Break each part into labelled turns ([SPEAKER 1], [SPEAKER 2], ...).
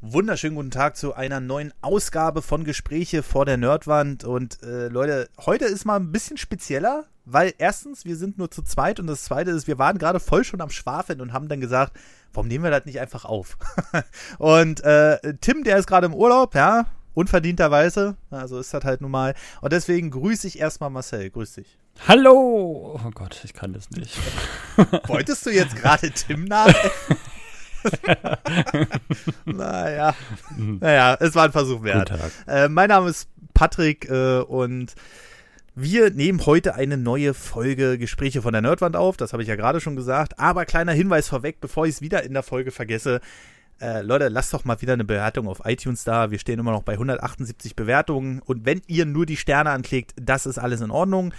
[SPEAKER 1] wunderschönen guten Tag zu einer neuen Ausgabe von Gespräche vor der Nerdwand. Und äh, Leute, heute ist mal ein bisschen spezieller, weil erstens, wir sind nur zu zweit und das zweite ist, wir waren gerade voll schon am Schwafeln und haben dann gesagt, warum nehmen wir das nicht einfach auf? und äh, Tim, der ist gerade im Urlaub, ja, unverdienterweise, also ist das halt nun mal. Und deswegen grüße ich erstmal Marcel, grüß dich.
[SPEAKER 2] Hallo! Oh Gott, ich kann das nicht.
[SPEAKER 1] Wolltest du jetzt gerade Tim nach? naja. Naja, es war ein Versuch wert. Äh, mein Name ist Patrick äh, und wir nehmen heute eine neue Folge Gespräche von der Nerdwand auf. Das habe ich ja gerade schon gesagt. Aber kleiner Hinweis vorweg, bevor ich es wieder in der Folge vergesse. Äh, Leute, lasst doch mal wieder eine Bewertung auf iTunes da. Wir stehen immer noch bei 178 Bewertungen. Und wenn ihr nur die Sterne anklickt, das ist alles in Ordnung.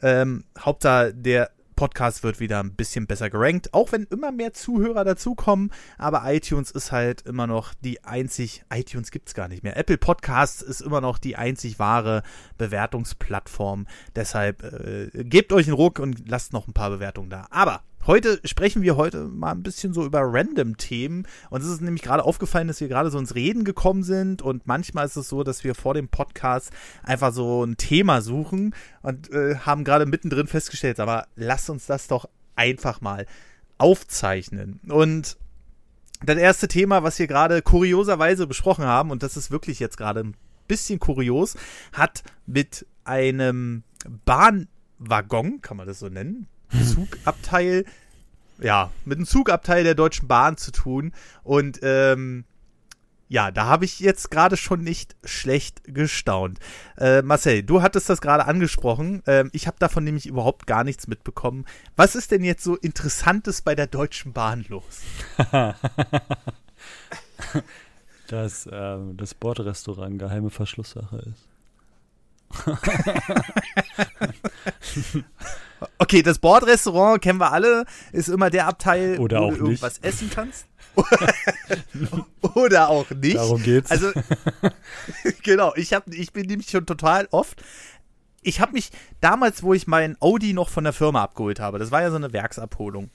[SPEAKER 1] Ähm, Hauptsache, der Podcast wird wieder ein bisschen besser gerankt, auch wenn immer mehr Zuhörer dazukommen. Aber iTunes ist halt immer noch die einzig, iTunes gibt es gar nicht mehr. Apple Podcasts ist immer noch die einzig wahre Bewertungsplattform. Deshalb äh, gebt euch einen Ruck und lasst noch ein paar Bewertungen da. Aber Heute sprechen wir heute mal ein bisschen so über random Themen. Und es ist nämlich gerade aufgefallen, dass wir gerade so ins Reden gekommen sind. Und manchmal ist es so, dass wir vor dem Podcast einfach so ein Thema suchen und äh, haben gerade mittendrin festgestellt, aber lasst uns das doch einfach mal aufzeichnen. Und das erste Thema, was wir gerade kurioserweise besprochen haben, und das ist wirklich jetzt gerade ein bisschen kurios, hat mit einem Bahnwaggon, kann man das so nennen, Zugabteil, ja, mit einem Zugabteil der Deutschen Bahn zu tun. Und ähm, ja, da habe ich jetzt gerade schon nicht schlecht gestaunt. Äh, Marcel, du hattest das gerade angesprochen. Ähm, ich habe davon nämlich überhaupt gar nichts mitbekommen. Was ist denn jetzt so Interessantes bei der Deutschen Bahn los?
[SPEAKER 2] dass ähm, das Bordrestaurant geheime Verschlusssache ist.
[SPEAKER 1] okay, das Bordrestaurant kennen wir alle, ist immer der Abteil,
[SPEAKER 2] Oder
[SPEAKER 1] wo
[SPEAKER 2] auch
[SPEAKER 1] du irgendwas
[SPEAKER 2] nicht.
[SPEAKER 1] essen kannst. Oder auch nicht.
[SPEAKER 2] Darum geht's.
[SPEAKER 1] Also genau, ich hab, ich bin nämlich schon total oft. Ich habe mich damals, wo ich meinen Audi noch von der Firma abgeholt habe, das war ja so eine Werksabholung.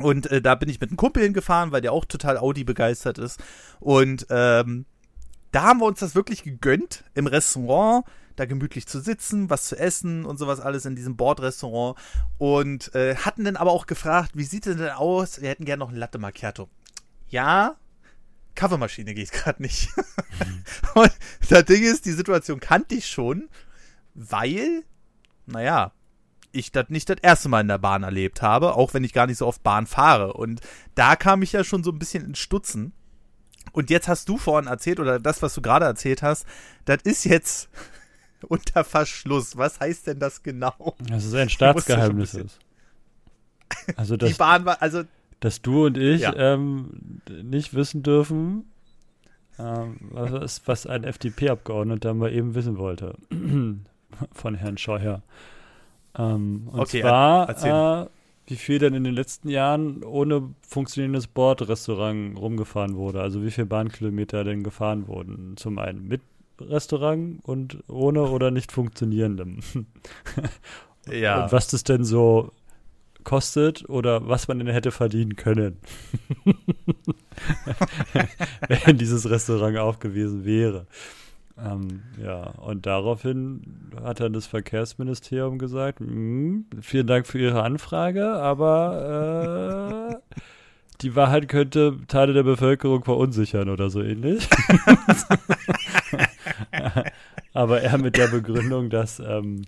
[SPEAKER 1] Und äh, da bin ich mit einem Kumpel hingefahren, weil der auch total Audi begeistert ist. Und ähm, da haben wir uns das wirklich gegönnt, im Restaurant da gemütlich zu sitzen, was zu essen und sowas alles in diesem Bordrestaurant. Und äh, hatten dann aber auch gefragt, wie sieht es denn aus? Wir hätten gerne noch ein Latte Macchiato. Ja, Kaffeemaschine geht gerade nicht. und das Ding ist, die Situation kannte ich schon, weil, naja, ich das nicht das erste Mal in der Bahn erlebt habe, auch wenn ich gar nicht so oft Bahn fahre. Und da kam ich ja schon so ein bisschen ins Stutzen. Und jetzt hast du vorhin erzählt, oder das, was du gerade erzählt hast, das ist jetzt unter Verschluss. Was heißt denn das genau?
[SPEAKER 2] Dass es ein Staatsgeheimnis ist. Also,
[SPEAKER 1] Die
[SPEAKER 2] dass,
[SPEAKER 1] Bahn war, also,
[SPEAKER 2] dass du und ich
[SPEAKER 1] Ja.
[SPEAKER 2] ähm, nicht wissen dürfen, ähm, was, was ein FDP-Abgeordneter mal eben wissen wollte. Von Herrn Scheuer. Ähm, und
[SPEAKER 1] Okay,
[SPEAKER 2] zwar, äh, wie viel denn in den letzten Jahren ohne funktionierendes Bordrestaurant rumgefahren wurde. Also wie viele Bahnkilometer denn gefahren wurden. Zum einen mit Restaurant und ohne oder nicht funktionierendem.
[SPEAKER 1] ja.
[SPEAKER 2] Und was das denn so kostet oder was man denn hätte verdienen können, wenn dieses Restaurant aufgewiesen wäre. Ähm, ja, und daraufhin hat dann das Verkehrsministerium gesagt, "Hm, vielen Dank für Ihre Anfrage, aber äh, die Wahrheit könnte Teile der Bevölkerung verunsichern oder so ähnlich. aber er mit der Begründung, dass ähm,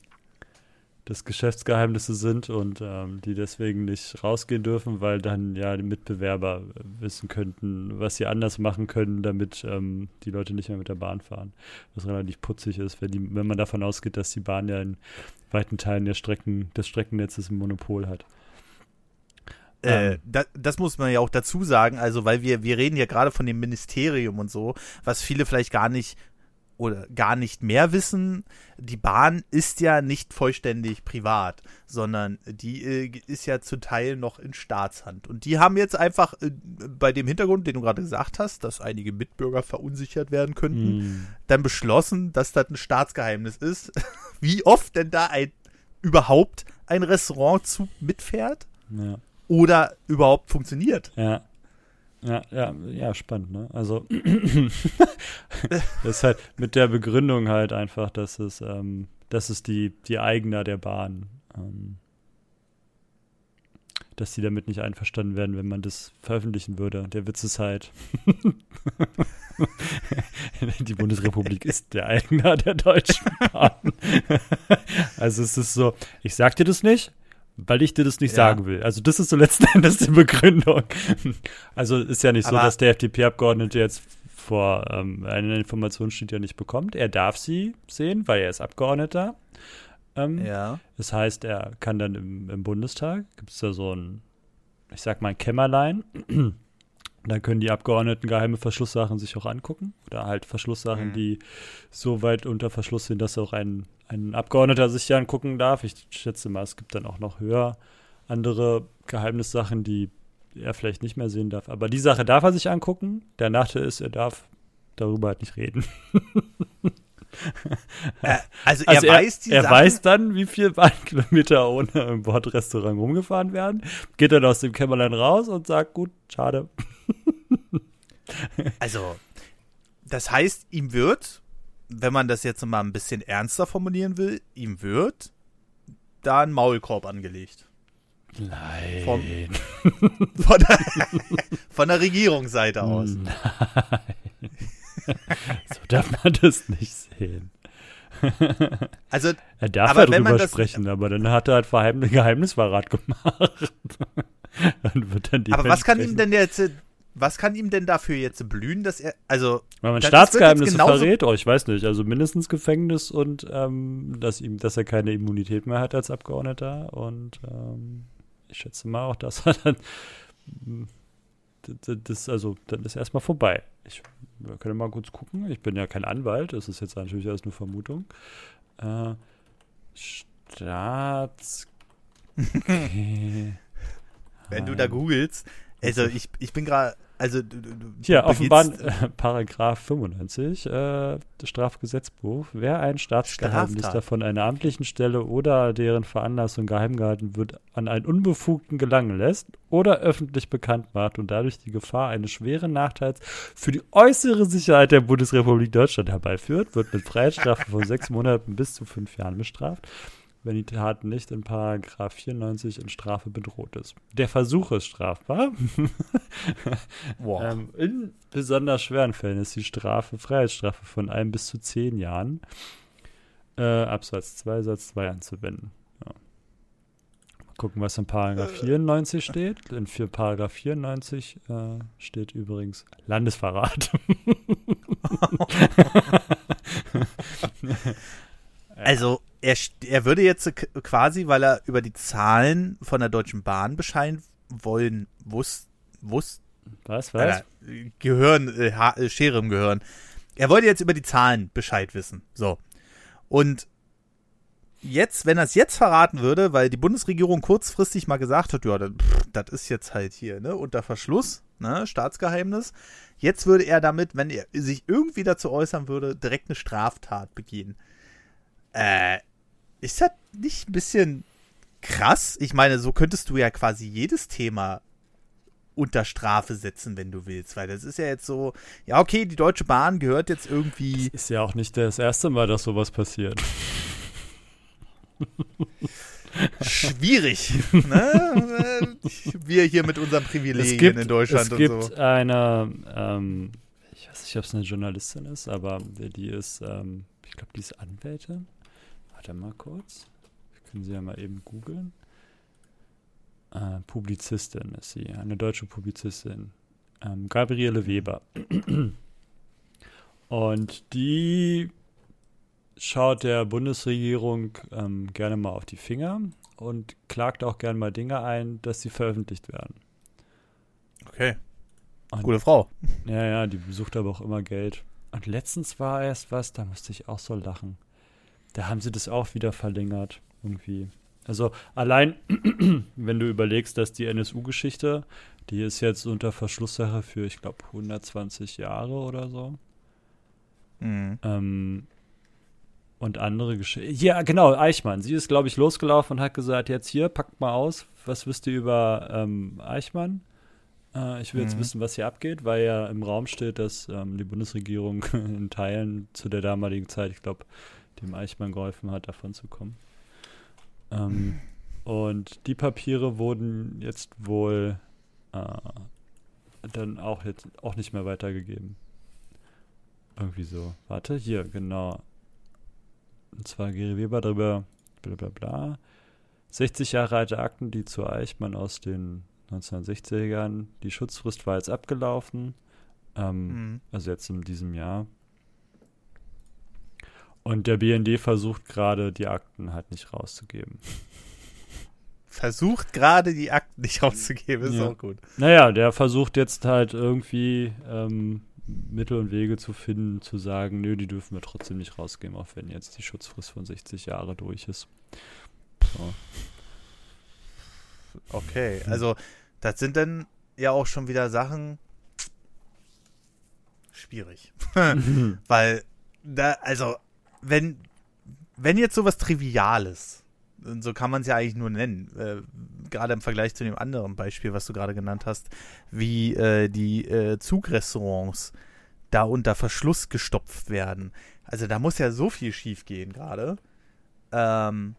[SPEAKER 2] das Geschäftsgeheimnisse sind und ähm, die deswegen nicht rausgehen dürfen, weil dann ja die Mitbewerber wissen könnten, was sie anders machen können, damit ähm, die Leute nicht mehr mit der Bahn fahren. Was relativ putzig ist, wenn, die, wenn man davon ausgeht, dass die Bahn ja in weiten Teilen der Strecken, des Streckennetzes ein Monopol hat.
[SPEAKER 1] Äh,
[SPEAKER 2] Ähm.
[SPEAKER 1] da, das muss man ja auch dazu sagen, also weil wir, wir reden ja gerade von dem Ministerium und so, was viele vielleicht gar nicht oder gar nicht mehr wissen, die Bahn ist ja nicht vollständig privat, sondern die äh, ist ja zu Teil noch in Staatshand. Und die haben jetzt einfach äh, bei dem Hintergrund, den du gerade gesagt hast, dass einige Mitbürger verunsichert werden könnten,
[SPEAKER 2] Hm.
[SPEAKER 1] dann beschlossen, dass das ein Staatsgeheimnis ist, wie oft denn da ein überhaupt ein Restaurantzug mitfährt
[SPEAKER 2] Ja.
[SPEAKER 1] Oder überhaupt funktioniert.
[SPEAKER 2] Ja. Ja, ja, ja, spannend, ne? Also das ist halt mit der Begründung halt einfach, dass es, ähm, dass es die, die Eigner der Bahn, ähm, dass die damit nicht einverstanden werden, wenn man das veröffentlichen würde. Der Witz ist halt, die Bundesrepublik ist der Eigner der Deutschen Bahn. also es ist so, ich sag dir das nicht, weil ich dir das nicht ja. sagen will. Also das ist so letzten Endes die Begründung. Also ist ja nicht Aber so, dass der FDP-Abgeordnete jetzt vor ähm, eine Information steht ja nicht bekommt. Er darf sie sehen, weil er ist Abgeordneter. Ähm, ja. Das heißt, er kann dann im, im Bundestag, gibt es da so ein, ich sag mal, ein Kämmerlein. dann können die Abgeordneten geheime Verschlusssachen sich auch angucken. Oder halt Verschlusssachen, mhm. die so weit unter Verschluss sind, dass auch ein ein Abgeordneter sich ja angucken darf. Ich schätze mal, es gibt dann auch noch höher andere Geheimnissachen, die er vielleicht nicht mehr sehen darf. Aber die Sache darf er sich angucken. Der Nachteil ist, er darf darüber halt nicht reden.
[SPEAKER 1] äh, also, er also weiß die
[SPEAKER 2] Er Sachen? weiß dann, wie viel Bahnkilometer ohne im Bordrestaurant rumgefahren werden. Geht dann aus dem Kämmerlein raus und sagt, gut, schade.
[SPEAKER 1] also, das heißt, ihm wird wenn man das jetzt mal ein bisschen ernster formulieren will, ihm wird da ein Maulkorb angelegt.
[SPEAKER 2] Nein.
[SPEAKER 1] Vom, von, der, von der Regierungsseite aus.
[SPEAKER 2] Nein. so darf man das nicht sehen.
[SPEAKER 1] Also,
[SPEAKER 2] er darf aber ja drüber sprechen, aber dann hat er halt Verheim Geheimnisverrat gemacht.
[SPEAKER 1] dann wird dann die aber was kann ihm denn jetzt was kann ihm denn dafür jetzt blühen, dass er, also.
[SPEAKER 2] Wenn man Staatsgeheimnisse verrät, oh, ich weiß nicht, also mindestens Gefängnis und ähm, dass ihm, dass er keine Immunität mehr hat als Abgeordneter und ähm, ich schätze mal auch, dass er dann das, das, also dann ist erstmal vorbei. Ich wir können mal kurz gucken. Ich bin ja kein Anwalt, das ist jetzt natürlich erst eine Vermutung. Äh, Staats.
[SPEAKER 1] Wenn du da googelst, also ich, ich bin gerade, also du, du,
[SPEAKER 2] Hier, offenbar äh, Paragraph 95 äh, Strafgesetzbuch. Wer ein Staatsgeheimnis von einer amtlichen Stelle oder deren Veranlassung geheim gehalten wird, an einen Unbefugten gelangen lässt oder öffentlich bekannt macht und dadurch die Gefahr eines schweren Nachteils für die äußere Sicherheit der Bundesrepublik Deutschland herbeiführt, wird mit Freiheitsstrafe von sechs Monaten bis zu fünf Jahren bestraft wenn die Tat nicht in Paragraph 94 in Strafe bedroht ist. Der Versuch ist strafbar. wow. ähm, in besonders schweren Fällen ist die Strafe Freiheitsstrafe von einem bis zu zehn Jahren. Äh, Absatz 2, Satz 2 anzuwenden. Ja. Mal gucken, was in Paragraph 94 äh. steht. In für Paragraph 94 äh, steht übrigens Landesverrat.
[SPEAKER 1] also er, er würde jetzt quasi, weil er über die Zahlen von der Deutschen Bahn Bescheid wollen, wusst, wusst,
[SPEAKER 2] was, was?
[SPEAKER 1] Äh, Gehirn, äh, äh, Schere im Gehirn. Er wollte jetzt über die Zahlen Bescheid wissen. So. Und jetzt, wenn er es jetzt verraten würde, weil die Bundesregierung kurzfristig mal gesagt hat, ja, das ist jetzt halt hier, ne, unter Verschluss, ne, Staatsgeheimnis. Jetzt würde er damit, wenn er sich irgendwie dazu äußern würde, direkt eine Straftat begehen. Äh, ist das nicht ein bisschen krass? Ich meine, so könntest du ja quasi jedes Thema unter Strafe setzen, wenn du willst, weil das ist ja jetzt so, ja, okay, die Deutsche Bahn gehört jetzt irgendwie.
[SPEAKER 2] Das ist ja auch nicht das erste Mal, dass sowas passiert.
[SPEAKER 1] Schwierig. ne? Wir hier mit unseren Privilegien gibt, in Deutschland
[SPEAKER 2] und so. Es gibt eine, ähm, ich weiß nicht, ob es eine Journalistin ist, aber die ist, ähm, ich glaube, die ist Anwältin Mal kurz. Können Sie ja mal eben googeln. Äh, Publizistin ist sie, eine deutsche Publizistin. Ähm, Gabriele mhm. Weber. Und die schaut der Bundesregierung ähm, gerne mal auf die Finger und klagt auch gerne mal Dinge ein, dass sie veröffentlicht werden.
[SPEAKER 1] Okay. Und, Gute Frau.
[SPEAKER 2] Ja, ja, die besucht aber auch immer Geld. Und letztens war erst was, da musste ich auch so lachen da haben sie das auch wieder verlängert irgendwie. Also allein, wenn du überlegst, dass die NSU-Geschichte, die ist jetzt unter Verschlusssache für, ich glaube, 120 Jahre oder so. Mhm. Ähm, und andere Geschichten. Ja, genau, Eichmann. Sie ist, glaube ich, losgelaufen und hat gesagt, jetzt hier, packt mal aus, was wisst ihr über ähm, Eichmann? Äh, ich will jetzt mhm. wissen, was hier abgeht, weil ja im Raum steht, dass ähm, die Bundesregierung in Teilen zu der damaligen Zeit, ich glaube, dem Eichmann geholfen hat, davon zu kommen. Ähm, und die Papiere wurden jetzt wohl äh, dann auch jetzt auch nicht mehr weitergegeben. Irgendwie so. Warte, hier, genau. Und zwar Gary Weber darüber, bla bla bla. 60 Jahre alte Akten, die zu Eichmann aus den 1960ern. Die Schutzfrist war jetzt abgelaufen. Ähm, mhm. Also jetzt in diesem Jahr. Und der BND versucht gerade, die Akten halt nicht rauszugeben.
[SPEAKER 1] Versucht gerade, die Akten nicht rauszugeben, ist ja. auch gut.
[SPEAKER 2] Naja, der versucht jetzt halt irgendwie ähm, Mittel und Wege zu finden, zu sagen, nö, die dürfen wir trotzdem nicht rausgeben, auch wenn jetzt die Schutzfrist von 60 Jahre durch ist. So.
[SPEAKER 1] Okay, also das sind dann ja auch schon wieder Sachen schwierig. Weil da, also, wenn, wenn jetzt sowas Triviales, und so kann man es ja eigentlich nur nennen, äh, gerade im Vergleich zu dem anderen Beispiel, was du gerade genannt hast, wie äh, die äh, Zugrestaurants da unter Verschluss gestopft werden. Also da muss ja so viel schief gehen gerade. Ähm,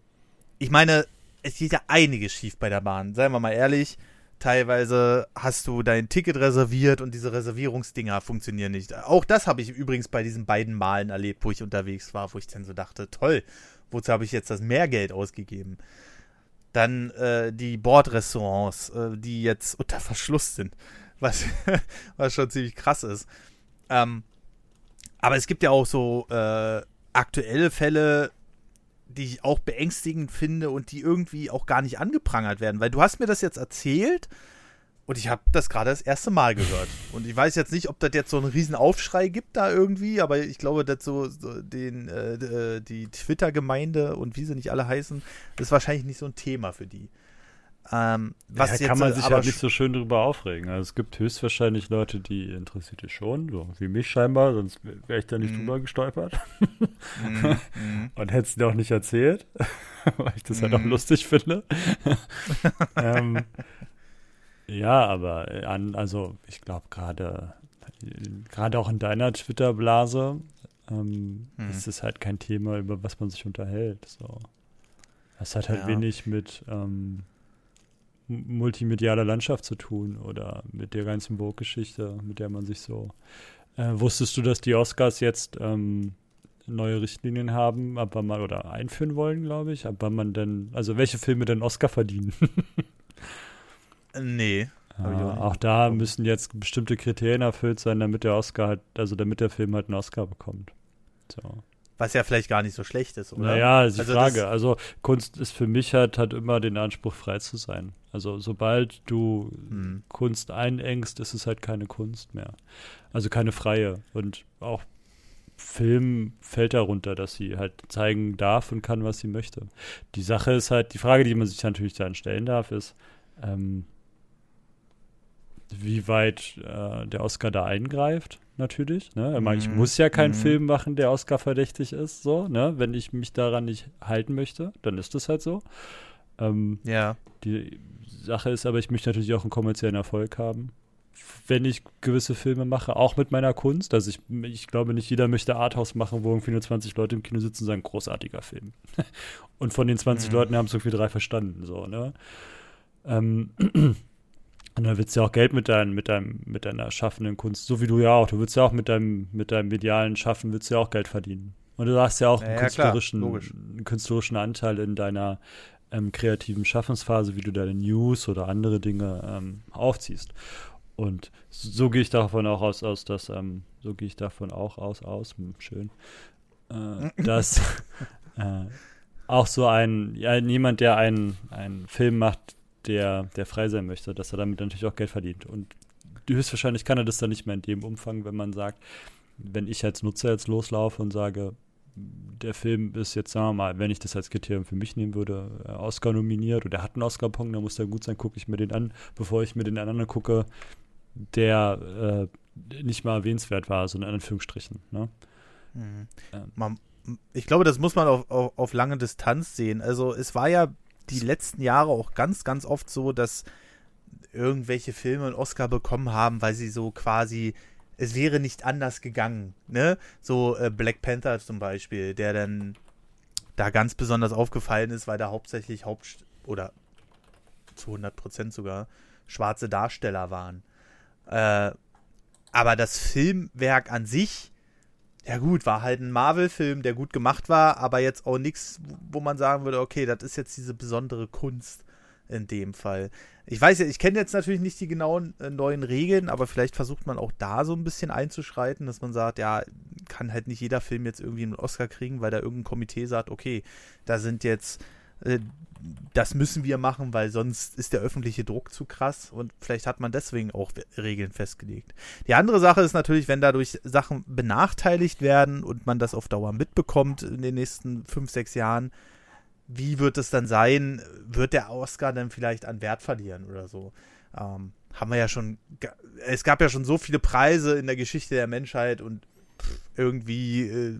[SPEAKER 1] ich meine, es geht ja einiges schief bei der Bahn, seien wir mal ehrlich. Teilweise hast du dein Ticket reserviert und diese Reservierungsdinger funktionieren nicht. Auch das habe ich übrigens bei diesen beiden Malen erlebt, wo ich unterwegs war, wo ich dann so dachte, toll, wozu habe ich jetzt das Mehrgeld ausgegeben? Dann äh, die Bordrestaurants, äh, die jetzt unter Verschluss sind, was, was schon ziemlich krass ist. Ähm, aber es gibt ja auch so äh, aktuelle Fälle, die ich auch beängstigend finde und die irgendwie auch gar nicht angeprangert werden. Weil du hast mir das jetzt erzählt und ich habe das gerade das erste Mal gehört. Und ich weiß jetzt nicht, ob das jetzt so einen riesen Aufschrei gibt da irgendwie, aber ich glaube, dass so, so den, äh, äh die Twitter-Gemeinde und wie sie nicht alle heißen, das ist wahrscheinlich nicht so ein Thema für die.
[SPEAKER 2] Ähm, was ja, jetzt, kann man sich aber halt nicht so schön darüber aufregen. Also es gibt höchstwahrscheinlich Leute, die interessiert es schon, so wie mich scheinbar, sonst wäre ich da nicht mm. drüber gestolpert. mm, Und hätte es dir auch nicht erzählt, weil ich das mm. halt auch mhm. lustig finde. ähm, ja, aber äh, an, also ich glaube gerade gerade auch in deiner Twitter-Blase ähm, mhm. ist es halt kein Thema, über was man sich unterhält. So. Das hat halt ja. wenig mit ähm, multimedialer Landschaft zu tun oder mit der ganzen Vogue-Geschichte, mit der man sich so. Äh, wusstest du, dass die Oscars jetzt ähm, neue Richtlinien haben, ab wann man oder einführen wollen, glaube ich, ab wann man denn, also welche Filme denn Oscar verdienen?
[SPEAKER 1] nee.
[SPEAKER 2] Ja, auch, auch da müssen jetzt bestimmte Kriterien erfüllt sein, damit der Oscar halt, also damit der Film halt einen Oscar bekommt. So.
[SPEAKER 1] Was ja vielleicht gar nicht so schlecht ist, oder?
[SPEAKER 2] Naja, ist die also Frage. Also Kunst ist für mich halt, hat immer den Anspruch, frei zu sein. Also sobald du hm. Kunst einengst, ist es halt keine Kunst mehr. Also keine freie. Und auch Film fällt darunter, dass sie halt zeigen darf und kann, was sie möchte. Die Sache ist halt, die Frage, die man sich natürlich dann stellen darf, ist, ähm, wie weit äh, der Oscar da eingreift natürlich. Ne? Mhm. Ich muss ja keinen mhm. Film machen, der Oscar verdächtig ist, so, ne? Wenn ich mich daran nicht halten möchte, dann ist das halt so. Ähm,
[SPEAKER 1] ja.
[SPEAKER 2] Die Sache ist aber, ich möchte natürlich auch einen kommerziellen Erfolg haben. Wenn ich gewisse Filme mache, auch mit meiner Kunst. Also ich, ich glaube, nicht jeder möchte Arthouse machen, wo irgendwie nur 20 Leute im Kino sitzen und sagen, großartiger Film. und von den 20 mhm. Leuten haben es irgendwie drei verstanden, so, ne? Ähm, Und dann willst du ja auch Geld mit, dein, mit, deinem, mit deiner schaffenden Kunst, so wie du ja auch. Du willst ja auch mit deinem, mit deinem medialen Schaffen, willst du ja auch Geld verdienen. Und du hast ja auch ja, einen, künstlerischen, einen künstlerischen Anteil in deiner ähm, kreativen Schaffensphase, wie du deine News oder andere Dinge ähm, aufziehst. Und so gehe ich davon auch aus, aus dass, ähm, so gehe ich davon auch aus, aus, hm, schön, äh, dass äh, auch so ein, ja, jemand, der einen, einen Film macht, der, der frei sein möchte, dass er damit natürlich auch Geld verdient. Und höchstwahrscheinlich kann er das dann nicht mehr in dem Umfang, wenn man sagt, wenn ich als Nutzer jetzt loslaufe und sage, der Film ist jetzt, sagen wir mal, wenn ich das als Kriterium für mich nehmen würde, Oscar nominiert oder hat einen Oscar-Punkt, dann muss der gut sein, gucke ich mir den an, bevor ich mir den anderen gucke, der äh, nicht mal erwähnenswert war, so in Anführungsstrichen. Ne?
[SPEAKER 1] Mhm. Ähm. Man, ich glaube, das muss man auf, auf, auf lange Distanz sehen. Also es war ja die letzten Jahre auch ganz, ganz oft so, dass irgendwelche Filme einen Oscar bekommen haben, weil sie so quasi, es wäre nicht anders gegangen, ne? So äh, Black Panther zum Beispiel, der dann da ganz besonders aufgefallen ist, weil da hauptsächlich Haupt- oder zu 100 Prozent sogar schwarze Darsteller waren. Äh, aber das Filmwerk an sich, ja gut, war halt ein Marvel-Film, der gut gemacht war, aber jetzt auch nichts, wo man sagen würde, okay, das ist jetzt diese besondere Kunst in dem Fall. Ich weiß ja, ich kenne jetzt natürlich nicht die genauen äh, neuen Regeln, aber vielleicht versucht man auch da so ein bisschen einzuschreiten, dass man sagt, ja, kann halt nicht jeder Film jetzt irgendwie einen Oscar kriegen, weil da irgendein Komitee sagt, okay, da sind jetzt das müssen wir machen, weil sonst ist der öffentliche Druck zu krass und vielleicht hat man deswegen auch Regeln festgelegt. Die andere Sache ist natürlich, wenn dadurch Sachen benachteiligt werden und man das auf Dauer mitbekommt in den nächsten fünf, sechs Jahren, wie wird es dann sein? Wird der Oscar dann vielleicht an Wert verlieren oder so? Ähm, haben wir ja schon, es gab ja schon so viele Preise in der Geschichte der Menschheit und irgendwie äh,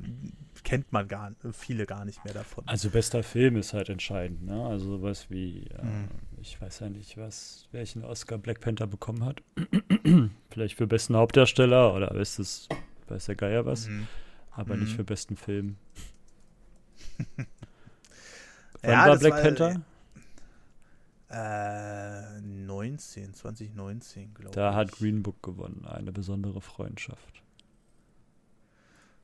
[SPEAKER 1] kennt man gar viele gar nicht mehr davon.
[SPEAKER 2] Also bester Film ist halt entscheidend, ne? Also sowas wie, äh, mhm. ich weiß ja nicht, was, welchen Oscar Black Panther bekommen hat. Vielleicht für besten Hauptdarsteller oder bestes, weiß der Geier was, mhm. aber mhm. nicht für besten Film. Wann ja, war Black war, Panther?
[SPEAKER 1] Äh, 19, 2019, glaube ich.
[SPEAKER 2] Da hat Green Book gewonnen, eine besondere Freundschaft.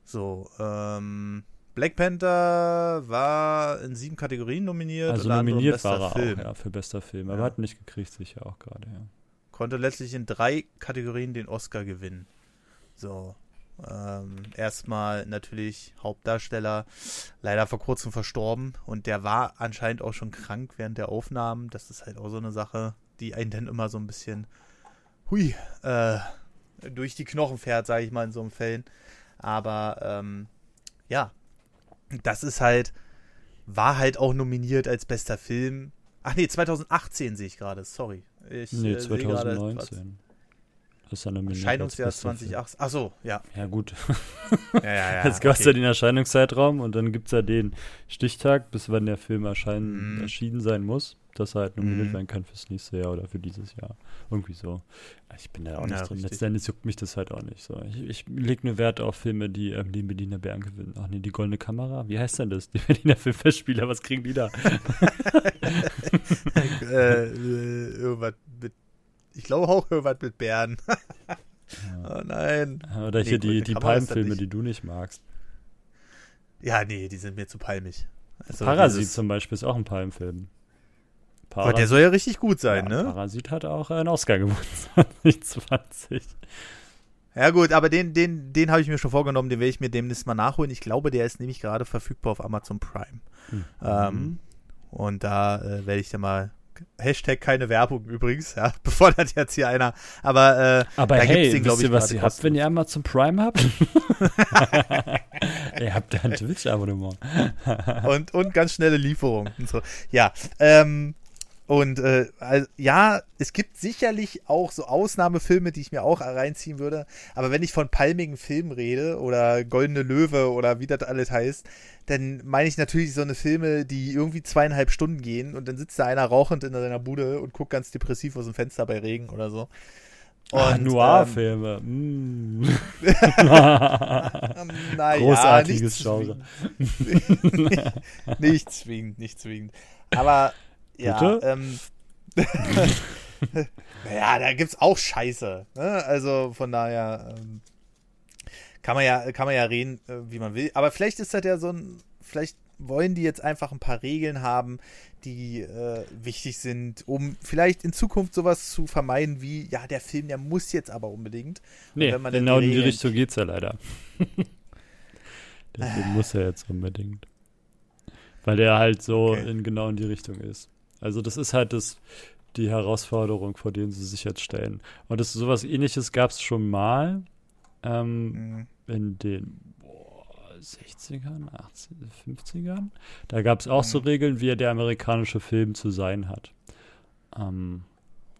[SPEAKER 1] So, ähm, Black Panther war in sieben Kategorien nominiert.
[SPEAKER 2] Also nominiert war er Film. auch, ja, für bester Film. Aber ja. hat nicht gekriegt, sicher auch gerade, ja.
[SPEAKER 1] Konnte letztlich in drei Kategorien den Oscar gewinnen. So, ähm, erstmal natürlich Hauptdarsteller, leider vor kurzem verstorben und der war anscheinend auch schon krank während der Aufnahmen. Das ist halt auch so eine Sache, die einen dann immer so ein bisschen, hui, äh, durch die Knochen fährt, sage ich mal in so einem Fällen. Aber ähm, ja, das ist halt, war halt auch nominiert als bester Film. Ach nee, 2018 sehe ich gerade, sorry. Ich,
[SPEAKER 2] nee, 2019.
[SPEAKER 1] ist ja nominiert Erscheinungsjahr 2018. Ach so, ja.
[SPEAKER 2] Ja, gut. ja, ja, ja. Jetzt gab es okay. ja den Erscheinungszeitraum und dann gibt es ja den Stichtag, bis wann der Film erscheinen, mm. erschienen sein muss dass er halt nominiert mhm. werden kann fürs nächste Jahr oder für dieses Jahr. Irgendwie so. Ich bin da auch nicht ja, drin. Letztendlich juckt mich das halt auch nicht so. Ich, ich lege nur Wert auf Filme, die ähm, den Berliner Bären gewinnen. Ach nee, die Goldene Kamera. Wie heißt denn das? Die Berliner Filmfestspieler, was kriegen die da?
[SPEAKER 1] äh, äh, irgendwas mit, ich glaube auch irgendwas mit Bären. oh nein.
[SPEAKER 2] Oder nee, hier die, die Palmfilme, die du nicht magst.
[SPEAKER 1] Ja, nee, die sind mir zu palmig.
[SPEAKER 2] Also Parasit zum Beispiel ist auch ein Palmfilm.
[SPEAKER 1] Parasit, Aber der soll ja richtig gut sein, ja, ne?
[SPEAKER 2] Parasit hat auch einen Oscar gewonnen 2020.
[SPEAKER 1] Ja gut, aber den, den, den habe ich mir schon vorgenommen, den werde ich mir demnächst mal nachholen. Ich glaube, der ist nämlich gerade verfügbar auf Amazon Prime. Mhm. Ähm, und da äh, werde ich dann mal Hashtag keine Werbung übrigens, ja, bevor das jetzt hier einer, aber äh,
[SPEAKER 2] aber da hey, den, wisst ihr, was ihr habt, wenn ihr Amazon Prime habt? ihr habt da ein Twitch-Abonnement.
[SPEAKER 1] und, und ganz schnelle Lieferung und so. Ja, ähm, und äh, also, ja, es gibt sicherlich auch so Ausnahmefilme, die ich mir auch reinziehen würde. Aber wenn ich von palmigen Filmen rede oder Goldene Löwe oder wie das alles heißt, dann meine ich natürlich so eine Filme, die irgendwie zweieinhalb Stunden gehen und dann sitzt da einer rauchend in seiner Bude und guckt ganz depressiv aus dem Fenster bei Regen oder so.
[SPEAKER 2] Ah, Noir-Filme. Ähm, mm.
[SPEAKER 1] naja, Großartiges Genre. nicht zwingend, nicht zwingend. Aber ja, ähm, naja, da gibt's auch Scheiße. Ne? Also von daher ähm, kann man ja, kann man ja reden, äh, wie man will. Aber vielleicht ist das ja so ein, vielleicht wollen die jetzt einfach ein paar Regeln haben, die äh, wichtig sind, um vielleicht in Zukunft sowas zu vermeiden wie, ja, der Film, der muss jetzt aber unbedingt.
[SPEAKER 2] Nee, genau in die Richtung geht's ja leider. der Film muss ja jetzt unbedingt. Weil der halt so okay. in genau in die Richtung ist. Also das ist halt das, die Herausforderung, vor denen sie sich jetzt stellen. Und das sowas ähnliches gab es schon mal ähm, mhm. in den boah, 60ern, 80, 50ern. Da gab es auch mhm. so Regeln, wie der amerikanische Film zu sein hat. Ähm,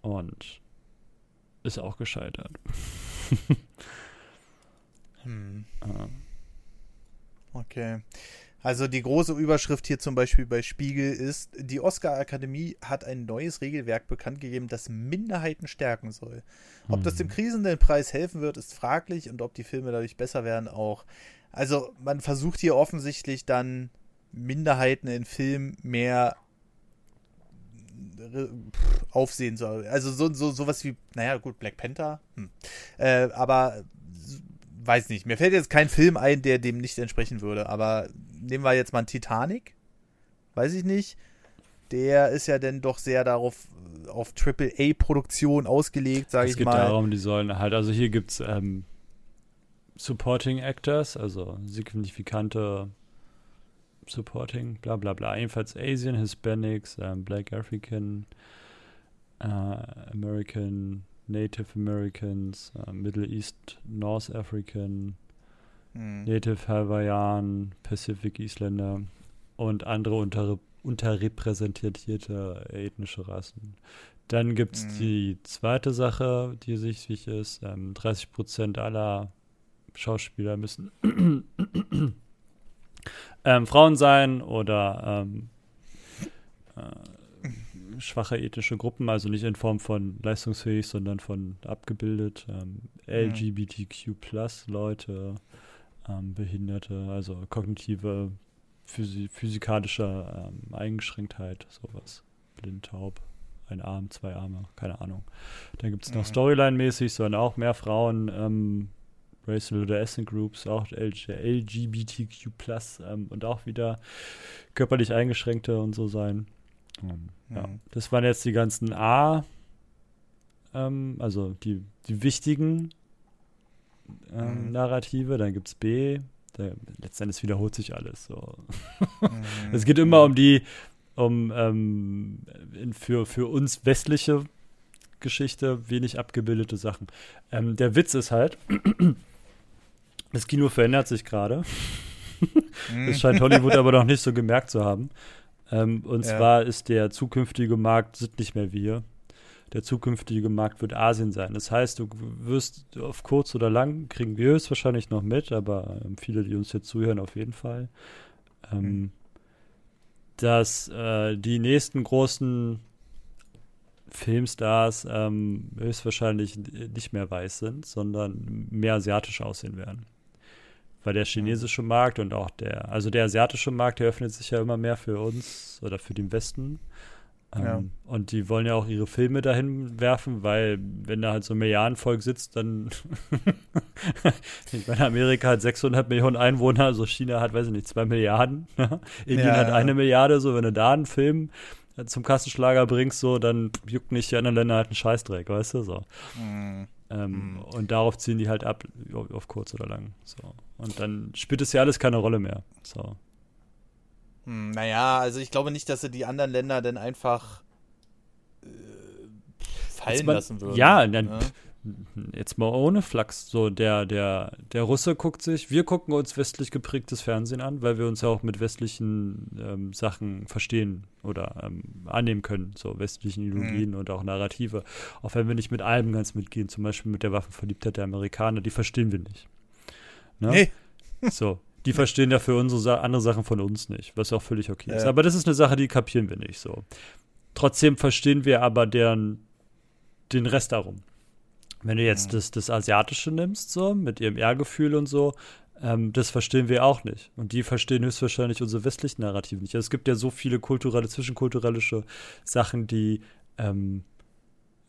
[SPEAKER 2] und ist auch gescheitert.
[SPEAKER 1] hm. Okay. Also die große Überschrift hier zum Beispiel bei Spiegel ist, die Oscar-Akademie hat ein neues Regelwerk bekannt gegeben, das Minderheiten stärken soll. Ob hm. das dem krisenden Preis helfen wird, ist fraglich und ob die Filme dadurch besser werden auch. Also man versucht hier offensichtlich dann Minderheiten in Filmen mehr aufsehen soll. Also so, so sowas wie, naja, gut, Black Panther, hm. äh, aber weiß nicht. Mir fällt jetzt kein Film ein, der dem nicht entsprechen würde, aber nehmen wir jetzt mal einen Titanic. Weiß ich nicht. Der ist ja dann doch sehr darauf auf AAA-Produktion ausgelegt, sage ich mal. Es
[SPEAKER 2] geht darum, die sollen halt, also hier gibt es ähm, Supporting Actors, also signifikante Supporting, bla bla bla. Jedenfalls Asian, Hispanics, ähm, Black African, äh, American, Native Americans, äh, Middle East, North African, hm. Native Hawaiian, Pacific Isländer und andere unter, unterrepräsentierte ethnische Rassen. Dann gibt es hm. die zweite Sache, die wichtig ist. Ähm, 30% aller Schauspieler müssen ähm, Frauen sein oder ähm, äh, schwache ethische Gruppen, also nicht in Form von leistungsfähig, sondern von abgebildet, ähm, LGBTQ plus Leute, ähm, Behinderte, also kognitive, physi physikalische ähm, Eingeschränktheit, sowas. Blind, taub, ein Arm, zwei Arme, keine Ahnung. Dann gibt es noch mhm. Storyline-mäßig, sollen auch mehr Frauen ähm, Racial oder Ethnic Groups, auch LGBTQ ähm, und auch wieder körperlich Eingeschränkte und so sein. Mhm. Ja, das waren jetzt die ganzen A, ähm, also die, die wichtigen ähm, mhm. Narrative. Dann gibt es B, da, letztendlich wiederholt sich alles. So. Mhm. es geht immer um die, um ähm, für, für uns westliche Geschichte wenig abgebildete Sachen. Ähm, der Witz ist halt, das Kino verändert sich gerade. Mhm. das scheint Hollywood aber noch nicht so gemerkt zu haben. Ähm, und ja. zwar ist der zukünftige Markt sind nicht mehr wir. Der zukünftige Markt wird Asien sein. Das heißt, du wirst auf kurz oder lang, kriegen wir es wahrscheinlich noch mit, aber ähm, viele, die uns jetzt zuhören, auf jeden Fall, ähm, mhm. dass äh, die nächsten großen Filmstars ähm, höchstwahrscheinlich nicht mehr weiß sind, sondern mehr asiatisch aussehen werden. Weil der chinesische Markt und auch der, also der asiatische Markt, der öffnet sich ja immer mehr für uns oder für den Westen. Ähm, ja. Und die wollen ja auch ihre Filme dahin werfen, weil wenn da halt so ein Milliardenvolk sitzt, dann ich meine, Amerika hat 600 Millionen Einwohner, also China hat, weiß ich nicht, 2 Milliarden. Indien ja, hat ja. eine Milliarde, so wenn du da einen Film zum Kassenschlager bringst, so, dann juckt nicht die anderen Länder halt einen Scheißdreck, weißt du, so. Mhm. Ähm, mhm. Und darauf ziehen die halt ab, auf kurz oder lang. So. Und dann spielt es ja alles keine Rolle mehr. So.
[SPEAKER 1] Hm, naja, also ich glaube nicht, dass sie die anderen Länder dann einfach äh, fallen man, lassen würden.
[SPEAKER 2] Ja, dann, ja? Jetzt mal ohne Flachs, so der, der, der Russe guckt sich, wir gucken uns westlich geprägtes Fernsehen an, weil wir uns ja auch mit westlichen ähm, Sachen verstehen oder ähm, annehmen können, so westlichen Ideologien mhm. und auch Narrative. Auch wenn wir nicht mit allem ganz mitgehen, zum Beispiel mit der Waffenverliebtheit der Amerikaner, die verstehen wir nicht. Ne? Nee. So, die verstehen ja für unsere Sa andere Sachen von uns nicht, was auch völlig okay ja. ist. Aber das ist eine Sache, die kapieren wir nicht so. Trotzdem verstehen wir aber deren, den Rest darum. Wenn du jetzt das, das Asiatische nimmst, so, mit ihrem Ehrgefühl und so, ähm, das verstehen wir auch nicht. Und die verstehen höchstwahrscheinlich unsere westlichen Narrative nicht. Also es gibt ja so viele kulturelle, zwischenkulturelle Sachen, die ähm,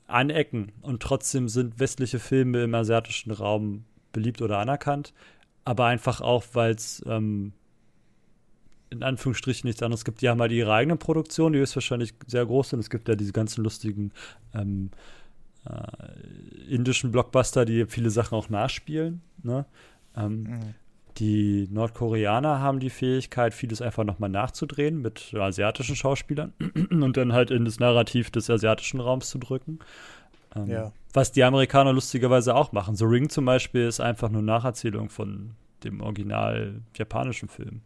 [SPEAKER 2] anecken. Und trotzdem sind westliche Filme im asiatischen Raum beliebt oder anerkannt. Aber einfach auch, weil es ähm, in Anführungsstrichen nichts anderes gibt. Die haben halt ihre eigene Produktion, die ist wahrscheinlich sehr groß und es gibt ja diese ganzen lustigen ähm, äh, indischen Blockbuster, die viele Sachen auch nachspielen. Ne? Ähm, mhm. Die Nordkoreaner haben die Fähigkeit, vieles einfach nochmal nachzudrehen mit asiatischen Schauspielern und dann halt in das Narrativ des asiatischen Raums zu drücken. Ähm, ja. Was die Amerikaner lustigerweise auch machen. The Ring zum Beispiel ist einfach nur Nacherzählung von dem original japanischen Film.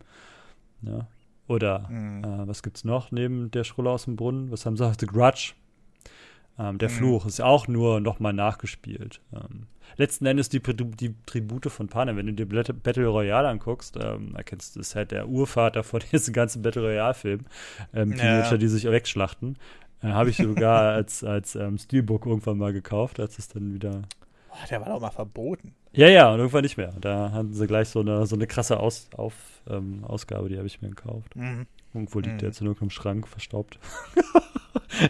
[SPEAKER 2] Ja? Oder mhm. äh, was gibt's noch neben der Schrulle aus dem Brunnen? Was haben sie? The Grudge Ähm, der mhm. Fluch ist auch nur nochmal nachgespielt. Ähm, letzten Endes die, die Tribute von Panem, wenn du dir Battle Royale anguckst, ähm, erkennst du, ist halt der Urvater von diesem ganzen Battle Royale-Film. Ähm, Teenager, ja. die sich wegschlachten. Äh, Habe ich sogar als, als ähm, Steelbook irgendwann mal gekauft, als es dann wieder.
[SPEAKER 1] Oh, der war doch mal verboten.
[SPEAKER 2] Ja, ja, und irgendwann nicht mehr. Da hatten sie gleich so eine, so eine krasse Aus, auf, ähm, Ausgabe, die habe ich mir gekauft. Mhm. Irgendwo liegt mhm. der jetzt in irgendeinem Schrank verstaubt.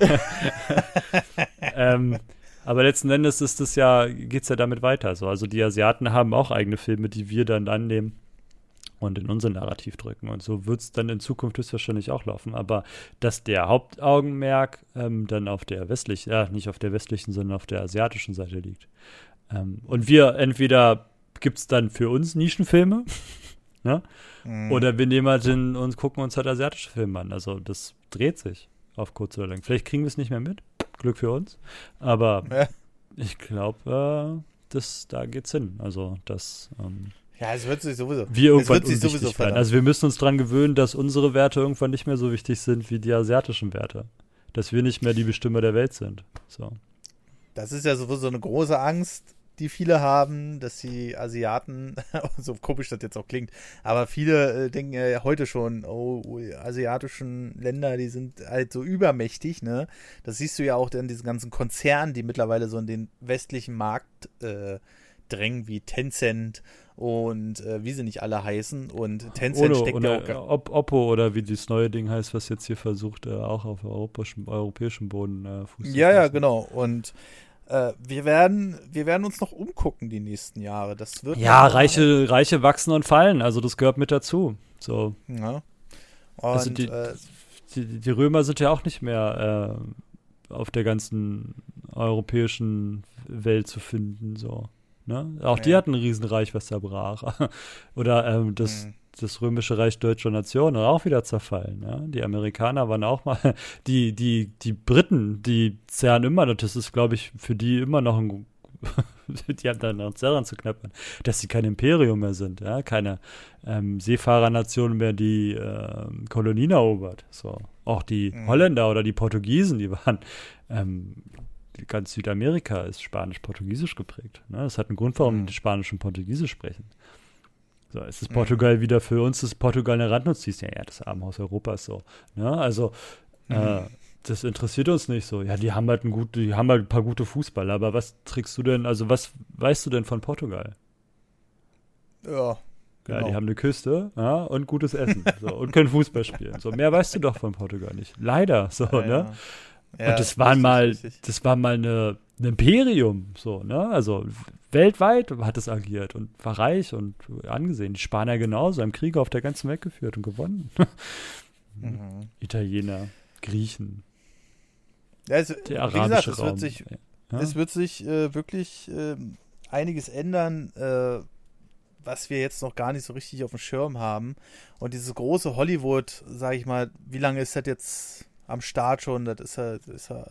[SPEAKER 2] ähm, aber letzten Endes ist es ja, geht es ja damit weiter. So. Also die Asiaten haben auch eigene Filme, die wir dann annehmen und in unser Narrativ drücken. Und so wird es dann in Zukunft höchstwahrscheinlich auch laufen. Aber dass der Hauptaugenmerk ähm, dann auf der westlichen, ja, nicht auf der westlichen, sondern auf der asiatischen Seite liegt. Ähm, und wir entweder gibt es dann für uns Nischenfilme, ne? Mhm. oder wir nehmen halt hin und gucken uns halt asiatische Filme an. Also das dreht sich auf kurz oder lang. Vielleicht kriegen wir es nicht mehr mit. Glück für uns. Aber ja. ich glaube, äh, da geht's hin. Also, das. Ähm,
[SPEAKER 1] ja, es wird sich sowieso.
[SPEAKER 2] Wir irgendwann es wird sich sowieso werden. Also wir müssen uns daran gewöhnen, dass unsere Werte irgendwann nicht mehr so wichtig sind wie die asiatischen Werte. Dass wir nicht mehr die Bestimmer der Welt sind. So.
[SPEAKER 1] Das ist ja sowieso eine große Angst die viele haben, dass die Asiaten, so komisch das jetzt auch klingt, aber viele äh, denken ja heute schon, oh, asiatischen Länder, die sind halt so übermächtig, ne? Das siehst du ja auch in diesen ganzen Konzernen, die mittlerweile so in den westlichen Markt äh, drängen, wie Tencent und äh, wie sie nicht alle heißen. Und Tencent
[SPEAKER 2] Ono, steckt ja auch. Op Oppo oder wie das neue Ding heißt, was jetzt hier versucht, äh, auch auf europäischem, europäischem Boden äh,
[SPEAKER 1] Fuß Ja, ja, genau. Und äh, wir, werden, wir werden uns noch umgucken die nächsten Jahre. Das wird
[SPEAKER 2] ja, Reiche, Reiche wachsen und fallen. Also das gehört mit dazu. So. Ja. also die, äh, die, die, Römer sind ja auch nicht mehr äh, auf der ganzen europäischen Welt zu finden. So. Ne? Auch ja. die hatten ein Riesenreich, was da brach. Oder ähm, das, mhm das römische Reich deutscher Nation auch wieder zerfallen. Ja? Die Amerikaner waren auch mal, die, die, die Briten, die zerren immer noch, das ist, glaube ich, für die immer noch ein, die haben da noch Zerren zu knappern, dass sie kein Imperium mehr sind, ja? keine ähm, Seefahrernation mehr, die äh, Kolonien erobert. So. Auch die mhm. Holländer oder die Portugiesen, die waren ähm, ganz Südamerika ist spanisch-portugiesisch geprägt. Ne? Das hat einen Grund, warum mhm. die Spanisch und Portugiesisch sprechen. So, ist es Portugal mhm. wieder für uns, ist Portugal eine Randnotiz? Ja, ja, das Armenhaus Europas so. Ne? also, mhm. äh, das interessiert uns nicht so. Ja, die haben halt ein gut, die haben halt ein paar gute Fußballer, aber was trägst du denn, also was weißt du denn von Portugal?
[SPEAKER 1] Ja.
[SPEAKER 2] Genau. Ja, die haben eine Küste ja, und gutes Essen so, und können Fußball spielen. So, mehr weißt du doch von Portugal nicht. Leider, so, ja, ne? Ja. Und das waren mal, das war mal eine ein Imperium, so, ne? Also weltweit hat es agiert und war reich und angesehen. Die Spanier genauso, haben Kriege auf der ganzen Welt geführt und gewonnen. mhm. Italiener, Griechen.
[SPEAKER 1] Ja, also, der arabische gesagt, Raum. Es wird sich, ja. es wird sich äh, wirklich äh, einiges ändern, äh, was wir jetzt noch gar nicht so richtig auf dem Schirm haben. Und dieses große Hollywood, sage ich mal, wie lange ist das jetzt am Start schon? Das ist ja, das ist ja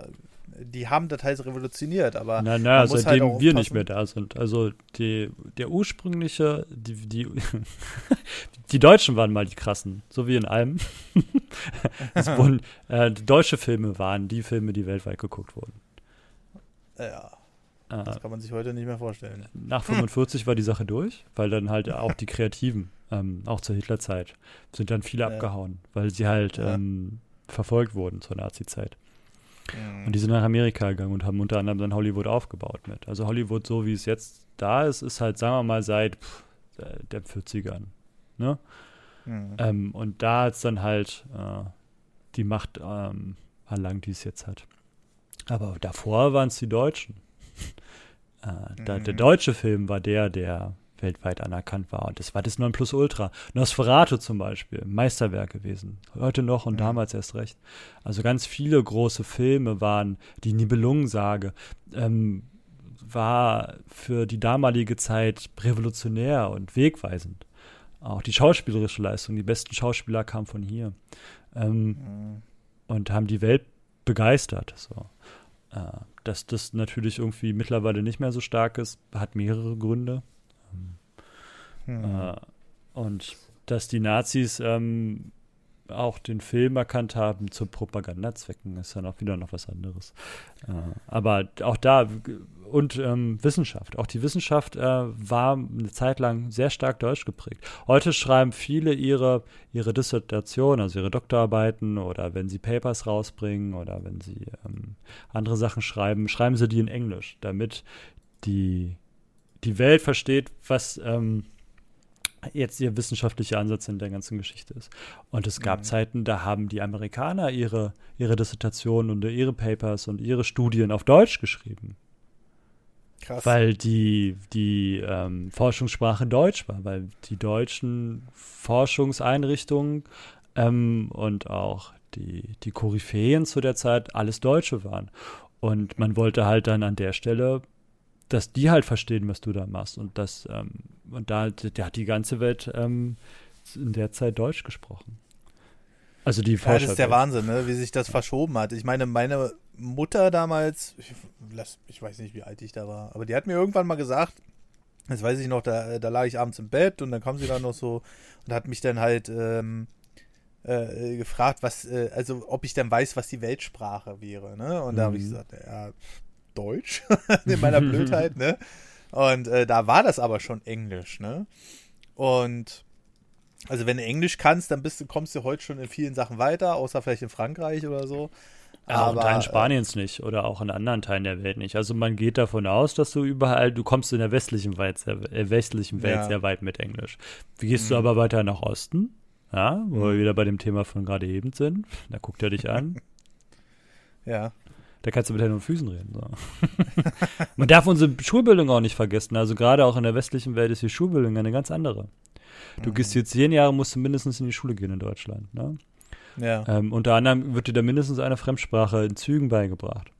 [SPEAKER 1] die haben das halt revolutioniert, aber.
[SPEAKER 2] Nein, nein, seitdem halt wir nicht mehr da sind. Also die, der ursprüngliche, die, die, die Deutschen waren mal die krassen, so wie in allem. wurden, äh, deutsche Filme waren die Filme, die weltweit geguckt wurden.
[SPEAKER 1] Ja. Äh, das kann man sich heute nicht mehr vorstellen.
[SPEAKER 2] Nach 45 war die Sache durch, weil dann halt auch die Kreativen, ähm, auch zur Hitlerzeit, sind dann viele ja. abgehauen, weil sie halt ja. ähm, verfolgt wurden zur Nazi-Zeit. Mhm. Und die sind nach Amerika gegangen und haben unter anderem dann Hollywood aufgebaut mit. Also Hollywood, so wie es jetzt da ist, ist halt, sagen wir mal, seit pff, der 40ern. Ne? Mhm. Ähm, und da hat es dann halt äh, die Macht ähm, erlangt, die es jetzt hat. Aber davor waren es die Deutschen. äh, da, mhm. Der deutsche Film war der, der weltweit anerkannt war. Und das war das Nonplusultra. Nosferatu zum Beispiel, Meisterwerk gewesen. Heute noch und mhm. damals erst recht. Also ganz viele große Filme waren, die Nibelungensage, ähm, war für die damalige Zeit revolutionär und wegweisend. Auch die schauspielerische Leistung, die besten Schauspieler kamen von hier. Ähm, mhm. Und haben die Welt begeistert. So. Äh, dass das natürlich irgendwie mittlerweile nicht mehr so stark ist, hat mehrere Gründe. Hm. Äh, und dass die Nazis ähm, auch den Film erkannt haben zu Propagandazwecken, ist dann auch wieder noch was anderes. Äh, aber auch da und ähm, Wissenschaft. Auch die Wissenschaft äh, war eine Zeit lang sehr stark deutsch geprägt. Heute schreiben viele ihre, ihre Dissertation, also ihre Doktorarbeiten oder wenn sie Papers rausbringen oder wenn sie ähm, andere Sachen schreiben, schreiben sie die in Englisch, damit die, die Welt versteht, was ähm, jetzt ihr wissenschaftlicher Ansatz in der ganzen Geschichte ist. Und es gab mhm. Zeiten, da haben die Amerikaner ihre, ihre Dissertationen und ihre Papers und ihre Studien auf Deutsch geschrieben. Krass. Weil die, die ähm, Forschungssprache Deutsch war, weil die deutschen Forschungseinrichtungen ähm, und auch die, die Koryphäen zu der Zeit alles Deutsche waren. Und man wollte halt dann an der Stelle dass die halt verstehen, was du da machst. Und das, ähm, und da, da hat die ganze Welt ähm, in der Zeit Deutsch gesprochen. Also die
[SPEAKER 1] Forscher. Ja, das ist der Wahnsinn, ne? wie sich das verschoben hat. Ich meine, meine Mutter damals, ich, ich, weiß nicht, wie alt ich da war, aber die hat mir irgendwann mal gesagt, das weiß ich noch, da, da lag ich abends im Bett und dann kam sie dann noch so und hat mich dann halt ähm, äh, gefragt, was, äh, also ob ich dann weiß, was die Weltsprache wäre. Ne? Und mhm. da habe ich gesagt, ja, Deutsch in meiner Blödheit, ne? Und äh, da war das aber schon Englisch, ne? Und also wenn du Englisch kannst, dann bist du, kommst du heute schon in vielen Sachen weiter, außer vielleicht in Frankreich oder so.
[SPEAKER 2] Ja, aber, in Teilen äh, Spaniens äh, nicht oder auch in anderen Teilen der Welt nicht. Also man geht davon aus, dass du überall, du kommst in der westlichen Welt sehr, äh, westlichen Welt ja. sehr weit mit Englisch. Wie gehst mhm. du aber weiter nach Osten? Ja, wo mhm. wir wieder bei dem Thema von gerade eben sind. Da guckt er dich an.
[SPEAKER 1] ja.
[SPEAKER 2] Da kannst du mit Händen und Füßen reden. So. Man darf unsere Schulbildung auch nicht vergessen. Also gerade auch in der westlichen Welt ist die Schulbildung eine ganz andere. Du mhm. gehst jetzt zehn Jahre, musst du mindestens in die Schule gehen in Deutschland. Ne? Ja. Ähm, unter anderem wird dir da mindestens eine Fremdsprache in Zügen beigebracht.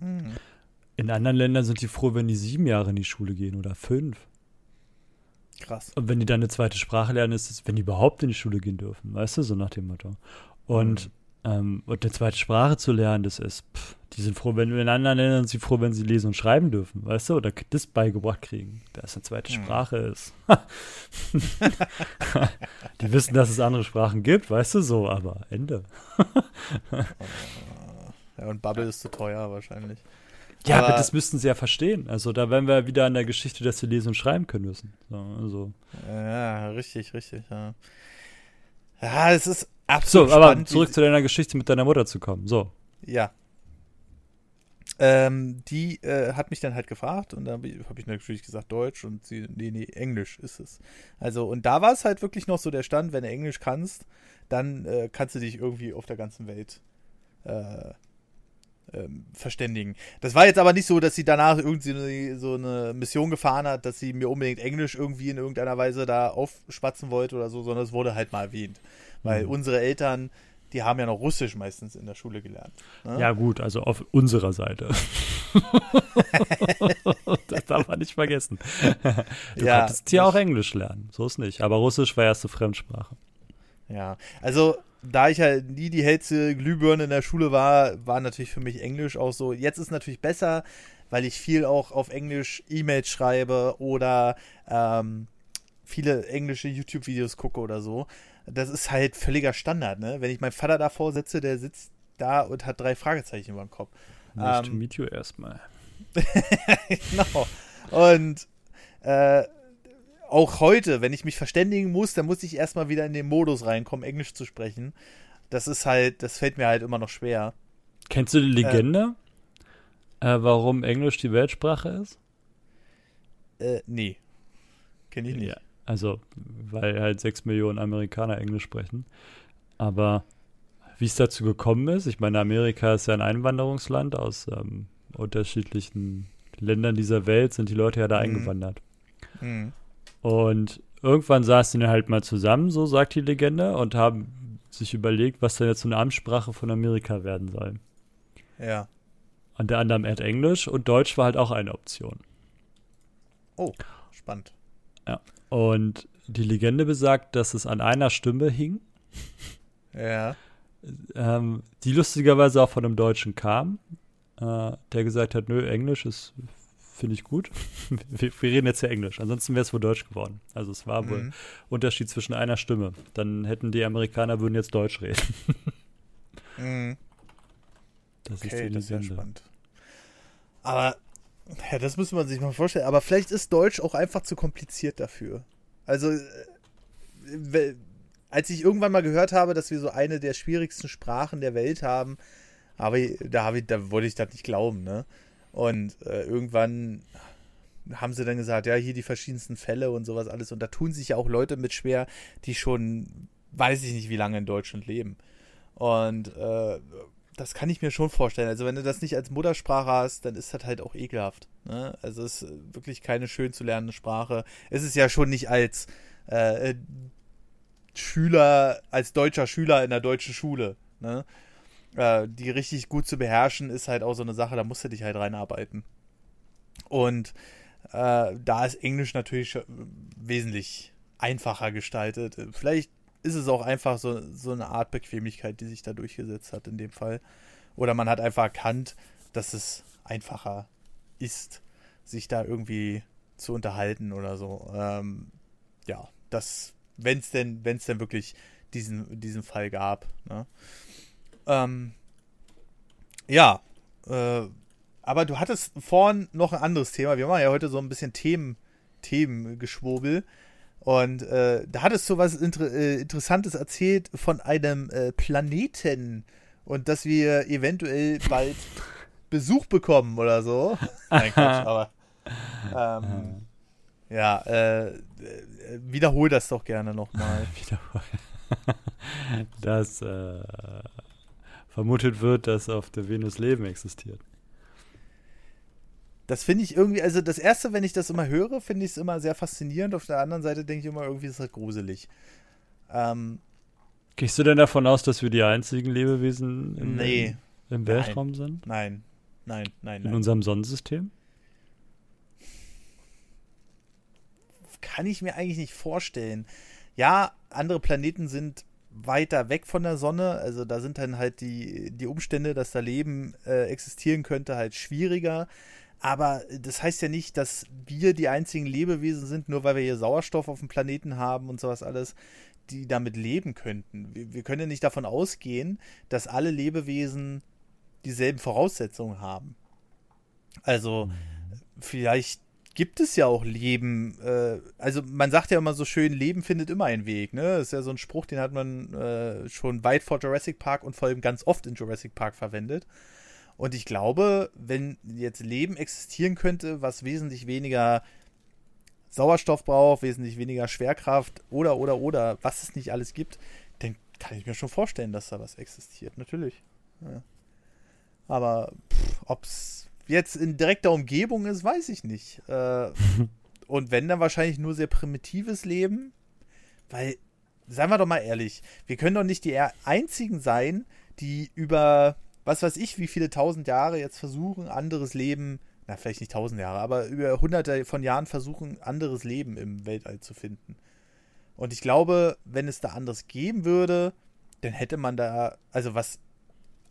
[SPEAKER 2] Mhm. In anderen Ländern sind die froh, wenn die sieben Jahre in die Schule gehen oder fünf.
[SPEAKER 1] Krass.
[SPEAKER 2] Und wenn die dann eine zweite Sprache lernen, ist es, wenn die überhaupt in die Schule gehen dürfen, weißt du, so nach dem Motto. Und mhm. Ähm, und eine zweite Sprache zu lernen, das ist, pff, die sind froh, wenn wir in anderen Ländern sind sie froh, wenn sie lesen und schreiben dürfen, weißt du, oder das beigebracht kriegen, da es eine zweite hm. Sprache ist. die wissen, dass es andere Sprachen gibt, weißt du, so, aber Ende.
[SPEAKER 1] ja, und Bubble ist zu teuer wahrscheinlich.
[SPEAKER 2] Ja, aber, aber, das müssten sie ja verstehen. Also da wären wir wieder an der Geschichte, dass sie lesen und schreiben können müssen. So, also.
[SPEAKER 1] Ja, richtig, richtig, ja. Ja, es ist absolut
[SPEAKER 2] So, aber spannend, zurück zu deiner Geschichte mit deiner Mutter zu kommen. So.
[SPEAKER 1] Ja. Ähm, die äh, hat mich dann halt gefragt und dann habe ich natürlich gesagt Deutsch und sie, nee, nee, Englisch ist es. Also, und da war es halt wirklich noch so der Stand, wenn du Englisch kannst, dann äh, kannst du dich irgendwie auf der ganzen Welt äh, ähm, verständigen. Das war jetzt aber nicht so, dass sie danach irgendwie so eine Mission gefahren hat, dass sie mir unbedingt Englisch irgendwie in irgendeiner Weise da aufspatzen wollte oder so, sondern es wurde halt mal erwähnt. Weil mhm. unsere Eltern, die haben ja noch Russisch meistens in der Schule gelernt.
[SPEAKER 2] Ne? Ja, gut, also auf unserer Seite. das darf man nicht vergessen. Du ja, konntest hier auch Englisch lernen, so ist nicht. Aber Russisch war erste Fremdsprache.
[SPEAKER 1] Ja, also da ich halt nie die hellste Glühbirne in der Schule war, war natürlich für mich Englisch auch so. Jetzt ist natürlich besser, weil ich viel auch auf Englisch E-Mails schreibe oder ähm, viele englische YouTube-Videos gucke oder so. Das ist halt völliger Standard, ne? Wenn ich meinen Vater davor setze, der sitzt da und hat drei Fragezeichen über dem Kopf.
[SPEAKER 2] Nice ähm, meet you erstmal.
[SPEAKER 1] genau. Und äh, auch heute, wenn ich mich verständigen muss, dann muss ich erstmal wieder in den Modus reinkommen, Englisch zu sprechen. Das ist halt, das fällt mir halt immer noch schwer.
[SPEAKER 2] Kennst du die Legende, äh, äh, warum Englisch die Weltsprache ist?
[SPEAKER 1] Äh, nee. Kenn ich nicht. Ja,
[SPEAKER 2] also, weil halt sechs Millionen Amerikaner Englisch sprechen. Aber wie es dazu gekommen ist, ich meine, Amerika ist ja ein Einwanderungsland aus ähm, unterschiedlichen Ländern dieser Welt, sind die Leute ja da mhm. eingewandert. Mhm. Und irgendwann saßen die halt mal zusammen, so sagt die Legende, und haben sich überlegt, was denn jetzt so eine Amtssprache von Amerika werden soll.
[SPEAKER 1] Ja.
[SPEAKER 2] Unter anderem Erd Englisch und Deutsch war halt auch eine Option.
[SPEAKER 1] Oh, spannend.
[SPEAKER 2] Ja. Und die Legende besagt, dass es an einer Stimme hing.
[SPEAKER 1] Ja.
[SPEAKER 2] Ähm, die lustigerweise auch von einem Deutschen kam, äh, der gesagt hat, nö, Englisch ist finde ich gut. Wir, wir, reden jetzt ja Englisch, ansonsten wäre es wohl Deutsch geworden. Also es war mhm. wohl Unterschied zwischen einer Stimme. Dann hätten die Amerikaner würden jetzt Deutsch reden.
[SPEAKER 1] mhm. Das okay, ist das ist ja spannend. Aber ja, das muss man sich mal vorstellen. Aber vielleicht ist Deutsch auch einfach zu kompliziert dafür. Also, äh, als ich irgendwann mal gehört habe, dass wir so eine der schwierigsten Sprachen der Welt haben, aber da, habe ich, da wollte ich das nicht glauben, ne? Und äh, irgendwann haben sie dann gesagt, ja, hier die verschiedensten Fälle und sowas alles. Und da tun sich ja auch Leute mit schwer, die schon, weiß ich nicht, wie lange in Deutschland leben. Und äh, das kann ich mir schon vorstellen. Also wenn du das nicht als Muttersprache hast, dann ist das halt auch ekelhaft. Ne? Also es ist wirklich keine schön zu lernende Sprache. Es ist ja schon nicht als äh, Schüler, als deutscher Schüler in der deutschen Schule. Ne? Äh, die richtig gut zu beherrschen, ist halt auch so eine Sache, da musst du dich halt reinarbeiten. Und äh, da ist Englisch natürlich wesentlich einfacher gestaltet. Vielleicht ist es auch einfach so, so eine Art Bequemlichkeit, die sich da durchgesetzt hat in dem Fall. Oder man hat einfach erkannt, dass es einfacher ist, sich da irgendwie zu unterhalten oder so. Ähm, ja, das, wenn es denn, wenn es denn wirklich diesen, diesen Fall gab. Ne? Ähm, ja, äh, aber du hattest vorhin noch ein anderes Thema. Wir machen ja heute so ein bisschen Themen, Themengeschwurbel. Und äh, da hattest du was Inter äh, Interessantes erzählt von einem äh, Planeten und dass wir eventuell bald Besuch bekommen oder so. Nein, Quatsch, aber. Ähm, ja, äh, wiederhol das doch gerne nochmal. wiederhol.
[SPEAKER 2] dass äh, vermutet wird, dass auf der Venus Leben existiert.
[SPEAKER 1] Das finde ich irgendwie, also das erste, wenn ich das immer höre, finde ich es immer sehr faszinierend. Auf der anderen Seite denke ich immer, irgendwie ist das gruselig. Ähm,
[SPEAKER 2] Gehst du denn davon aus, dass wir die einzigen Lebewesen im,
[SPEAKER 1] nee,
[SPEAKER 2] im Weltraum
[SPEAKER 1] nein,
[SPEAKER 2] sind?
[SPEAKER 1] Nein, nein, nein.
[SPEAKER 2] In nein. unserem Sonnensystem?
[SPEAKER 1] Kann ich mir eigentlich nicht vorstellen. Ja, andere Planeten sind weiter weg von der Sonne, also da sind dann halt die, die Umstände, dass da Leben äh, existieren könnte, halt schwieriger. Aber das heißt ja nicht, dass wir die einzigen Lebewesen sind, nur weil wir hier Sauerstoff auf dem Planeten haben und sowas alles, die damit leben könnten. Wir, wir können ja nicht davon ausgehen, dass alle Lebewesen dieselben Voraussetzungen haben. Also vielleicht gibt es ja auch Leben. Äh, also man sagt ja immer so schön, Leben findet immer einen Weg. Ne? Das ist ja so ein Spruch, den hat man äh, schon weit vor Jurassic Park und vor allem ganz oft in Jurassic Park verwendet. Und ich glaube, wenn jetzt Leben existieren könnte, was wesentlich weniger Sauerstoff braucht, wesentlich weniger Schwerkraft oder, oder, oder, was es nicht alles gibt, dann kann ich mir schon vorstellen, dass da was existiert. Natürlich. Ja. Aber ob es jetzt in direkter Umgebung ist, weiß ich nicht. Äh, und wenn, dann wahrscheinlich nur sehr primitives Leben, weil, seien wir doch mal ehrlich, wir können doch nicht die einzigen sein, die über was weiß ich, wie viele tausend Jahre jetzt versuchen, anderes Leben, na, vielleicht nicht tausend Jahre, aber über hunderte von Jahren versuchen, anderes Leben im Weltall zu finden. Und ich glaube, wenn es da anderes geben würde, dann hätte man da, also was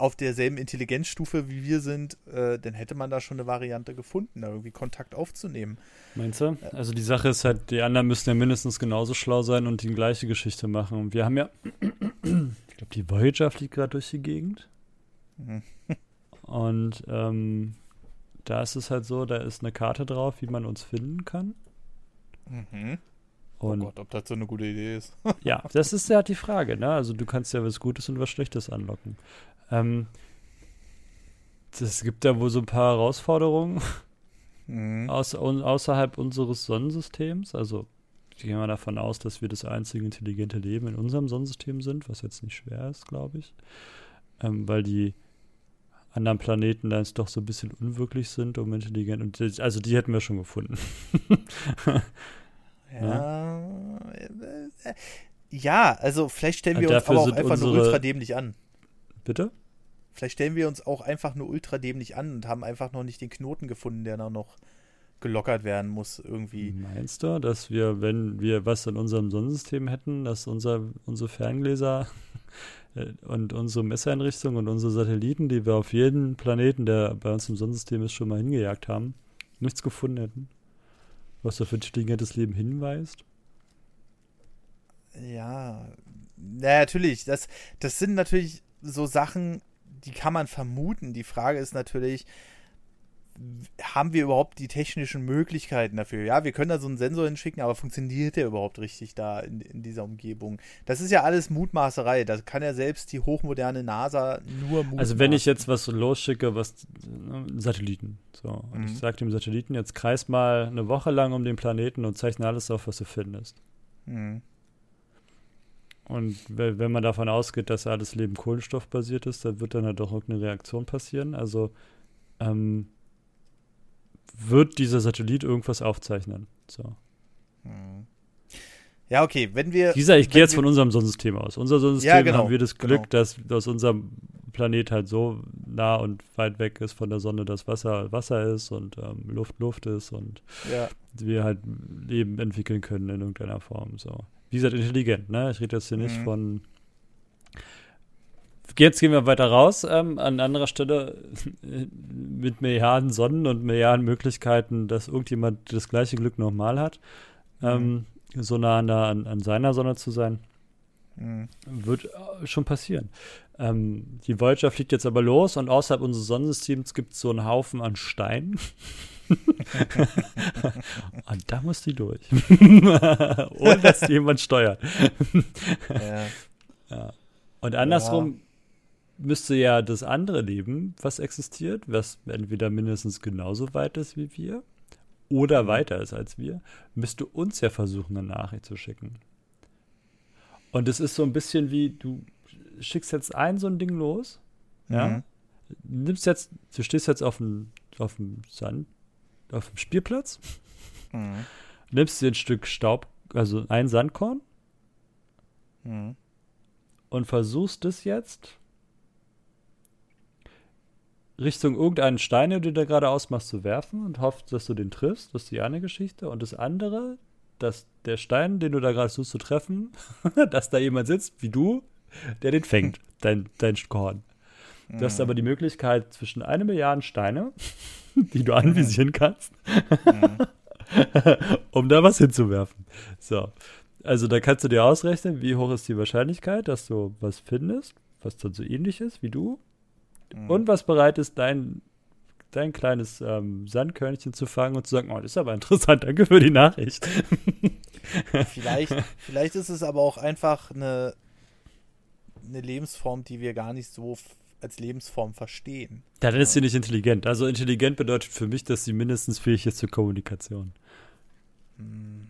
[SPEAKER 1] auf derselben Intelligenzstufe wie wir sind, äh, dann hätte man da schon eine Variante gefunden, da irgendwie Kontakt aufzunehmen.
[SPEAKER 2] Meinst du? Also die Sache ist halt, die anderen müssten ja mindestens genauso schlau sein und die gleiche Geschichte machen. Und wir haben ja, ich glaube, die Voyager fliegt gerade durch die Gegend. Und ähm, da ist es halt so, da ist eine Karte drauf, wie man uns finden kann.
[SPEAKER 1] Mhm. Und oh Gott, ob das so eine gute Idee ist.
[SPEAKER 2] ja, das ist ja die Frage, ne? Also du kannst ja was Gutes und was Schlechtes anlocken. Ähm, es gibt ja wohl so ein paar Herausforderungen mhm. außer, außerhalb unseres Sonnensystems. Also ich gehe mal davon aus, dass wir das einzige intelligente Leben in unserem Sonnensystem sind, was jetzt nicht schwer ist, glaube ich. Ähm, weil die anderen Planeten dann doch so ein bisschen unwirklich sind, um intelligent. Und also die hätten wir schon gefunden.
[SPEAKER 1] ja. Äh, ja, also vielleicht stellen wir uns aber auch einfach nur ultra dämlich an.
[SPEAKER 2] Bitte?
[SPEAKER 1] Vielleicht stellen wir uns auch einfach nur ultra dämlich an und haben einfach noch nicht den Knoten gefunden, der noch gelockert werden muss irgendwie.
[SPEAKER 2] Meinst du, dass wir, wenn wir was in unserem Sonnensystem hätten, dass unser, unsere Ferngläser äh, und unsere Messeinrichtung und unsere Satelliten, die wir auf jeden Planeten, der bei uns im Sonnensystem ist, schon mal hingejagt haben, nichts gefunden hätten, was auf intelligentes Leben hinweist.
[SPEAKER 1] Ja, na, natürlich. Das, das sind natürlich so Sachen, die kann man vermuten. Die Frage ist natürlich, haben wir überhaupt die technischen Möglichkeiten dafür? Ja, wir können da so einen Sensor hinschicken, aber funktioniert der überhaupt richtig da in, in dieser Umgebung? Das ist ja alles Mutmaßerei. Da kann ja selbst die hochmoderne NASA nur
[SPEAKER 2] mutmaßen. Also wenn ich jetzt was losschicke, was ne, Satelliten, so, und mhm. ich sage dem Satelliten, jetzt kreis mal eine Woche lang um den Planeten und zeichne alles auf, was du findest. Mhm. Und wenn man davon ausgeht, dass alles Leben kohlenstoffbasiert ist, dann wird dann halt doch irgendeine Reaktion passieren. Also ähm, wird dieser Satellit irgendwas aufzeichnen. So.
[SPEAKER 1] Hm. Ja, okay, wenn wir.
[SPEAKER 2] Dieser, ich gehe jetzt von unserem Sonnensystem aus. Unser Sonnensystem ja, genau, haben wir das Glück, genau. dass aus unserem Planet halt so nah und weit weg ist von der Sonne, dass Wasser Wasser ist und ähm, Luft Luft ist und ja. wir halt Leben entwickeln können in irgendeiner Form. So. Wie gesagt, intelligent, ne? Ich rede jetzt hier mhm. nicht von Jetzt gehen wir weiter raus. Ähm, an anderer Stelle mit Milliarden Sonnen und Milliarden Möglichkeiten, dass irgendjemand das gleiche Glück nochmal hat, ähm, mhm. so nah an, der, an, an, seiner Sonne zu sein. Mhm. Wird äh, schon passieren. Ähm, die Voyager fliegt jetzt aber los und außerhalb unseres Sonnensystems gibt es so einen Haufen an Steinen. und da muss die durch. Ohne dass jemand steuert. ja. ja. Und andersrum müsste ja das andere Leben, was existiert, was entweder mindestens genauso weit ist wie wir oder mhm. weiter ist als wir, müsste uns ja versuchen, eine Nachricht zu schicken. Und es ist so ein bisschen wie, du schickst jetzt ein so ein Ding los, ja, mhm. nimmst jetzt, du stehst jetzt auf dem, auf dem Sand, auf dem Spielplatz, mhm. nimmst dir ein Stück Staub, also ein Sandkorn mhm. und versuchst es jetzt Richtung irgendeinen Stein, den du da gerade ausmachst, zu werfen und hoffst, dass du den triffst. Das ist die eine Geschichte. Und das andere, dass der Stein, den du da gerade suchst zu treffen, dass da jemand sitzt, wie du, der den fängt, dein, dein Korn. Du hast aber die Möglichkeit zwischen eine Milliarde Steine, die du anvisieren kannst, um da was hinzuwerfen. So. Also da kannst du dir ausrechnen, wie hoch ist die Wahrscheinlichkeit, dass du was findest, was dann so ähnlich ist wie du mhm. und was bereit ist, dein, dein kleines ähm, Sandkörnchen zu fangen und zu sagen, oh, das ist aber interessant, danke für die Nachricht.
[SPEAKER 1] vielleicht, vielleicht ist es aber auch einfach eine, eine Lebensform, die wir gar nicht so als Lebensform verstehen.
[SPEAKER 2] Ja, dann ist sie nicht intelligent. Also intelligent bedeutet für mich, dass sie mindestens fähig ist zur Kommunikation. Hm.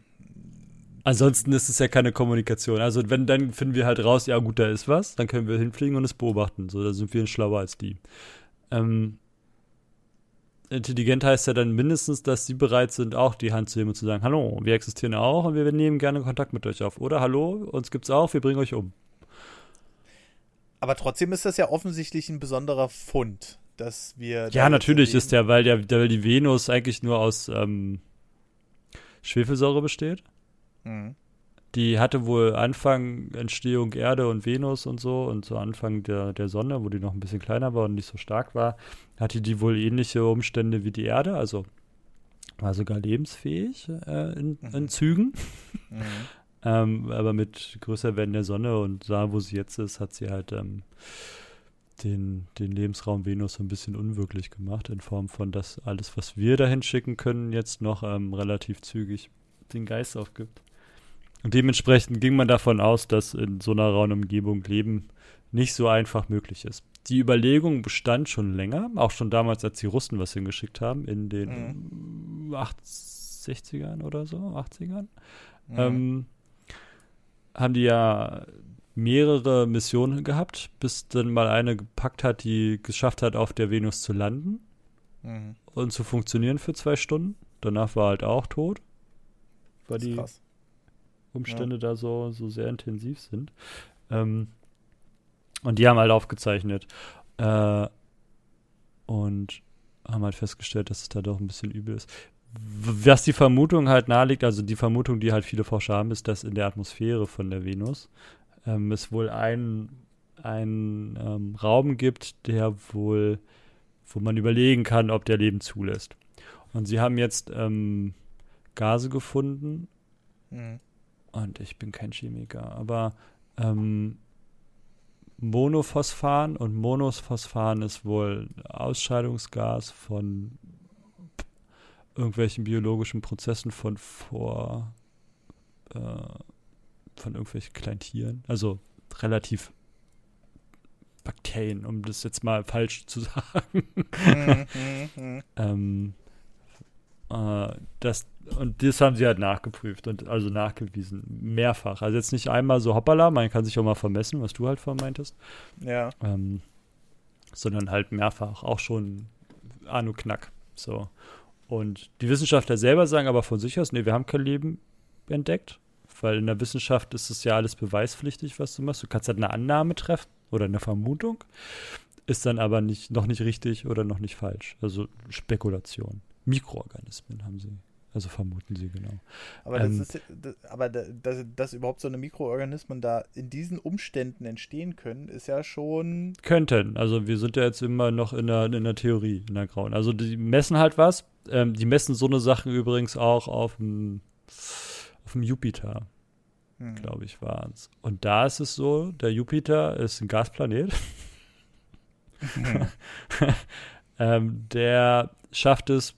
[SPEAKER 2] Ansonsten ist es ja keine Kommunikation. Also wenn, dann finden wir halt raus, ja gut, da ist was, dann können wir hinfliegen und es beobachten. So, da sind wir schlauer als die. Ähm, intelligent heißt ja dann mindestens, dass sie bereit sind, auch die Hand zu nehmen und zu sagen, hallo, wir existieren auch und wir nehmen gerne Kontakt mit euch auf. Oder hallo, uns gibt's auch, wir bringen euch um.
[SPEAKER 1] Aber trotzdem ist das ja offensichtlich ein besonderer Fund, dass wir.
[SPEAKER 2] Ja, natürlich ist der, weil der, weil die Venus eigentlich nur aus ähm, Schwefelsäure besteht. Mhm. Die hatte wohl Anfang Entstehung Erde und Venus und so und zu Anfang der, der Sonne, wo die noch ein bisschen kleiner war und nicht so stark war, hatte die wohl ähnliche Umstände wie die Erde, also war sogar lebensfähig äh, in, mhm. in, Zügen. Mhm. ähm, aber mit größer werden der Sonne und da, wo sie jetzt ist, hat sie halt ähm, den, den Lebensraum Venus so ein bisschen unwirklich gemacht, in Form von, dass alles, was wir dahin schicken können, jetzt noch ähm, relativ zügig den Geist aufgibt. Und dementsprechend ging man davon aus, dass in so einer rauen Umgebung Leben nicht so einfach möglich ist. Die Überlegung bestand schon länger, auch schon damals, als die Russen was hingeschickt haben, in den mhm. 60ern oder so, 80ern. Mhm. Ähm, haben die ja mehrere Missionen gehabt, bis dann mal eine gepackt hat, die geschafft hat, auf der Venus zu landen mhm. und zu funktionieren für zwei Stunden. Danach war halt auch tot. War die krass. Umstände ja. da so, so sehr intensiv sind. Ähm, und die haben halt aufgezeichnet äh, und haben halt festgestellt, dass es da doch ein bisschen übel ist. Was die Vermutung halt naheliegt, also die Vermutung, die halt viele Forscher haben, ist, dass in der Atmosphäre von der Venus ähm, es wohl einen, einen ähm, Raum gibt, der wohl, wo man überlegen kann, ob der Leben zulässt. Und sie haben jetzt ähm, Gase gefunden. Mhm. Und ich bin kein Chemiker, aber ähm, Monophosphan und Monophosphan ist wohl Ausscheidungsgas von irgendwelchen biologischen Prozessen von vor äh, von irgendwelchen kleinen Tieren, also relativ Bakterien, um das jetzt mal falsch zu sagen. Mhm, mhm, mhm. ähm, äh, das, und das haben sie halt nachgeprüft und also nachgewiesen, mehrfach. Also jetzt nicht einmal so hoppala, man kann sich auch mal vermessen, was du halt vermeintest.
[SPEAKER 1] Ja.
[SPEAKER 2] Ähm, sondern halt mehrfach, auch schon Anu Knack. So. Und die Wissenschaftler selber sagen aber von sich aus, nee, wir haben kein Leben entdeckt, weil in der Wissenschaft ist es ja alles beweispflichtig, was du machst. Du kannst halt eine Annahme treffen oder eine Vermutung, ist dann aber nicht, noch nicht richtig oder noch nicht falsch. Also Spekulation. Mikroorganismen haben sie. Also vermuten sie genau.
[SPEAKER 1] Aber, ähm, das, ist, das, aber dass, dass überhaupt so eine Mikroorganismen da in diesen Umständen entstehen können, ist ja schon.
[SPEAKER 2] Könnten. Also wir sind ja jetzt immer noch in der, in der Theorie, in der grauen. Also die messen halt was. Ähm, die messen so eine Sachen übrigens auch auf dem, auf dem Jupiter. Hm. Glaube ich, war es. Und da ist es so, der Jupiter ist ein Gasplanet. Hm. ähm, der schafft es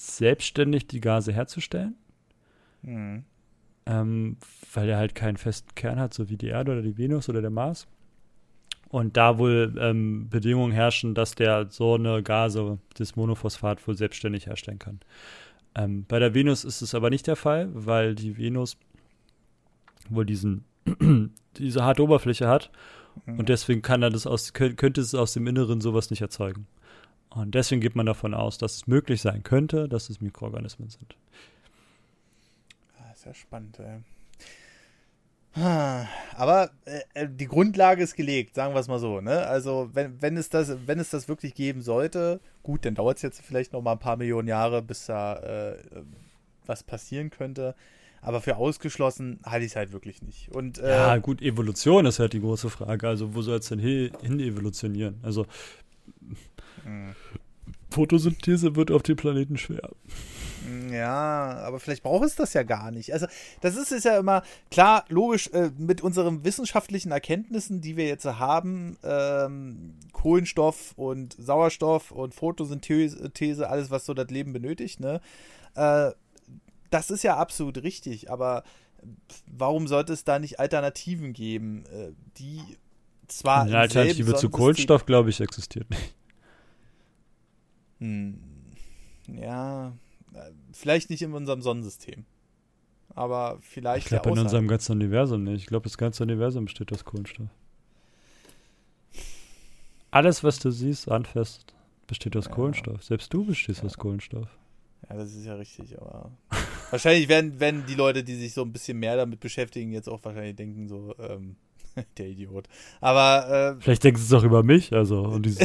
[SPEAKER 2] selbstständig die Gase herzustellen. Mhm. Ähm, weil er halt keinen festen Kern hat, so wie die Erde oder die Venus oder der Mars. Und da wohl ähm, Bedingungen herrschen, dass der so eine Gase, das Monophosphat, wohl selbstständig herstellen kann. Ähm, bei der Venus ist es aber nicht der Fall, weil die Venus wohl diesen, diese harte Oberfläche hat. Mhm. Und deswegen kann er das aus, könnte es aus dem Inneren sowas nicht erzeugen. Und deswegen geht man davon aus, dass es möglich sein könnte, dass es Mikroorganismen sind.
[SPEAKER 1] Ah, sehr spannend, ey. Aber äh, äh, die Grundlage ist gelegt, sagen wir es mal so. Ne? Also wenn, wenn, es das, wenn es das wirklich geben sollte, gut, dann dauert es jetzt vielleicht noch mal ein paar Millionen Jahre, bis da äh, was passieren könnte. Aber für ausgeschlossen halte ich es halt wirklich nicht. Und,
[SPEAKER 2] äh, ja, gut, Evolution ist halt die große Frage. Also wo soll es denn hin, hin evolutionieren? Also Mhm. Photosynthese wird auf dem Planeten schwer.
[SPEAKER 1] Ja, aber vielleicht braucht es das ja gar nicht. Also, das ist, ist ja immer klar, logisch, äh, mit unseren wissenschaftlichen Erkenntnissen, die wir jetzt haben, ähm, Kohlenstoff und Sauerstoff und Photosynthese, alles, was so das Leben benötigt, ne? Äh, das ist ja absolut richtig, aber warum sollte es da nicht Alternativen geben, äh, die zwar.
[SPEAKER 2] Eine Alternative zu Kohlenstoff, glaube ich, existiert nicht.
[SPEAKER 1] Hm, ja, vielleicht nicht in unserem Sonnensystem. Aber vielleicht.
[SPEAKER 2] Ich glaube, in unserem ganzen Universum nicht. Ich glaube, das ganze Universum besteht aus Kohlenstoff. Alles, was du siehst, anfasst, besteht aus ja. Kohlenstoff. Selbst du bestehst ja. aus Kohlenstoff.
[SPEAKER 1] Ja, das ist ja richtig, aber wahrscheinlich werden, werden die Leute, die sich so ein bisschen mehr damit beschäftigen, jetzt auch wahrscheinlich denken, so, ähm, Der Idiot. Aber
[SPEAKER 2] äh, vielleicht denkst du es auch über mich, also und die,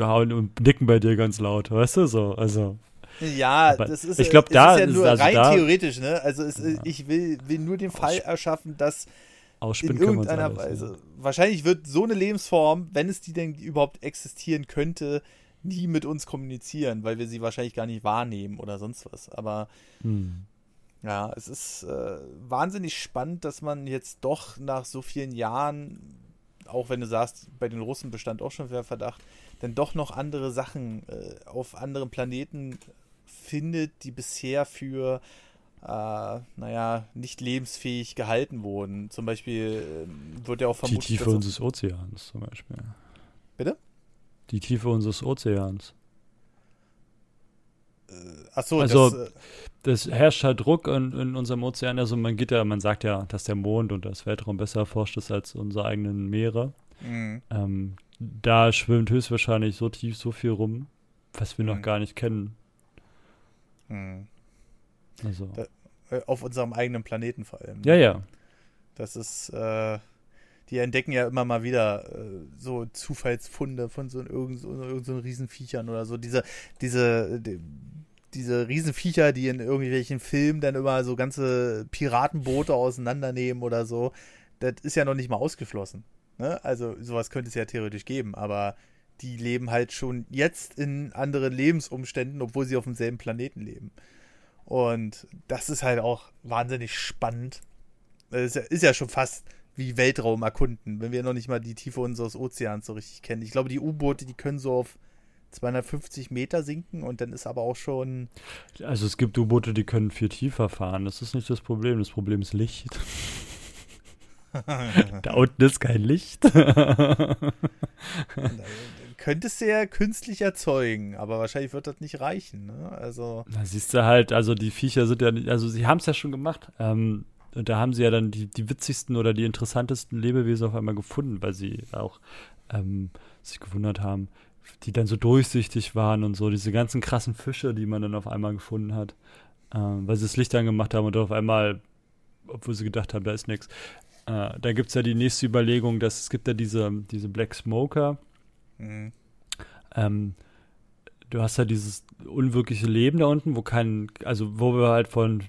[SPEAKER 2] hauen und nicken bei dir ganz laut, weißt du so, also.
[SPEAKER 1] Ja, das ist,
[SPEAKER 2] ich glaube, da
[SPEAKER 1] ist ja nur also rein da, theoretisch, ne? Also es, ja. ich will, will nur den Fall erschaffen, dass in irgendeiner alles, Weise, ja. wahrscheinlich wird so eine Lebensform, wenn es die denn überhaupt existieren könnte, nie mit uns kommunizieren, weil wir sie wahrscheinlich gar nicht wahrnehmen oder sonst was. Aber hm. Ja, es ist äh, wahnsinnig spannend, dass man jetzt doch nach so vielen Jahren, auch wenn du sagst, bei den Russen bestand auch schon der Verdacht, denn doch noch andere Sachen äh, auf anderen Planeten findet, die bisher für, äh, naja, nicht lebensfähig gehalten wurden. Zum Beispiel äh, wird ja auch
[SPEAKER 2] vermutet. Die Tiefe unseres Ozeans zum Beispiel.
[SPEAKER 1] Bitte?
[SPEAKER 2] Die Tiefe unseres Ozeans.
[SPEAKER 1] Äh, Achso,
[SPEAKER 2] also, das, äh, das herrscht halt Druck in, in, unserem Ozean. Also man geht ja, man sagt ja, dass der Mond und das Weltraum besser erforscht ist als unsere eigenen Meere. Mhm. Ähm, da schwimmt höchstwahrscheinlich so tief so viel rum, was wir mhm. noch gar nicht kennen.
[SPEAKER 1] Mhm. Also. Da, äh, auf unserem eigenen Planeten vor allem.
[SPEAKER 2] Ja, ja.
[SPEAKER 1] Das ist, äh, die entdecken ja immer mal wieder äh, so Zufallsfunde von so, irgend, irgend so Riesenviechern oder so. Diese, diese, die, diese Riesenviecher, die in irgendwelchen Filmen dann immer so ganze Piratenboote auseinandernehmen oder so, das ist ja noch nicht mal ausgeschlossen. Ne? Also sowas könnte es ja theoretisch geben, aber die leben halt schon jetzt in anderen Lebensumständen, obwohl sie auf demselben Planeten leben. Und das ist halt auch wahnsinnig spannend. Es ist ja schon fast wie Weltraum erkunden, wenn wir noch nicht mal die Tiefe unseres Ozeans so richtig kennen. Ich glaube, die U-Boote, die können so auf 250 Meter sinken und dann ist aber auch schon.
[SPEAKER 2] Also es gibt U-Boote, die können viel tiefer fahren. Das ist nicht das Problem. Das Problem ist Licht. da unten ist kein Licht.
[SPEAKER 1] könntest du ja künstlich erzeugen, aber wahrscheinlich wird das nicht reichen. Ne? Also.
[SPEAKER 2] Da siehst du halt, also die Viecher sind ja nicht, also sie haben es ja schon gemacht. Ähm, und da haben sie ja dann die, die witzigsten oder die interessantesten Lebewesen auf einmal gefunden, weil sie auch ähm, sich gewundert haben, die dann so durchsichtig waren und so, diese ganzen krassen Fische, die man dann auf einmal gefunden hat, ähm, weil sie das Licht angemacht haben und auf einmal, obwohl sie gedacht haben, da ist nichts. Äh, da gibt es ja die nächste Überlegung, dass es gibt ja diese, diese Black Smoker. Mhm. Ähm, du hast ja dieses unwirkliche Leben da unten, wo kein, also wo wir halt von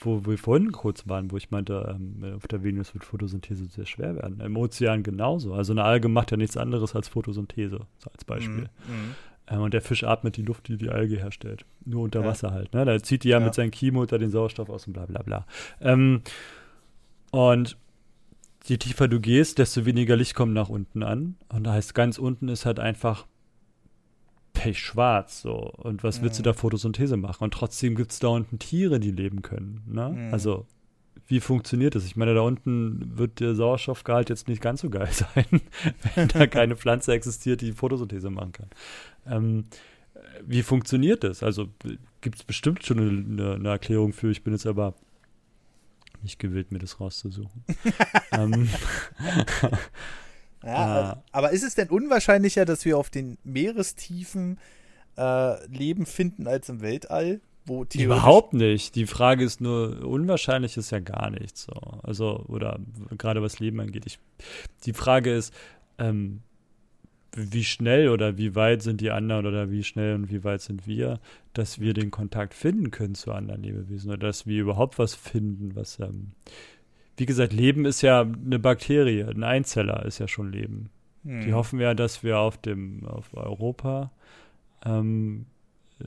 [SPEAKER 2] wo wir vorhin kurz waren, wo ich meinte, ähm, auf der Venus wird Photosynthese sehr schwer werden. Im Ozean genauso. Also eine Alge macht ja nichts anderes als Photosynthese, so als Beispiel. Mhm. mhm. Ähm, und der Fisch atmet die Luft, die die Alge herstellt. Nur unter ja. Wasser halt. Ne? Da zieht die ja, ja, mit seinem Kiemotor den Sauerstoff aus und bla bla bla. Ähm, und je tiefer du gehst, desto weniger Licht kommt nach unten an. Und da heißt, ganz unten ist halt einfach pechschwarz so. Und was mhm. willst du da Photosynthese machen? Und trotzdem gibt es da unten Tiere, die leben können. Ne? Mhm. Also, wie funktioniert das? Ich meine, da unten wird der Sauerstoffgehalt jetzt nicht ganz so geil sein, wenn da keine Pflanze existiert, die Photosynthese machen kann. Ähm, wie funktioniert das? Also gibt es bestimmt schon eine, eine, Erklärung für. Ich bin jetzt aber nicht gewillt, mir das rauszusuchen. ähm,
[SPEAKER 1] ja, äh, aber ist es denn unwahrscheinlicher, dass wir auf den Meerestiefen äh, Leben finden als im Weltall?
[SPEAKER 2] Wo Überhaupt nicht. Die Frage ist nur, unwahrscheinlich ist ja gar nichts. So. Also, oder gerade was Leben angeht. Ich, die Frage ist, ähm, wie schnell oder wie weit sind die anderen oder wie schnell und wie weit sind wir, dass wir den Kontakt finden können zu anderen Lebewesen oder dass wir überhaupt was finden, was ähm, wie gesagt, Leben ist ja eine Bakterie, ein Einzeller ist ja schon Leben. Hm. Die hoffen ja, dass wir auf dem, auf Europa ähm,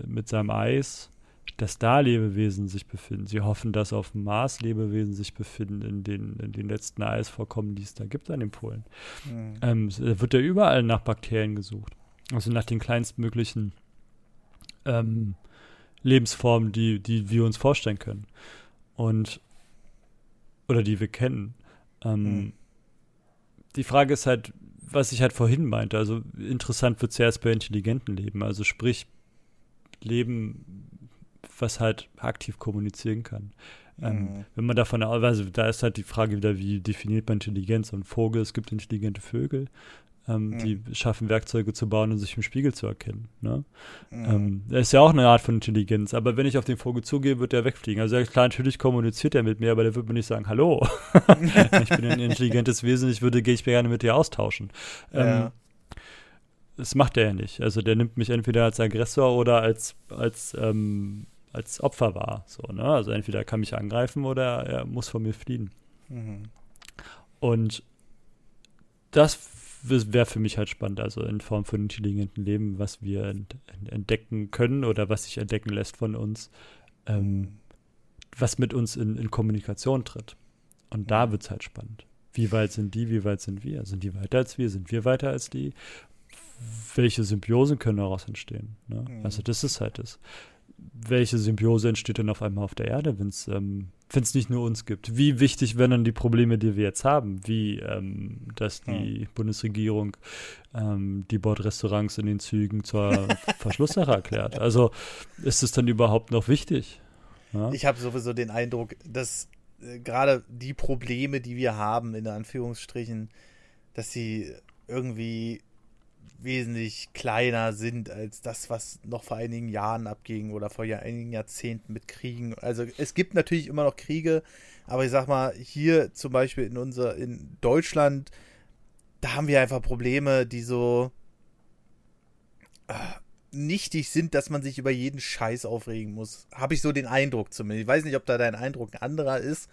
[SPEAKER 2] mit seinem Eis, dass da Lebewesen sich befinden. Sie hoffen, dass auf dem Mars Lebewesen sich befinden in den, in den letzten Eisvorkommen, die es da gibt an den Polen. Hm. Ähm, es wird ja überall nach Bakterien gesucht. Also nach den kleinstmöglichen ähm, Lebensformen, die, die wir uns vorstellen können. Und oder die wir kennen. Ähm, mhm. Die Frage ist halt, was ich halt vorhin meinte. Also interessant wird es ja erst bei intelligenten Leben. Also sprich, Leben, was halt aktiv kommunizieren kann. Mhm. Ähm, wenn man davon, also da ist halt die Frage wieder, wie definiert man Intelligenz und Vogel? Es gibt intelligente Vögel, ähm, mhm. Die schaffen Werkzeuge zu bauen und sich im Spiegel zu erkennen. Ne? Mhm. Ähm, das ist ja auch eine Art von Intelligenz. Aber wenn ich auf den Vogel zugehe, wird der wegfliegen. Also klar, natürlich kommuniziert er mit mir, aber der wird mir nicht sagen, hallo, ich bin ein intelligentes Wesen, ich würde, gehe ich gerne mit dir austauschen. Ja. Ähm, das macht er ja nicht. Also der nimmt mich entweder als Aggressor oder als, als, ähm, als Opfer wahr. So, ne? Also entweder er kann mich angreifen oder er muss von mir fliehen. Mhm. Und das wäre für mich halt spannend, also in Form von intelligentem Leben, was wir entdecken können oder was sich entdecken lässt von uns, ähm, was mit uns in, in Kommunikation tritt. Und da wird es halt spannend. Wie weit sind die, wie weit sind wir? Sind die weiter als wir? Sind wir weiter als die? Welche Symbiosen können daraus entstehen? Ne? Mhm. Also das ist halt das. Welche Symbiose entsteht denn auf einmal auf der Erde, wenn es ähm, wenn es nicht nur uns gibt? Wie wichtig wären dann die Probleme, die wir jetzt haben? Wie, ähm, dass die hm. Bundesregierung ähm, die Bordrestaurants in den Zügen zur Verschlusssache erklärt? Also ist es dann überhaupt noch wichtig?
[SPEAKER 1] Ja? Ich habe sowieso den Eindruck, dass äh, gerade die Probleme, die wir haben, in Anführungsstrichen, dass sie irgendwie wesentlich kleiner sind als das, was noch vor einigen Jahren abging oder vor einigen Jahrzehnten mit Kriegen. Also es gibt natürlich immer noch Kriege, aber ich sag mal, hier zum Beispiel in unser, in Deutschland, da haben wir einfach Probleme, die so äh, nichtig sind, dass man sich über jeden Scheiß aufregen muss. Habe ich so den Eindruck zumindest. Ich weiß nicht, ob da dein Eindruck ein anderer ist.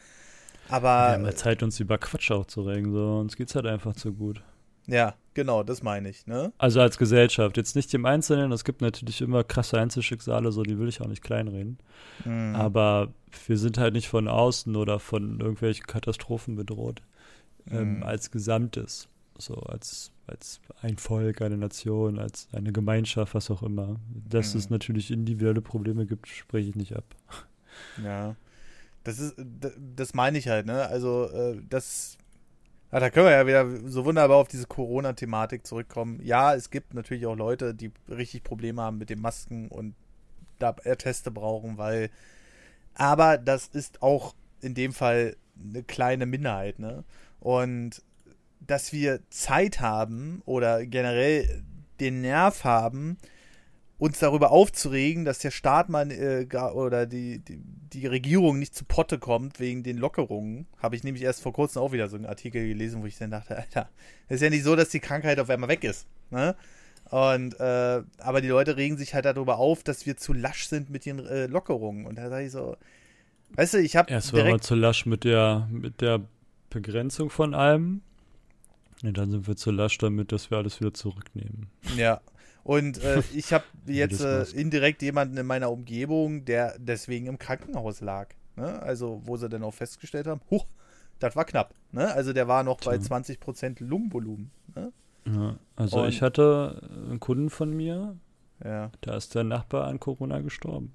[SPEAKER 1] Aber.
[SPEAKER 2] Wir haben ja Zeit, uns über Quatsch aufzuregen, so uns geht's halt einfach zu gut.
[SPEAKER 1] Ja, genau, das meine ich, ne?
[SPEAKER 2] Also als Gesellschaft, jetzt nicht im Einzelnen, es gibt natürlich immer krasse Einzelschicksale, so die will ich auch nicht kleinreden. Mhm. Aber wir sind halt nicht von außen oder von irgendwelchen Katastrophen bedroht. Ähm, mhm. als Gesamtes. So als, als ein Volk, eine Nation, als eine Gemeinschaft, was auch immer. Dass mhm. es natürlich individuelle Probleme gibt, spreche ich nicht ab.
[SPEAKER 1] Ja. Das ist, das meine ich halt, ne? Also, äh, das ja, da können wir ja wieder so wunderbar auf diese Corona-Thematik zurückkommen. Ja, es gibt natürlich auch Leute, die richtig Probleme haben mit den Masken und da Teste brauchen, weil. Aber das ist auch in dem Fall eine kleine Minderheit, ne? Und dass wir Zeit haben oder generell den Nerv haben, uns darüber aufzuregen, dass der Staat mal äh, oder die, die, die, Regierung nicht zu Potte kommt wegen den Lockerungen. Habe ich nämlich erst vor kurzem auch wieder so einen Artikel gelesen, wo ich dann dachte, Alter, es ist ja nicht so, dass die Krankheit auf einmal weg ist. Ne? Und äh, aber die Leute regen sich halt darüber auf, dass wir zu lasch sind mit den äh, Lockerungen. Und da sage ich so, weißt du, ich habe
[SPEAKER 2] erst wir zu lasch mit der mit der Begrenzung von allem. Und dann sind wir zu lasch damit, dass wir alles wieder zurücknehmen.
[SPEAKER 1] Ja, und äh, ich habe jetzt äh, indirekt jemanden in meiner Umgebung, der deswegen im Krankenhaus lag. Ne? Also, wo sie dann auch festgestellt haben, huch, das war knapp. Ne? Also, der war noch bei 20% Lungenvolumen. Ne?
[SPEAKER 2] Ja, also, Und, ich hatte einen Kunden von mir, ja. da ist der Nachbar an Corona gestorben.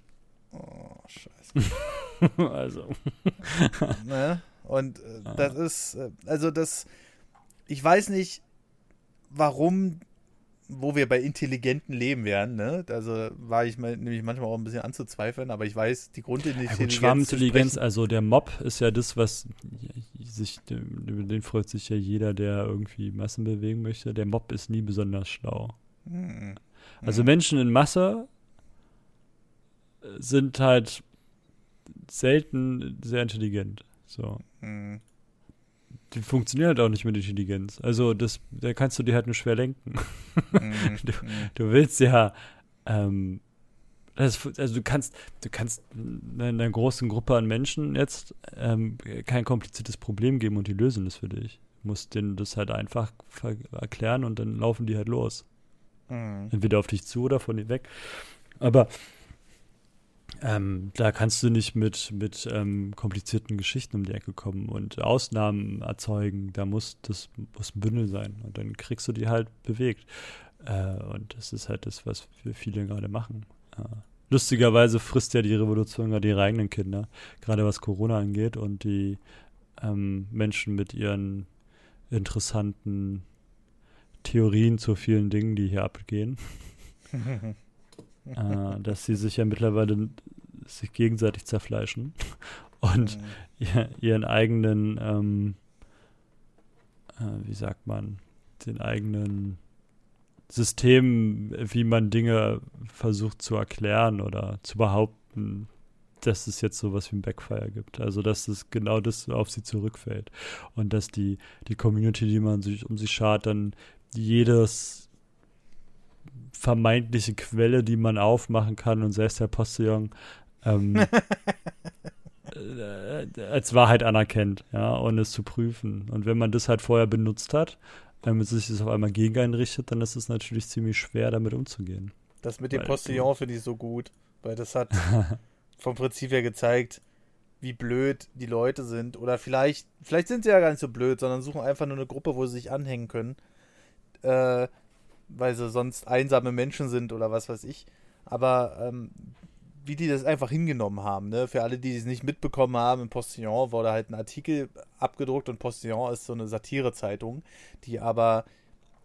[SPEAKER 1] Oh, scheiße.
[SPEAKER 2] also.
[SPEAKER 1] ne? Und äh, ah. das ist, äh, also das, ich weiß nicht, warum wo wir bei intelligenten Leben wären, ne? Also war ich mal, nämlich manchmal auch ein bisschen anzuzweifeln, aber ich weiß, die Grundintelligenz. Ja,
[SPEAKER 2] Schwarmintelligenz, also der Mob ist ja das, was sich, über den freut sich ja jeder, der irgendwie Massen bewegen möchte. Der Mob ist nie besonders schlau. Hm. Also hm. Menschen in Masse sind halt selten sehr intelligent. So. Hm die funktionieren halt auch nicht mit Intelligenz. Also das, da kannst du dir halt nur schwer lenken. Mhm. du, du, willst ja, ähm, das, also du kannst, du kannst einer großen Gruppe an Menschen jetzt ähm, kein kompliziertes Problem geben und die lösen das für dich. Du musst denen das halt einfach erklären und dann laufen die halt los. Mhm. Entweder auf dich zu oder von dir weg. Aber ähm, da kannst du nicht mit, mit ähm, komplizierten Geschichten um die Ecke kommen und Ausnahmen erzeugen. Da muss das muss ein Bündel sein und dann kriegst du die halt bewegt. Äh, und das ist halt das, was wir viele gerade machen. Äh, lustigerweise frisst ja die Revolution gerade ihre eigenen Kinder, gerade was Corona angeht und die ähm, Menschen mit ihren interessanten Theorien zu vielen Dingen, die hier abgehen. äh, dass sie sich ja mittlerweile sich gegenseitig zerfleischen und mhm. ihren eigenen, ähm, äh, wie sagt man, den eigenen System, wie man Dinge versucht zu erklären oder zu behaupten, dass es jetzt sowas wie ein Backfire gibt. Also dass es genau das auf sie zurückfällt. Und dass die, die Community, die man sich um sich schart, dann jedes vermeintliche Quelle, die man aufmachen kann und selbst der Postillon ähm, äh, als Wahrheit anerkennt, ja, und es zu prüfen. Und wenn man das halt vorher benutzt hat, wenn man sich das auf einmal gegen einen richtet, dann ist es natürlich ziemlich schwer, damit umzugehen.
[SPEAKER 1] Das mit dem Postillon finde ich so gut, weil das hat vom Prinzip her gezeigt, wie blöd die Leute sind. Oder vielleicht, vielleicht sind sie ja gar nicht so blöd, sondern suchen einfach nur eine Gruppe, wo sie sich anhängen können. Äh, weil sie sonst einsame Menschen sind oder was weiß ich. Aber ähm, wie die das einfach hingenommen haben, ne? Für alle, die es nicht mitbekommen haben, im Postillon wurde halt ein Artikel abgedruckt und Postillon ist so eine Satirezeitung, die aber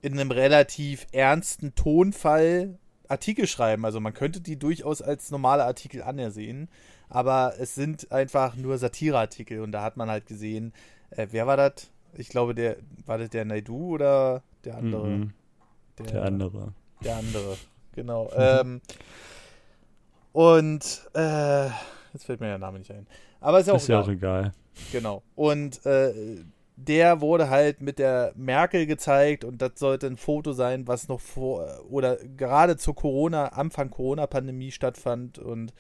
[SPEAKER 1] in einem relativ ernsten Tonfall Artikel schreiben. Also man könnte die durchaus als normale Artikel anersehen, aber es sind einfach nur Satireartikel und da hat man halt gesehen, äh, wer war das? Ich glaube, der war das der Naidu oder der andere? Mhm.
[SPEAKER 2] Der, der, andere.
[SPEAKER 1] Der andere, genau. ähm, und äh, jetzt fällt mir der Name nicht ein. Aber ist ja auch, ist
[SPEAKER 2] egal. Ja auch egal.
[SPEAKER 1] Genau. Und äh, der wurde halt mit der Merkel gezeigt und das sollte ein Foto sein, was noch vor oder gerade zur Corona, Anfang Corona-Pandemie stattfand und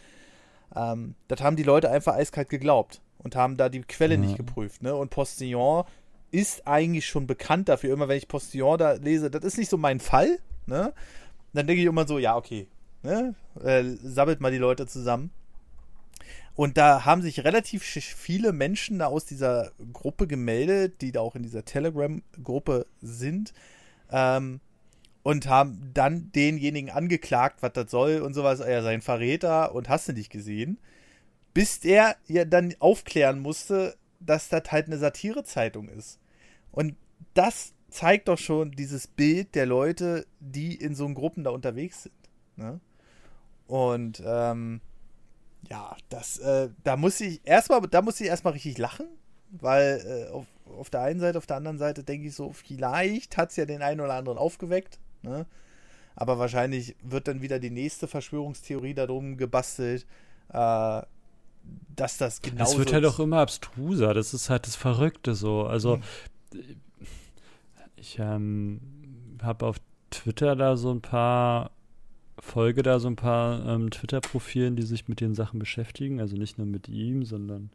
[SPEAKER 1] ähm, das haben die Leute einfach eiskalt geglaubt und haben da die Quelle ja. nicht geprüft. Ne? Und Postillon ist eigentlich schon bekannt dafür. Immer wenn ich Postillon da lese, das ist nicht so mein Fall. Ne? Dann denke ich immer so, ja, okay. Ne? Äh, sammelt mal die Leute zusammen. Und da haben sich relativ viele Menschen da aus dieser Gruppe gemeldet, die da auch in dieser Telegram-Gruppe sind. Ähm, und haben dann denjenigen angeklagt, was das soll und sowas. Er sei ein Verräter und hast du nicht gesehen. Bis der ja dann aufklären musste, dass das halt eine Satirezeitung ist. Und das zeigt doch schon dieses Bild der Leute, die in so Gruppen da unterwegs sind. Ne? Und ähm, ja, das, äh, da muss ich erstmal, da muss ich erstmal richtig lachen, weil äh, auf, auf der einen Seite, auf der anderen Seite denke ich so, vielleicht hat es ja den einen oder anderen aufgeweckt, ne? Aber wahrscheinlich wird dann wieder die nächste Verschwörungstheorie darum gebastelt, äh, dass das genau.
[SPEAKER 2] Es wird halt auch immer abstruser. Das ist halt das Verrückte so. Also hm. Ich ähm, habe auf Twitter da so ein paar folge da so ein paar ähm, Twitter-Profilen, die sich mit den Sachen beschäftigen. Also nicht nur mit ihm, sondern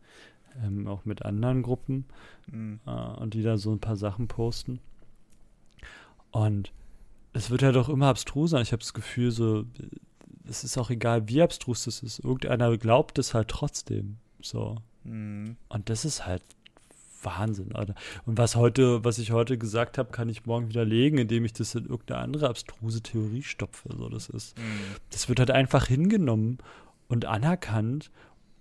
[SPEAKER 2] ähm, auch mit anderen Gruppen. Mhm. Äh, und die da so ein paar Sachen posten. Und es wird halt auch immer abstruser. Ich habe das Gefühl, so, es ist auch egal, wie abstrus das ist. Irgendeiner glaubt es halt trotzdem. So. Mhm. Und das ist halt Wahnsinn, Alter. Und was heute, was ich heute gesagt habe, kann ich morgen widerlegen, indem ich das in irgendeine andere abstruse Theorie stopfe. So, das ist, mhm. das wird halt einfach hingenommen und anerkannt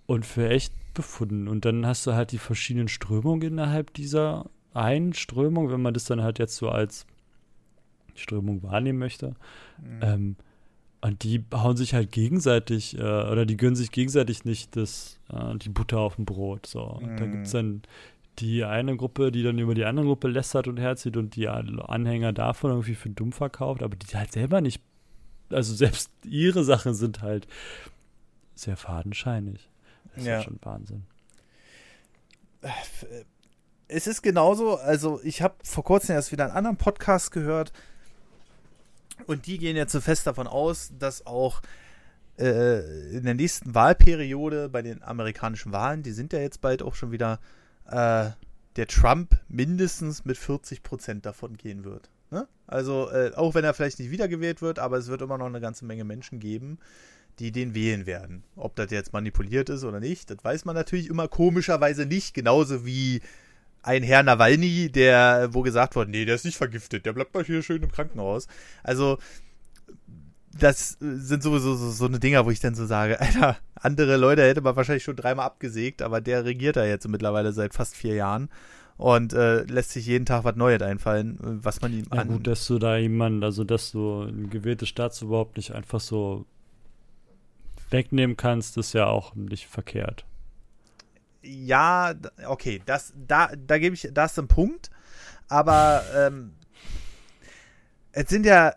[SPEAKER 2] und für echt befunden. Und dann hast du halt die verschiedenen Strömungen innerhalb dieser einen Strömung, wenn man das dann halt jetzt so als Strömung wahrnehmen möchte. Mhm. Ähm, und die hauen sich halt gegenseitig, äh, oder die gönnen sich gegenseitig nicht das, äh, die Butter auf dem Brot. So. Und mhm. da gibt es dann die eine Gruppe, die dann über die andere Gruppe lästert und herzieht und die Anhänger davon irgendwie für dumm verkauft, aber die halt selber nicht, also selbst ihre Sachen sind halt sehr fadenscheinig. Das ja. ist schon Wahnsinn.
[SPEAKER 1] Es ist genauso, also ich habe vor kurzem erst wieder einen anderen Podcast gehört, und die gehen jetzt so fest davon aus, dass auch äh, in der nächsten Wahlperiode bei den amerikanischen Wahlen, die sind ja jetzt bald auch schon wieder, äh, der Trump mindestens mit 40 Prozent davon gehen wird. Ne? Also äh, auch wenn er vielleicht nicht wiedergewählt wird, aber es wird immer noch eine ganze Menge Menschen geben, die den wählen werden. Ob das jetzt manipuliert ist oder nicht, das weiß man natürlich immer komischerweise nicht, genauso wie ein Herr Nawalny, der, wo gesagt wurde, nee, der ist nicht vergiftet, der bleibt mal hier schön im Krankenhaus. Also, das sind sowieso so, so eine Dinger, wo ich dann so sage, Alter, andere Leute hätte man wahrscheinlich schon dreimal abgesägt, aber der regiert da jetzt mittlerweile seit fast vier Jahren und äh, lässt sich jeden Tag was Neues einfallen, was man ihm
[SPEAKER 2] ja, an. gut, dass du da jemanden, also dass du ein gewähltes Staatsoberhaupt nicht einfach so wegnehmen kannst, ist ja auch nicht verkehrt
[SPEAKER 1] ja, okay, das, da, da gebe ich, da ist ein Punkt, aber ähm, es sind ja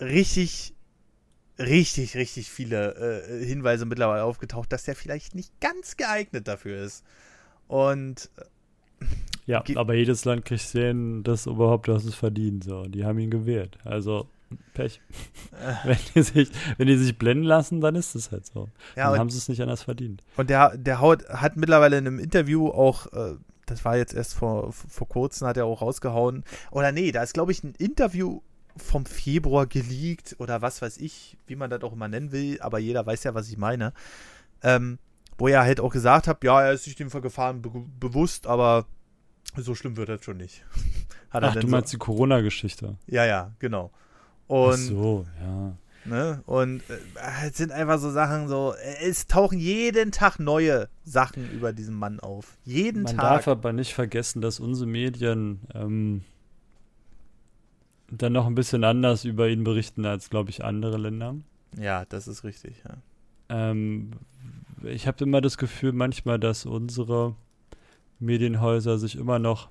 [SPEAKER 1] richtig, richtig, richtig viele äh, Hinweise mittlerweile aufgetaucht, dass der vielleicht nicht ganz geeignet dafür ist. Und
[SPEAKER 2] ja, aber jedes Land kriegt sehen, dass überhaupt das es verdient. So, die haben ihn gewählt. Also Pech. wenn, die sich, wenn die sich blenden lassen, dann ist es halt so. Ja, dann haben sie es nicht anders verdient.
[SPEAKER 1] Und der, der Haut hat mittlerweile in einem Interview auch, äh, das war jetzt erst vor, vor kurzem, hat er auch rausgehauen. Oder nee, da ist, glaube ich, ein Interview vom Februar geleakt oder was weiß ich, wie man das auch immer nennen will, aber jeder weiß ja, was ich meine. Ähm, wo er halt auch gesagt hat, ja, er ist sich dem Gefahren be bewusst, aber so schlimm wird das schon nicht.
[SPEAKER 2] Ach, du meinst so, die Corona-Geschichte?
[SPEAKER 1] Ja, ja, genau. Und, Ach
[SPEAKER 2] so, ja.
[SPEAKER 1] Ne? Und äh, es sind einfach so Sachen so, es tauchen jeden Tag neue Sachen über diesen Mann auf. Jeden
[SPEAKER 2] Man
[SPEAKER 1] Tag.
[SPEAKER 2] Man darf aber nicht vergessen, dass unsere Medien ähm, dann noch ein bisschen anders über ihn berichten als, glaube ich, andere Länder.
[SPEAKER 1] Ja, das ist richtig, ja.
[SPEAKER 2] Ähm, ich habe immer das Gefühl manchmal, dass unsere Medienhäuser sich immer noch,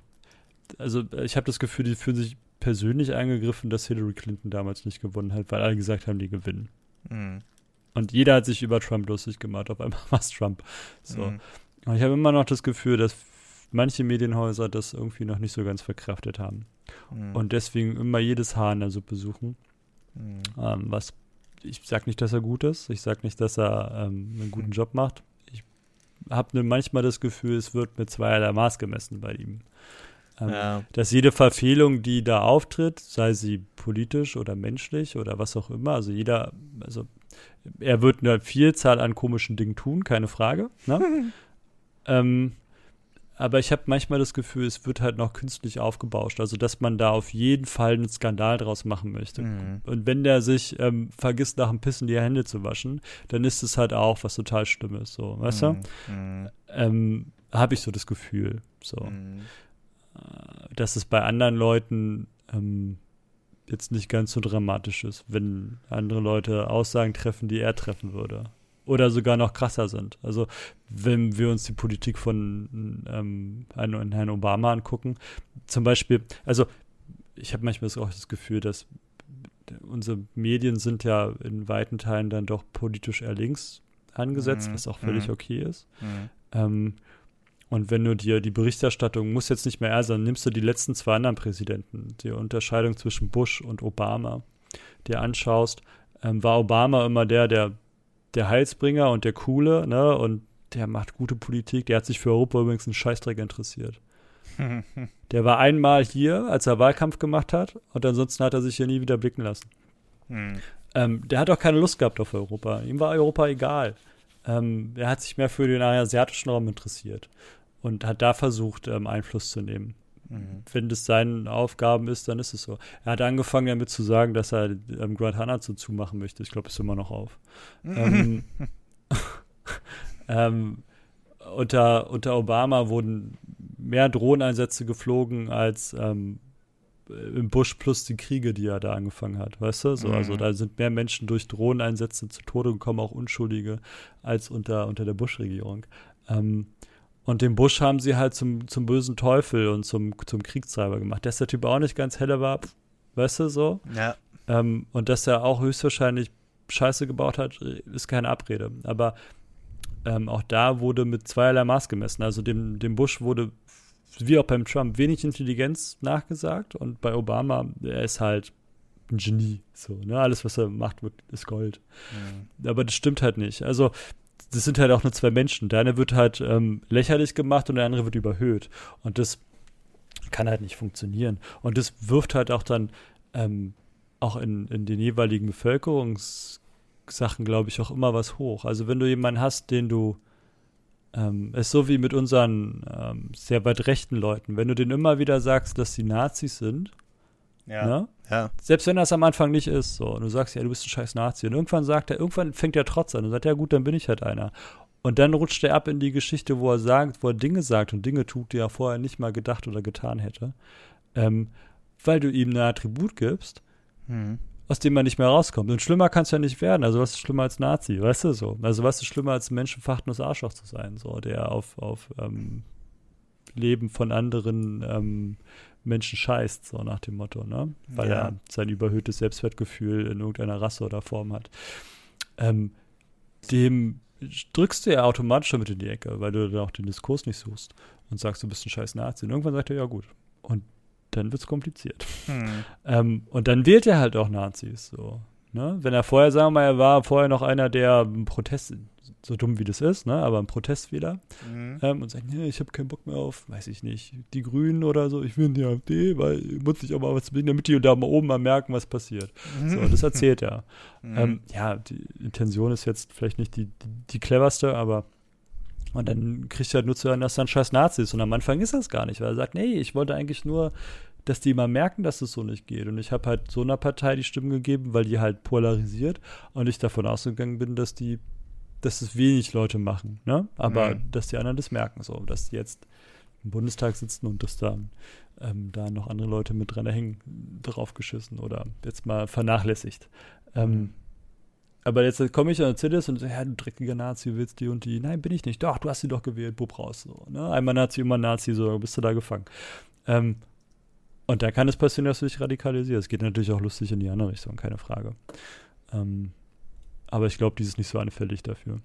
[SPEAKER 2] also ich habe das Gefühl, die fühlen sich persönlich angegriffen, dass Hillary Clinton damals nicht gewonnen hat, weil alle gesagt haben, die gewinnen. Mhm. Und jeder hat sich über Trump lustig gemacht, auf einmal war es Trump. So. Mhm. Und ich habe immer noch das Gefühl, dass manche Medienhäuser das irgendwie noch nicht so ganz verkraftet haben. Mhm. Und deswegen immer jedes Haar in der Suppe suchen. Mhm. Ähm, was ich sage nicht, dass er gut ist. Ich sage nicht, dass er ähm, einen guten Job macht. Ich habe manchmal das Gefühl, es wird mit zweierlei Maß gemessen bei ihm. Ähm, ja. Dass jede Verfehlung, die da auftritt, sei sie politisch oder menschlich oder was auch immer, also jeder, also er wird eine Vielzahl an komischen Dingen tun, keine Frage. Ne? ähm, aber ich habe manchmal das Gefühl, es wird halt noch künstlich aufgebauscht. Also, dass man da auf jeden Fall einen Skandal draus machen möchte. Mhm. Und wenn der sich ähm, vergisst, nach dem Pissen die Hände zu waschen, dann ist es halt auch was total Schlimmes. So, weißt mhm. du? Mhm. Ähm, habe ich so das Gefühl. So. Mhm. Äh, dass es bei anderen Leuten ähm, jetzt nicht ganz so dramatisch ist, wenn andere Leute Aussagen treffen, die er treffen würde oder sogar noch krasser sind. Also wenn wir uns die Politik von ähm, Herrn Obama angucken, zum Beispiel, also ich habe manchmal auch das Gefühl, dass unsere Medien sind ja in weiten Teilen dann doch politisch eher links angesetzt, mhm. was auch völlig mhm. okay ist. Mhm. Ähm, und wenn du dir die Berichterstattung, muss jetzt nicht mehr er sein, nimmst du die letzten zwei anderen Präsidenten, die Unterscheidung zwischen Bush und Obama, dir anschaust, ähm, war Obama immer der, der der Heilsbringer und der Coole, ne? Und der macht gute Politik. Der hat sich für Europa übrigens einen Scheißdreck interessiert. der war einmal hier, als er Wahlkampf gemacht hat, und ansonsten hat er sich hier nie wieder blicken lassen. Hm. Ähm, der hat auch keine Lust gehabt auf Europa. Ihm war Europa egal. Ähm, er hat sich mehr für den asiatischen Raum interessiert und hat da versucht, ähm, Einfluss zu nehmen. Mhm. Wenn das seine Aufgaben ist, dann ist es so. Er hat angefangen damit zu sagen, dass er ähm, Grant Hanna so zumachen möchte. Ich glaube, es ist immer noch auf. ähm, ähm, unter, unter Obama wurden mehr Drohneinsätze geflogen als ähm, im Bush plus die Kriege, die er da angefangen hat, weißt du? So, mhm. Also da sind mehr Menschen durch Drohneneinsätze zu Tode gekommen, auch Unschuldige, als unter, unter der Bush-Regierung. Ähm, und den Bush haben sie halt zum, zum bösen Teufel und zum, zum Kriegstreiber gemacht. Dass der Typ auch nicht ganz heller war, weißt du so?
[SPEAKER 1] Ja.
[SPEAKER 2] Ähm, und dass er auch höchstwahrscheinlich Scheiße gebaut hat, ist keine Abrede. Aber ähm, auch da wurde mit zweierlei Maß gemessen. Also dem, dem Bush wurde, wie auch beim Trump, wenig Intelligenz nachgesagt. Und bei Obama, er ist halt ein Genie. So, ne? Alles, was er macht, ist Gold. Mhm. Aber das stimmt halt nicht. Also das sind halt auch nur zwei Menschen. Der eine wird halt ähm, lächerlich gemacht und der andere wird überhöht. Und das kann halt nicht funktionieren. Und das wirft halt auch dann ähm, auch in, in den jeweiligen Bevölkerungssachen, glaube ich, auch immer was hoch. Also wenn du jemanden hast, den du ähm, ist so wie mit unseren ähm, sehr weit rechten Leuten. Wenn du denen immer wieder sagst, dass sie Nazis sind,
[SPEAKER 1] ja. Ne? ja.
[SPEAKER 2] Selbst wenn das am Anfang nicht ist, so, und du sagst, ja, du bist ein scheiß Nazi. Und irgendwann sagt er, irgendwann fängt er trotz an und sagt, ja gut, dann bin ich halt einer. Und dann rutscht er ab in die Geschichte, wo er sagt, wo er Dinge sagt und Dinge tut, die er vorher nicht mal gedacht oder getan hätte. Ähm, weil du ihm ein Attribut gibst, hm. aus dem man nicht mehr rauskommt. Und schlimmer kann es ja nicht werden. Also was ist schlimmer als Nazi, weißt du so? Also was ist schlimmer als ein menschenverachtendes Arschloch zu sein, so, der auf, auf ähm, Leben von anderen ähm, Menschen scheißt, so nach dem Motto, ne? Weil ja. er sein überhöhtes Selbstwertgefühl in irgendeiner Rasse oder Form hat. Ähm, dem drückst du ja automatisch damit in die Ecke, weil du dann auch den Diskurs nicht suchst und sagst, du bist ein scheiß Nazi. Und irgendwann sagt er, ja gut. Und dann wird es kompliziert. Hm. Ähm, und dann wählt er halt auch Nazis, so. Ne? Wenn er vorher, sagen wir mal, er war vorher noch einer, der Protest, so dumm wie das ist, ne? aber ein Protestwähler mhm. ähm, und sagt, nee, ich habe keinen Bock mehr auf, weiß ich nicht, die Grünen oder so, ich will die AfD, weil muss ich auch mal was bringen, damit die da mal oben mal merken, was passiert. Mhm. So, das erzählt er. Mhm. Ähm, ja, die Intention ist jetzt vielleicht nicht die, die, die cleverste, aber und dann kriegt er halt nur zu hören, dass er ein scheiß Nazi ist. Und am Anfang ist das gar nicht, weil er sagt, nee, ich wollte eigentlich nur dass die mal merken, dass es so nicht geht. Und ich habe halt so einer Partei die Stimmen gegeben, weil die halt polarisiert und ich davon ausgegangen bin, dass die, dass es wenig Leute machen, ne? Aber mhm. dass die anderen das merken, so, dass die jetzt im Bundestag sitzen und dass dann ähm, da noch andere Leute mit dran hängen, drauf geschissen oder jetzt mal vernachlässigt. Ähm, mhm. Aber jetzt komme ich und erzähle es und sage, ja, du dreckiger Nazi, willst die und die. Nein, bin ich nicht. Doch, du hast sie doch gewählt, Bub raus. So, ne? Einmal Nazi, immer Nazi, so bist du da gefangen. Ähm, und da kann es passieren, dass du dich radikalisierst. Es geht natürlich auch lustig in die andere Richtung, keine Frage. Ähm, aber ich glaube, die ist nicht so anfällig dafür.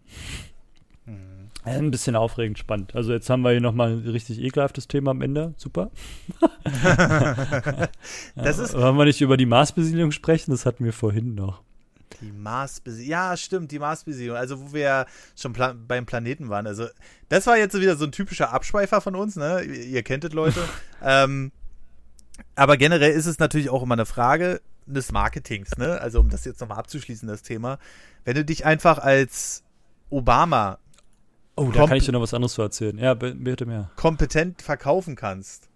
[SPEAKER 2] Mhm. Ein bisschen aufregend, spannend. Also jetzt haben wir hier nochmal ein richtig ekelhaftes Thema am Ende. Super.
[SPEAKER 1] das ist
[SPEAKER 2] Wollen wir nicht über die Marsbesiedlung sprechen? Das hatten wir vorhin noch.
[SPEAKER 1] Die Marsbesiedlung. Ja, stimmt, die Marsbesiedlung. Also, wo wir schon Pla beim Planeten waren. Also, das war jetzt wieder so ein typischer Abschweifer von uns, ne? Ihr kennt es, Leute. ähm, aber generell ist es natürlich auch immer eine Frage des Marketings, ne? Also, um das jetzt nochmal abzuschließen, das Thema. Wenn du dich einfach als Obama.
[SPEAKER 2] Oh, da kann ich dir noch was anderes zu erzählen. Ja, bitte mehr.
[SPEAKER 1] Kompetent verkaufen kannst.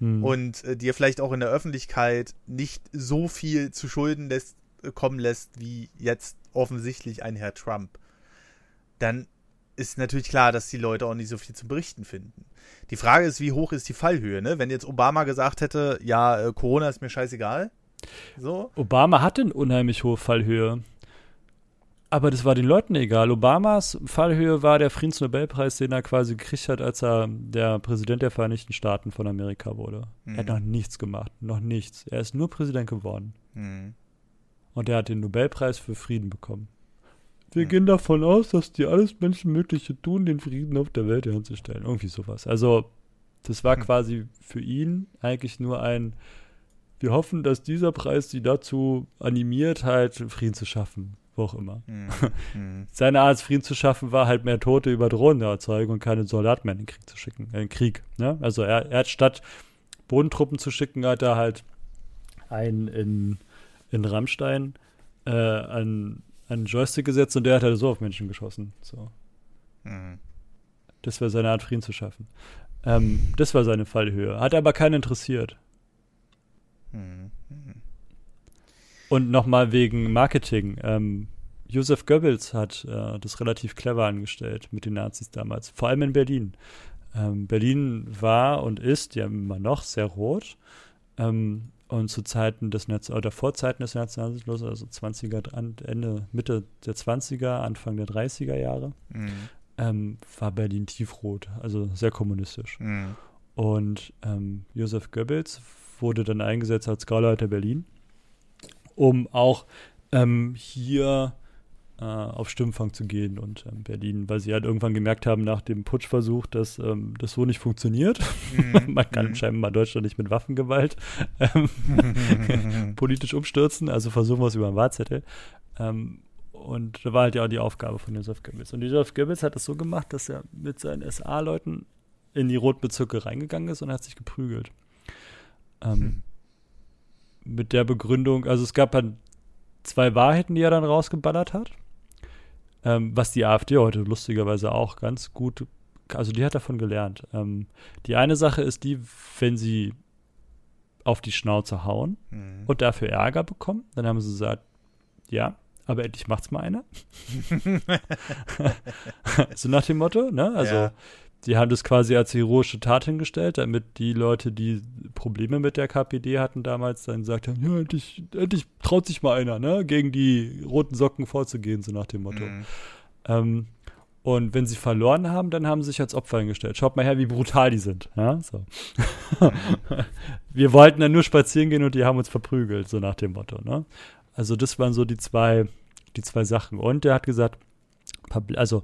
[SPEAKER 1] Hm. Und äh, dir vielleicht auch in der Öffentlichkeit nicht so viel zu Schulden lässt, äh, kommen lässt, wie jetzt offensichtlich ein Herr Trump. Dann ist natürlich klar, dass die Leute auch nicht so viel zu berichten finden. Die Frage ist, wie hoch ist die Fallhöhe, ne? Wenn jetzt Obama gesagt hätte, ja, äh, Corona ist mir scheißegal. So.
[SPEAKER 2] Obama hatte eine unheimlich hohe Fallhöhe. Aber das war den Leuten egal. Obamas Fallhöhe war der Friedensnobelpreis, den er quasi gekriegt hat, als er der Präsident der Vereinigten Staaten von Amerika wurde. Mhm. Er hat mhm. noch nichts gemacht, noch nichts. Er ist nur Präsident geworden. Mhm. Und er hat den Nobelpreis für Frieden bekommen. Wir mhm. gehen davon aus, dass die alles Menschenmögliche tun, den Frieden auf der Welt herzustellen. Irgendwie sowas. Also, das war mhm. quasi für ihn eigentlich nur ein, wir hoffen, dass dieser Preis sie dazu animiert, halt Frieden zu schaffen wo auch immer. Mhm. Seine Art, Frieden zu schaffen, war halt mehr Tote über Drohnen erzeugen und keine Soldaten mehr in den Krieg zu schicken. Äh, in den Krieg. Ne? Also er, er, hat statt Bodentruppen zu schicken, hat er halt einen in, in Rammstein äh, einen, einen Joystick gesetzt und der hat halt so auf Menschen geschossen. So. Mhm. Das wäre seine Art, Frieden zu schaffen. Ähm, das war seine Fallhöhe. Hat aber keinen interessiert. Mhm. Und nochmal wegen Marketing. Ähm, Josef Goebbels hat äh, das relativ clever angestellt mit den Nazis damals, vor allem in Berlin. Ähm, Berlin war und ist ja immer noch sehr rot. Ähm, und zu Zeiten des Netz oder vor Zeiten des Nationalsozialismus, also 20er, Ende, Mitte der 20er, Anfang der 30er Jahre, mhm. ähm, war Berlin tiefrot, also sehr kommunistisch. Mhm. Und ähm, Josef Goebbels wurde dann eingesetzt als Gauleiter Berlin um auch ähm, hier äh, auf Stimmfang zu gehen und ähm, Berlin, weil sie halt irgendwann gemerkt haben nach dem Putschversuch, dass ähm, das so nicht funktioniert. Mhm. Man kann mhm. scheinbar Deutschland nicht mit Waffengewalt ähm, politisch umstürzen, also versuchen wir es über einen Wahlzettel. Ähm, und da war halt ja auch die Aufgabe von Josef Goebbels. Und Josef Goebbels hat das so gemacht, dass er mit seinen SA-Leuten in die Rotbezirke reingegangen ist und hat sich geprügelt. Ähm, hm mit der Begründung, also es gab dann zwei Wahrheiten, die er dann rausgeballert hat. Ähm, was die AfD heute lustigerweise auch ganz gut, also die hat davon gelernt. Ähm, die eine Sache ist die, wenn sie auf die Schnauze hauen mhm. und dafür Ärger bekommen, dann haben sie gesagt, ja, aber endlich macht's mal einer. so nach dem Motto, ne? Also ja die haben das quasi als heroische Tat hingestellt, damit die Leute, die Probleme mit der KPD hatten damals, dann gesagt haben, ja, endlich, endlich traut sich mal einer, ne, gegen die roten Socken vorzugehen, so nach dem Motto. Mhm. Ähm, und wenn sie verloren haben, dann haben sie sich als Opfer hingestellt. Schaut mal her, wie brutal die sind. Ja, so. Wir wollten dann nur spazieren gehen und die haben uns verprügelt, so nach dem Motto. Ne? Also das waren so die zwei, die zwei Sachen. Und er hat gesagt, also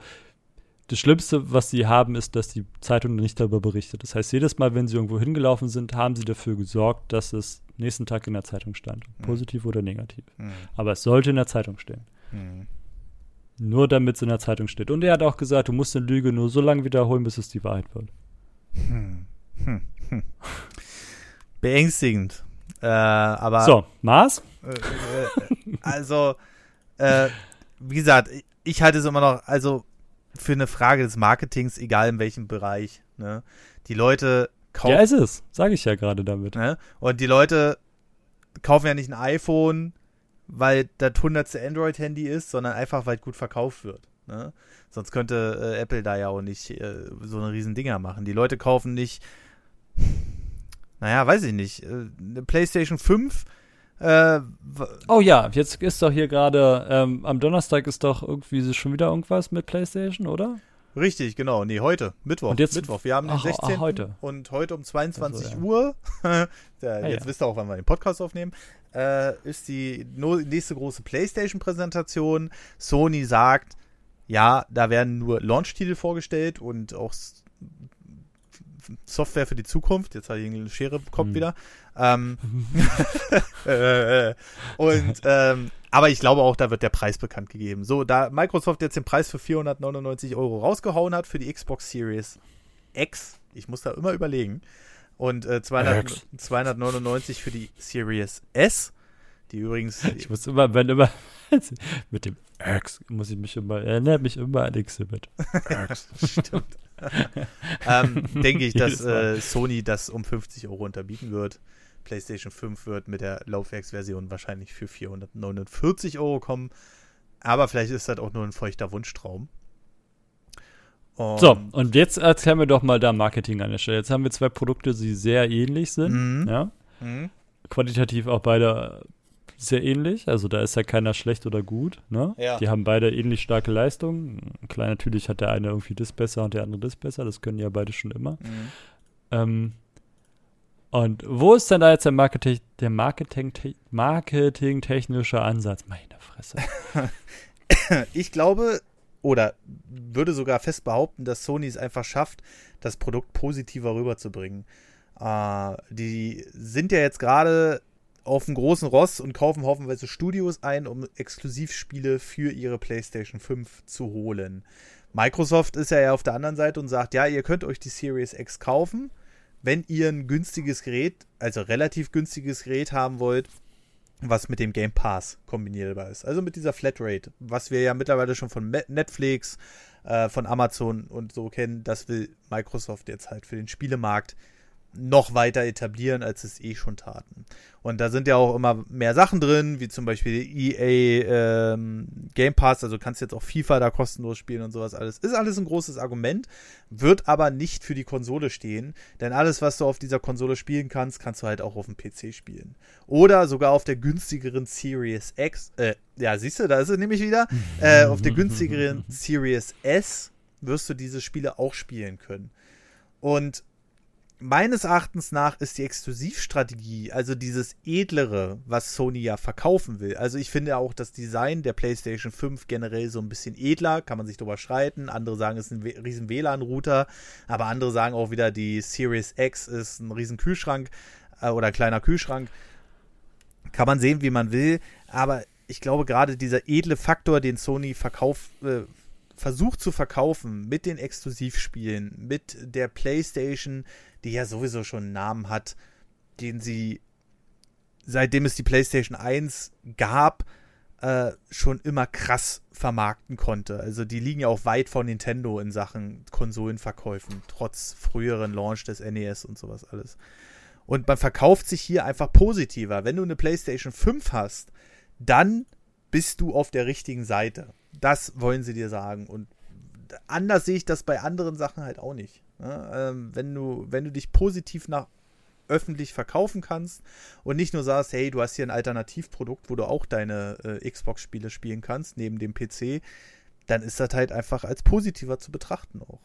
[SPEAKER 2] das Schlimmste, was sie haben, ist, dass die Zeitung nicht darüber berichtet. Das heißt, jedes Mal, wenn sie irgendwo hingelaufen sind, haben sie dafür gesorgt, dass es nächsten Tag in der Zeitung stand. Mhm. Positiv oder negativ. Mhm. Aber es sollte in der Zeitung stehen. Mhm. Nur damit es in der Zeitung steht. Und er hat auch gesagt, du musst eine Lüge nur so lange wiederholen, bis es die Wahrheit wird. Hm.
[SPEAKER 1] Hm. Hm. Beängstigend. Äh, aber.
[SPEAKER 2] So, Mars?
[SPEAKER 1] Äh, äh, also, äh, wie gesagt, ich halte es immer noch, also für eine Frage des Marketings, egal in welchem Bereich. Ne? Die Leute
[SPEAKER 2] kaufen. Ja, ist es, sage ich ja gerade damit.
[SPEAKER 1] Ne? Und die Leute kaufen ja nicht ein iPhone, weil das hundertste Android-Handy ist, sondern einfach, weil es gut verkauft wird. Ne? Sonst könnte äh, Apple da ja auch nicht äh, so eine riesen Dinger machen. Die Leute kaufen nicht, naja, weiß ich nicht, äh, eine PlayStation 5
[SPEAKER 2] äh, oh ja, jetzt ist doch hier gerade, ähm, am Donnerstag ist doch irgendwie schon wieder irgendwas mit PlayStation, oder?
[SPEAKER 1] Richtig, genau. Nee, heute, Mittwoch.
[SPEAKER 2] Und jetzt,
[SPEAKER 1] Mittwoch. Wir haben den ach, 16. Ach,
[SPEAKER 2] heute.
[SPEAKER 1] Und heute um 22 also, ja. Uhr, ja, ah, jetzt ja. wisst ihr auch, wann wir den Podcast aufnehmen, äh, ist die nächste große PlayStation-Präsentation. Sony sagt, ja, da werden nur Launch-Titel vorgestellt und auch Software für die Zukunft. Jetzt habe ich eine Schere Kopf mhm. wieder. Ähm, äh, und ähm, aber ich glaube auch, da wird der Preis bekannt gegeben. So, da Microsoft jetzt den Preis für 499 Euro rausgehauen hat für die Xbox Series X, ich muss da immer überlegen, und äh, 200, 299 für die Series S, die übrigens.
[SPEAKER 2] Ich muss immer, wenn immer mit dem X muss ich mich immer, erinnert mich immer an Exhibit.
[SPEAKER 1] Stimmt. ähm, denke ich, dass äh, Sony das um 50 Euro unterbieten wird. PlayStation 5 wird mit der Laufwerksversion wahrscheinlich für 449 Euro kommen. Aber vielleicht ist das auch nur ein feuchter Wunschtraum.
[SPEAKER 2] Und so, und jetzt erzählen wir doch mal da Marketing an der Stelle. Jetzt haben wir zwei Produkte, die sehr ähnlich sind. Mhm. Ja? Mhm. Qualitativ auch beide sehr ähnlich. Also da ist ja keiner schlecht oder gut. Ne? Ja. Die haben beide ähnlich starke Leistungen. Klar, natürlich hat der eine irgendwie das besser und der andere das besser. Das können ja beide schon immer. Mhm. Ähm, und wo ist denn da jetzt der Marketing, der Marketing, marketingtechnische Ansatz? Meine Fresse.
[SPEAKER 1] ich glaube oder würde sogar fest behaupten, dass Sony es einfach schafft, das Produkt positiver rüberzubringen. Äh, die sind ja jetzt gerade auf dem großen Ross und kaufen hoffenweise Studios ein, um Exklusivspiele für ihre PlayStation 5 zu holen. Microsoft ist ja auf der anderen Seite und sagt, ja, ihr könnt euch die Series X kaufen, wenn ihr ein günstiges Gerät, also relativ günstiges Gerät haben wollt, was mit dem Game Pass kombinierbar ist. Also mit dieser Flatrate, was wir ja mittlerweile schon von Netflix, äh, von Amazon und so kennen, das will Microsoft jetzt halt für den Spielemarkt noch weiter etablieren, als es eh schon taten. Und da sind ja auch immer mehr Sachen drin, wie zum Beispiel EA ähm, Game Pass, also kannst jetzt auch FIFA da kostenlos spielen und sowas alles. Ist alles ein großes Argument, wird aber nicht für die Konsole stehen, denn alles, was du auf dieser Konsole spielen kannst, kannst du halt auch auf dem PC spielen. Oder sogar auf der günstigeren Series X, äh, ja, siehst du, da ist es nämlich wieder, äh, auf der günstigeren Series S wirst du diese Spiele auch spielen können. Und meines Erachtens nach ist die Exklusivstrategie, also dieses edlere, was Sony ja verkaufen will. Also ich finde auch das Design der PlayStation 5 generell so ein bisschen edler, kann man sich drüber streiten. Andere sagen, es ist ein riesen WLAN-Router, aber andere sagen auch wieder, die Series X ist ein riesen Kühlschrank äh, oder kleiner Kühlschrank. Kann man sehen, wie man will, aber ich glaube gerade dieser edle Faktor, den Sony verkauft, äh, versucht zu verkaufen mit den Exklusivspielen, mit der PlayStation, die ja sowieso schon einen Namen hat, den sie seitdem es die PlayStation 1 gab, äh, schon immer krass vermarkten konnte. Also die liegen ja auch weit von Nintendo in Sachen Konsolenverkäufen, trotz früheren Launch des NES und sowas alles. Und man verkauft sich hier einfach positiver. Wenn du eine PlayStation 5 hast, dann bist du auf der richtigen Seite. Das wollen sie dir sagen. Und anders sehe ich das bei anderen Sachen halt auch nicht. Ja, ähm, wenn, du, wenn du dich positiv nach öffentlich verkaufen kannst und nicht nur sagst, hey, du hast hier ein Alternativprodukt, wo du auch deine äh, Xbox-Spiele spielen kannst, neben dem PC, dann ist das halt einfach als positiver zu betrachten auch.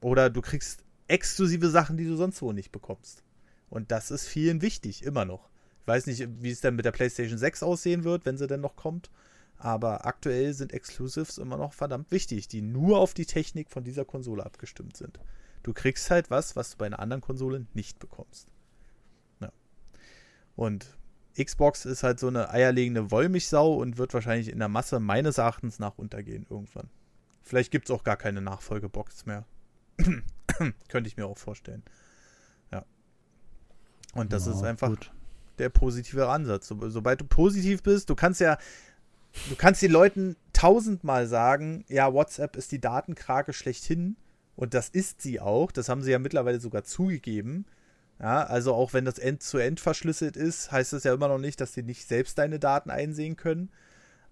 [SPEAKER 1] Oder du kriegst exklusive Sachen, die du sonst wo nicht bekommst. Und das ist vielen wichtig, immer noch. Ich weiß nicht, wie es dann mit der PlayStation 6 aussehen wird, wenn sie denn noch kommt. Aber aktuell sind Exclusives immer noch verdammt wichtig, die nur auf die Technik von dieser Konsole abgestimmt sind. Du kriegst halt was, was du bei einer anderen Konsole nicht bekommst. Ja. Und Xbox ist halt so eine eierlegende Wollmilchsau und wird wahrscheinlich in der Masse meines Erachtens nach untergehen irgendwann. Vielleicht gibt es auch gar keine Nachfolgebox mehr. Könnte ich mir auch vorstellen. Ja. Und das ja, ist einfach gut. der positive Ansatz. So, sobald du positiv bist, du kannst ja, du kannst den Leuten tausendmal sagen, ja, WhatsApp ist die Datenkrake schlechthin. Und das ist sie auch. Das haben sie ja mittlerweile sogar zugegeben. Ja, also auch wenn das End-zu-End -End verschlüsselt ist, heißt das ja immer noch nicht, dass sie nicht selbst deine Daten einsehen können,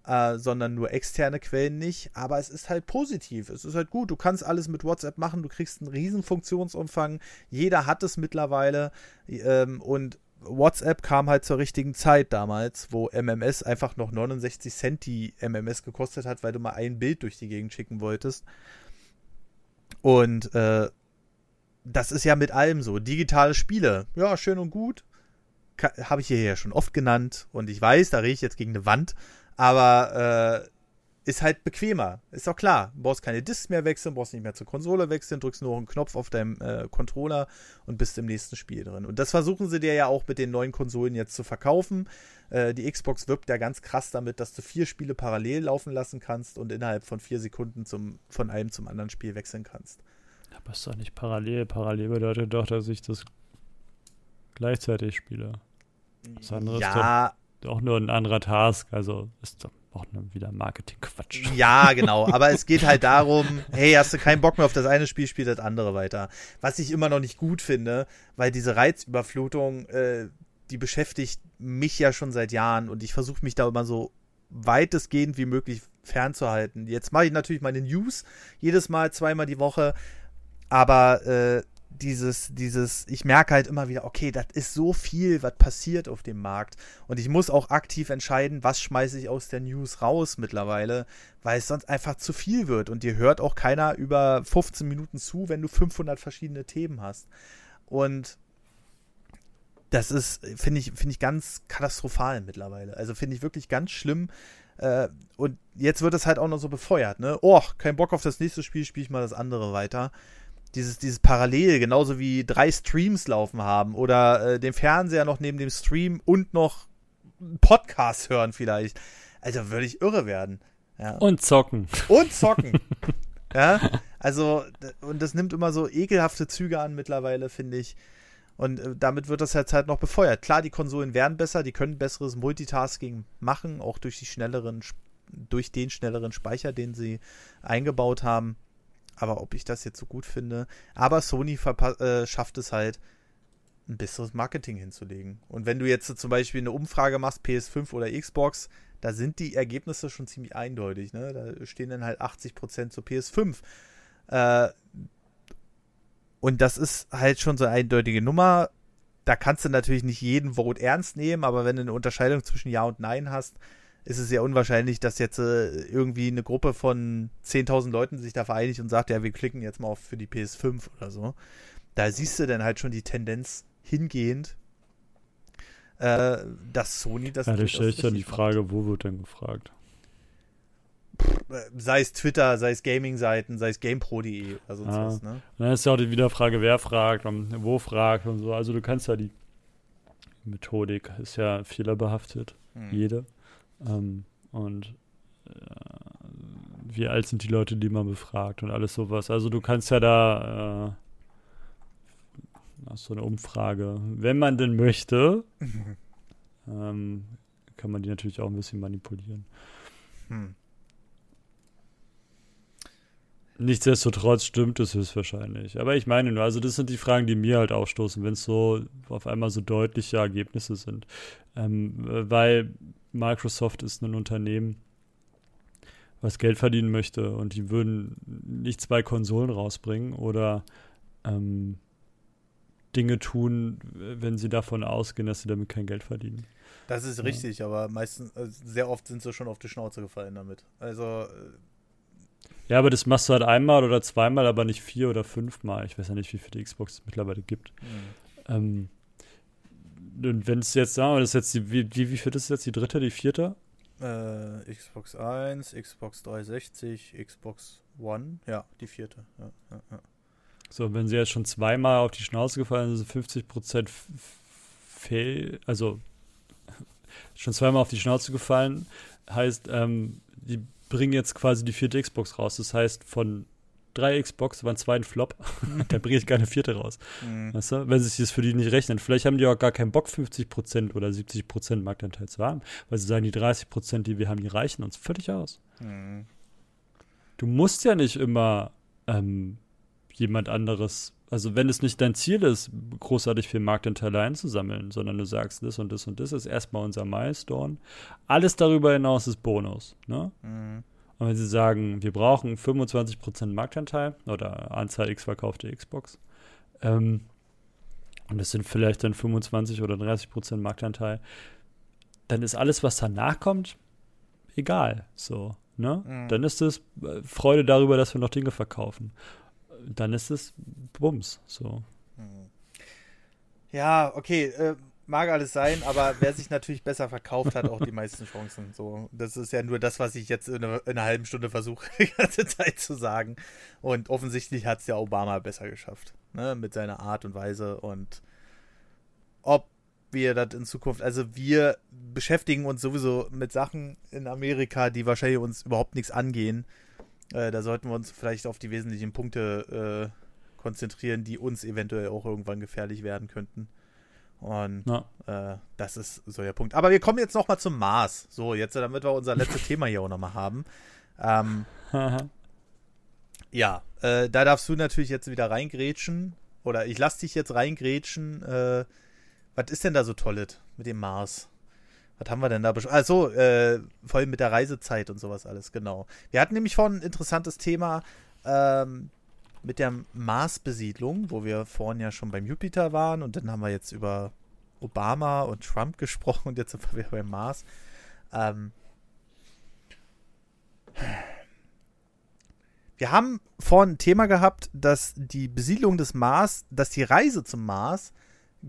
[SPEAKER 1] äh, sondern nur externe Quellen nicht. Aber es ist halt positiv. Es ist halt gut. Du kannst alles mit WhatsApp machen. Du kriegst einen riesen Funktionsumfang. Jeder hat es mittlerweile. Ähm, und WhatsApp kam halt zur richtigen Zeit damals, wo MMS einfach noch 69 Cent die MMS gekostet hat, weil du mal ein Bild durch die Gegend schicken wolltest. Und äh, das ist ja mit allem so. Digitale Spiele, ja, schön und gut. Habe ich hier ja schon oft genannt. Und ich weiß, da rede ich jetzt gegen eine Wand. Aber äh, ist halt bequemer. Ist doch klar. Du brauchst keine Discs mehr wechseln, brauchst nicht mehr zur Konsole wechseln, drückst nur einen Knopf auf deinem äh, Controller und bist im nächsten Spiel drin. Und das versuchen sie dir ja auch mit den neuen Konsolen jetzt zu verkaufen. Äh, die Xbox wirbt ja ganz krass damit, dass du vier Spiele parallel laufen lassen kannst und innerhalb von vier Sekunden zum, von einem zum anderen Spiel wechseln kannst.
[SPEAKER 2] Aber ist doch nicht parallel. Parallel bedeutet doch, dass ich das gleichzeitig spiele.
[SPEAKER 1] Das andere ja.
[SPEAKER 2] ist doch auch nur ein anderer Task. Also ist doch auch wieder Marketing-Quatsch.
[SPEAKER 1] Ja, genau. Aber es geht halt darum, hey, hast du keinen Bock mehr auf das eine Spiel, spiel das andere weiter. Was ich immer noch nicht gut finde, weil diese Reizüberflutung, äh, die beschäftigt mich ja schon seit Jahren und ich versuche mich da immer so weitestgehend wie möglich fernzuhalten. Jetzt mache ich natürlich meine News jedes Mal, zweimal die Woche, aber äh, dieses, dieses, ich merke halt immer wieder, okay, das ist so viel, was passiert auf dem Markt. Und ich muss auch aktiv entscheiden, was schmeiße ich aus der News raus mittlerweile, weil es sonst einfach zu viel wird. Und dir hört auch keiner über 15 Minuten zu, wenn du 500 verschiedene Themen hast. Und das ist, finde ich, finde ich ganz katastrophal mittlerweile. Also finde ich wirklich ganz schlimm. Äh, und jetzt wird es halt auch noch so befeuert, ne? Oh, kein Bock auf das nächste Spiel, spiele ich mal das andere weiter dieses, dieses Parallel, genauso wie drei Streams laufen haben oder äh, den Fernseher noch neben dem Stream und noch Podcast hören vielleicht. Also würde ich irre werden. Ja.
[SPEAKER 2] Und zocken.
[SPEAKER 1] Und zocken. ja, also, und das nimmt immer so ekelhafte Züge an mittlerweile, finde ich. Und äh, damit wird das jetzt halt noch befeuert. Klar, die Konsolen werden besser, die können besseres Multitasking machen, auch durch die schnelleren, durch den schnelleren Speicher, den sie eingebaut haben. Aber ob ich das jetzt so gut finde. Aber Sony äh, schafft es halt, ein besseres Marketing hinzulegen. Und wenn du jetzt zum Beispiel eine Umfrage machst, PS5 oder Xbox, da sind die Ergebnisse schon ziemlich eindeutig. Ne? Da stehen dann halt 80% zur PS5. Äh, und das ist halt schon so eine eindeutige Nummer. Da kannst du natürlich nicht jeden Vote ernst nehmen, aber wenn du eine Unterscheidung zwischen Ja und Nein hast, ist es sehr unwahrscheinlich, dass jetzt äh, irgendwie eine Gruppe von 10.000 Leuten sich da vereinigt und sagt, ja, wir klicken jetzt mal auf für die PS5 oder so. Da siehst du dann halt schon die Tendenz hingehend, äh, dass Sony das.
[SPEAKER 2] Ja, da stelle ich dann die Frage, macht. wo wird denn gefragt?
[SPEAKER 1] sei es Twitter, sei es Gaming-Seiten, sei es GamePro.de oder sonst
[SPEAKER 2] ah.
[SPEAKER 1] was. Ne?
[SPEAKER 2] Dann ist ja auch die Wiederfrage, wer fragt und wo fragt und so. Also du kannst ja die Methodik ist ja fehlerbehaftet. Hm. Jede. Ähm, und äh, wie alt sind die Leute, die man befragt und alles sowas. Also du kannst ja da äh, so eine Umfrage, wenn man denn möchte, ähm, kann man die natürlich auch ein bisschen manipulieren. Hm. Nichtsdestotrotz stimmt es höchstwahrscheinlich. Aber ich meine nur, also das sind die Fragen, die mir halt aufstoßen, wenn es so auf einmal so deutliche Ergebnisse sind. Ähm, weil Microsoft ist ein Unternehmen, was Geld verdienen möchte und die würden nicht zwei Konsolen rausbringen oder ähm, Dinge tun, wenn sie davon ausgehen, dass sie damit kein Geld verdienen.
[SPEAKER 1] Das ist ja. richtig, aber meistens, also sehr oft sind sie schon auf die Schnauze gefallen damit. Also. Äh,
[SPEAKER 2] ja, aber das machst du halt einmal oder zweimal, aber nicht vier oder fünfmal. Ich weiß ja nicht, wie viele Xbox es mittlerweile gibt. Mhm. Ähm, und wenn es jetzt, sagen wir, das ist jetzt die, wie, wie, viel ist jetzt? Die dritte, die vierte?
[SPEAKER 1] Äh, Xbox 1, Xbox 360, Xbox One, ja, die vierte. Ja, ja, ja.
[SPEAKER 2] So, wenn sie jetzt schon zweimal auf die Schnauze gefallen sind, 50 Prozent fail, also schon zweimal auf die Schnauze gefallen, heißt, ähm, die bringen jetzt quasi die vierte Xbox raus. Das heißt, von drei Xbox waren zwei ein Flop. da bringe ich keine vierte raus. Mhm. Weißt du? Wenn sich das für die nicht rechnen. Vielleicht haben die auch gar keinen Bock, 50% oder 70% Marktanteil zu haben, weil sie sagen, die 30%, die wir haben, die reichen uns völlig aus. Mhm. Du musst ja nicht immer ähm, jemand anderes, also wenn es nicht dein Ziel ist, großartig viel Marktanteile einzusammeln, sondern du sagst, das und das und das ist erstmal unser Milestone. Alles darüber hinaus ist Bonus. Ne? Mhm. Und wenn sie sagen, wir brauchen 25% Marktanteil oder Anzahl X verkaufte Xbox, ähm, und das sind vielleicht dann 25 oder 30% Marktanteil, dann ist alles, was danach kommt, egal. So, ne? Mhm. Dann ist es äh, Freude darüber, dass wir noch Dinge verkaufen. Dann ist es Bums, so.
[SPEAKER 1] Mhm. Ja, okay. Äh, mag alles sein, aber wer sich natürlich besser verkauft, hat auch die meisten Chancen. So, das ist ja nur das, was ich jetzt in, eine, in einer halben Stunde versuche, die ganze Zeit zu sagen. Und offensichtlich hat es ja Obama besser geschafft, ne, mit seiner Art und Weise. Und ob wir das in Zukunft, also wir beschäftigen uns sowieso mit Sachen in Amerika, die wahrscheinlich uns überhaupt nichts angehen. Äh, da sollten wir uns vielleicht auf die wesentlichen Punkte äh, konzentrieren, die uns eventuell auch irgendwann gefährlich werden könnten. Und äh, das ist so der Punkt. Aber wir kommen jetzt nochmal zum Mars. So, jetzt, damit wir unser letztes Thema hier auch nochmal haben. Ähm, ja, äh, da darfst du natürlich jetzt wieder reingrätschen. Oder ich lass dich jetzt reingrätschen. Äh, was ist denn da so tolles mit dem Mars? Was haben wir denn da besprochen? Also, äh, vor allem mit der Reisezeit und sowas alles, genau. Wir hatten nämlich vorhin ein interessantes Thema ähm, mit der Mars-Besiedlung, wo wir vorhin ja schon beim Jupiter waren und dann haben wir jetzt über Obama und Trump gesprochen und jetzt sind wir wieder beim Mars. Ähm, wir haben vorhin ein Thema gehabt, dass die Besiedlung des Mars, dass die Reise zum Mars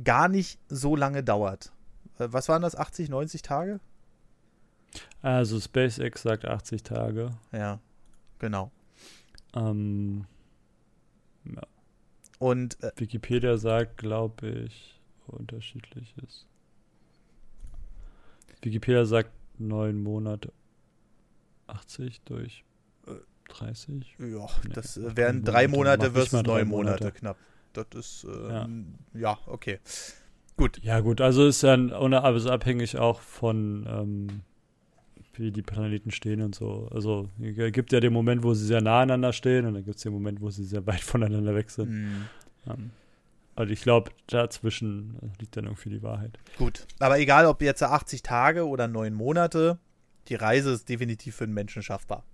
[SPEAKER 1] gar nicht so lange dauert. Äh, was waren das, 80, 90 Tage?
[SPEAKER 2] Also SpaceX sagt 80 Tage.
[SPEAKER 1] Ja, genau.
[SPEAKER 2] Ähm,
[SPEAKER 1] ja. Und
[SPEAKER 2] äh, Wikipedia sagt, glaube ich, unterschiedliches. Wikipedia sagt neun Monate 80 durch 30.
[SPEAKER 1] Ja, nee, das wären drei Monate versus neun Monate, Monate knapp. Das ist, äh, ja. ja. okay. Gut.
[SPEAKER 2] Ja, gut, also ist alles abhängig auch von, ähm, wie die Planeten stehen und so. Also es gibt ja den Moment, wo sie sehr nah aneinander stehen und dann gibt es den Moment, wo sie sehr weit voneinander weg sind. Mhm. Ähm, also ich glaube, dazwischen liegt dann irgendwie die Wahrheit.
[SPEAKER 1] Gut, aber egal, ob jetzt 80 Tage oder neun Monate, die Reise ist definitiv für den Menschen schaffbar.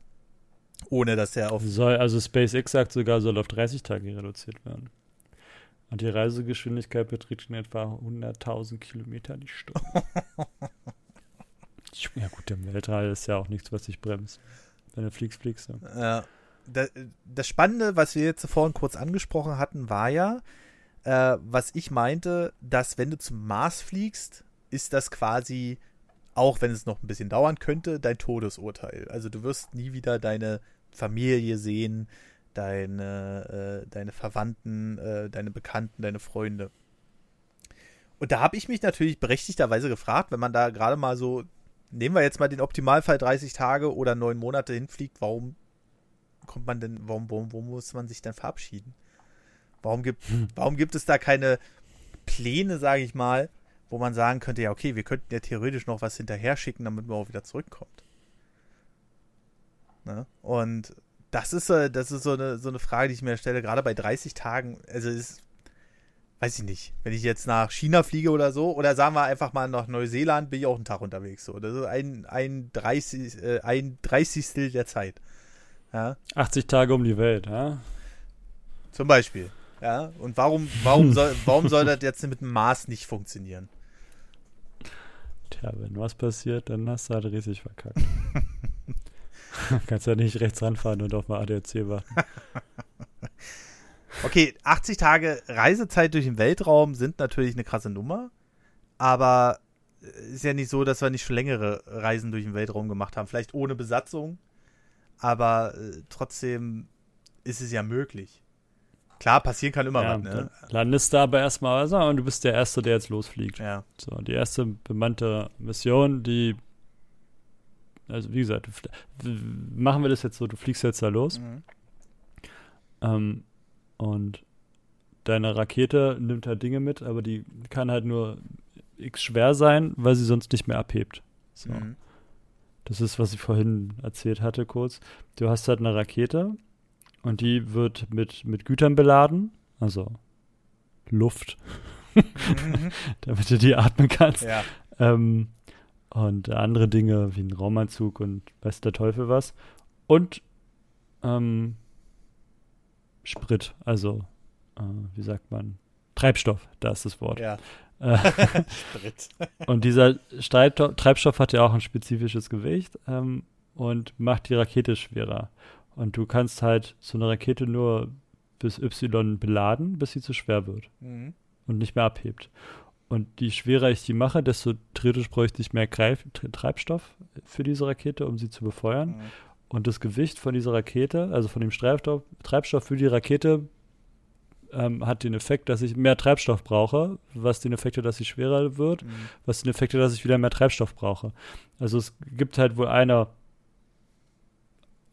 [SPEAKER 1] Ohne dass er auf.
[SPEAKER 2] Soll, also SpaceX sagt sogar, soll auf 30 Tage reduziert werden. Und die Reisegeschwindigkeit beträgt in etwa 100.000 Kilometer die Stunde. ja gut, der Weltall ist ja auch nichts, was sich bremst. Wenn du fliegst, fliegst du.
[SPEAKER 1] Ja. Das Spannende, was wir jetzt vorhin kurz angesprochen hatten, war ja, äh, was ich meinte, dass wenn du zum Mars fliegst, ist das quasi, auch wenn es noch ein bisschen dauern könnte, dein Todesurteil. Also du wirst nie wieder deine Familie sehen, deine, äh, deine Verwandten, äh, deine Bekannten, deine Freunde. Und da habe ich mich natürlich berechtigterweise gefragt, wenn man da gerade mal so, nehmen wir jetzt mal den Optimalfall 30 Tage oder neun Monate hinfliegt, warum kommt man denn, warum, warum, warum muss man sich dann verabschieden? Warum gibt, hm. warum gibt es da keine Pläne, sage ich mal, wo man sagen könnte, ja, okay, wir könnten ja theoretisch noch was hinterher schicken, damit man auch wieder zurückkommt. Ne? Und das ist, das ist so eine, so eine Frage, die ich mir stelle, gerade bei 30 Tagen, also ist, weiß ich nicht, wenn ich jetzt nach China fliege oder so, oder sagen wir einfach mal nach Neuseeland, bin ich auch einen Tag unterwegs, so. Das ist ein, ein 30, äh, ein 30. der Zeit. Ja?
[SPEAKER 2] 80 Tage um die Welt, ja?
[SPEAKER 1] Zum Beispiel. Ja, und warum, warum, soll, warum soll das jetzt mit dem Mars nicht funktionieren?
[SPEAKER 2] Tja, wenn was passiert, dann hast du halt riesig verkackt. Kannst ja nicht rechts ranfahren und auf mal ADAC warten.
[SPEAKER 1] Okay, 80 Tage Reisezeit durch den Weltraum sind natürlich eine krasse Nummer, aber ist ja nicht so, dass wir nicht schon längere Reisen durch den Weltraum gemacht haben. Vielleicht ohne Besatzung, aber äh, trotzdem ist es ja möglich. Klar, passieren kann immer ja, was, ne?
[SPEAKER 2] Landest da aber erstmal also, und du bist der Erste, der jetzt losfliegt.
[SPEAKER 1] Ja.
[SPEAKER 2] So, die erste bemannte Mission, die also wie gesagt, machen wir das jetzt so, du fliegst jetzt da los. Mhm. Ähm, und deine Rakete nimmt halt Dinge mit, aber die kann halt nur x schwer sein, weil sie sonst nicht mehr abhebt. So. Mhm. Das ist, was ich vorhin erzählt hatte, kurz. Du hast halt eine Rakete und die wird mit, mit Gütern beladen, also Luft, mhm. damit du die atmen kannst.
[SPEAKER 1] Ja.
[SPEAKER 2] Ähm, und andere Dinge wie ein Raumanzug und weiß der Teufel was. Und ähm, Sprit, also äh, wie sagt man? Treibstoff, da ist das Wort.
[SPEAKER 1] Ja.
[SPEAKER 2] Äh, Sprit. und dieser Streit Treibstoff hat ja auch ein spezifisches Gewicht ähm, und macht die Rakete schwerer. Und du kannst halt so eine Rakete nur bis Y beladen, bis sie zu schwer wird mhm. und nicht mehr abhebt. Und je schwerer ich die mache, desto theoretisch bräuchte ich mehr Greif Treibstoff für diese Rakete, um sie zu befeuern. Mhm. Und das Gewicht von dieser Rakete, also von dem Treibstoff, Treibstoff für die Rakete, ähm, hat den Effekt, dass ich mehr Treibstoff brauche, was den Effekt hat, dass sie schwerer wird, mhm. was den Effekt hat, dass ich wieder mehr Treibstoff brauche. Also es gibt halt wohl eine,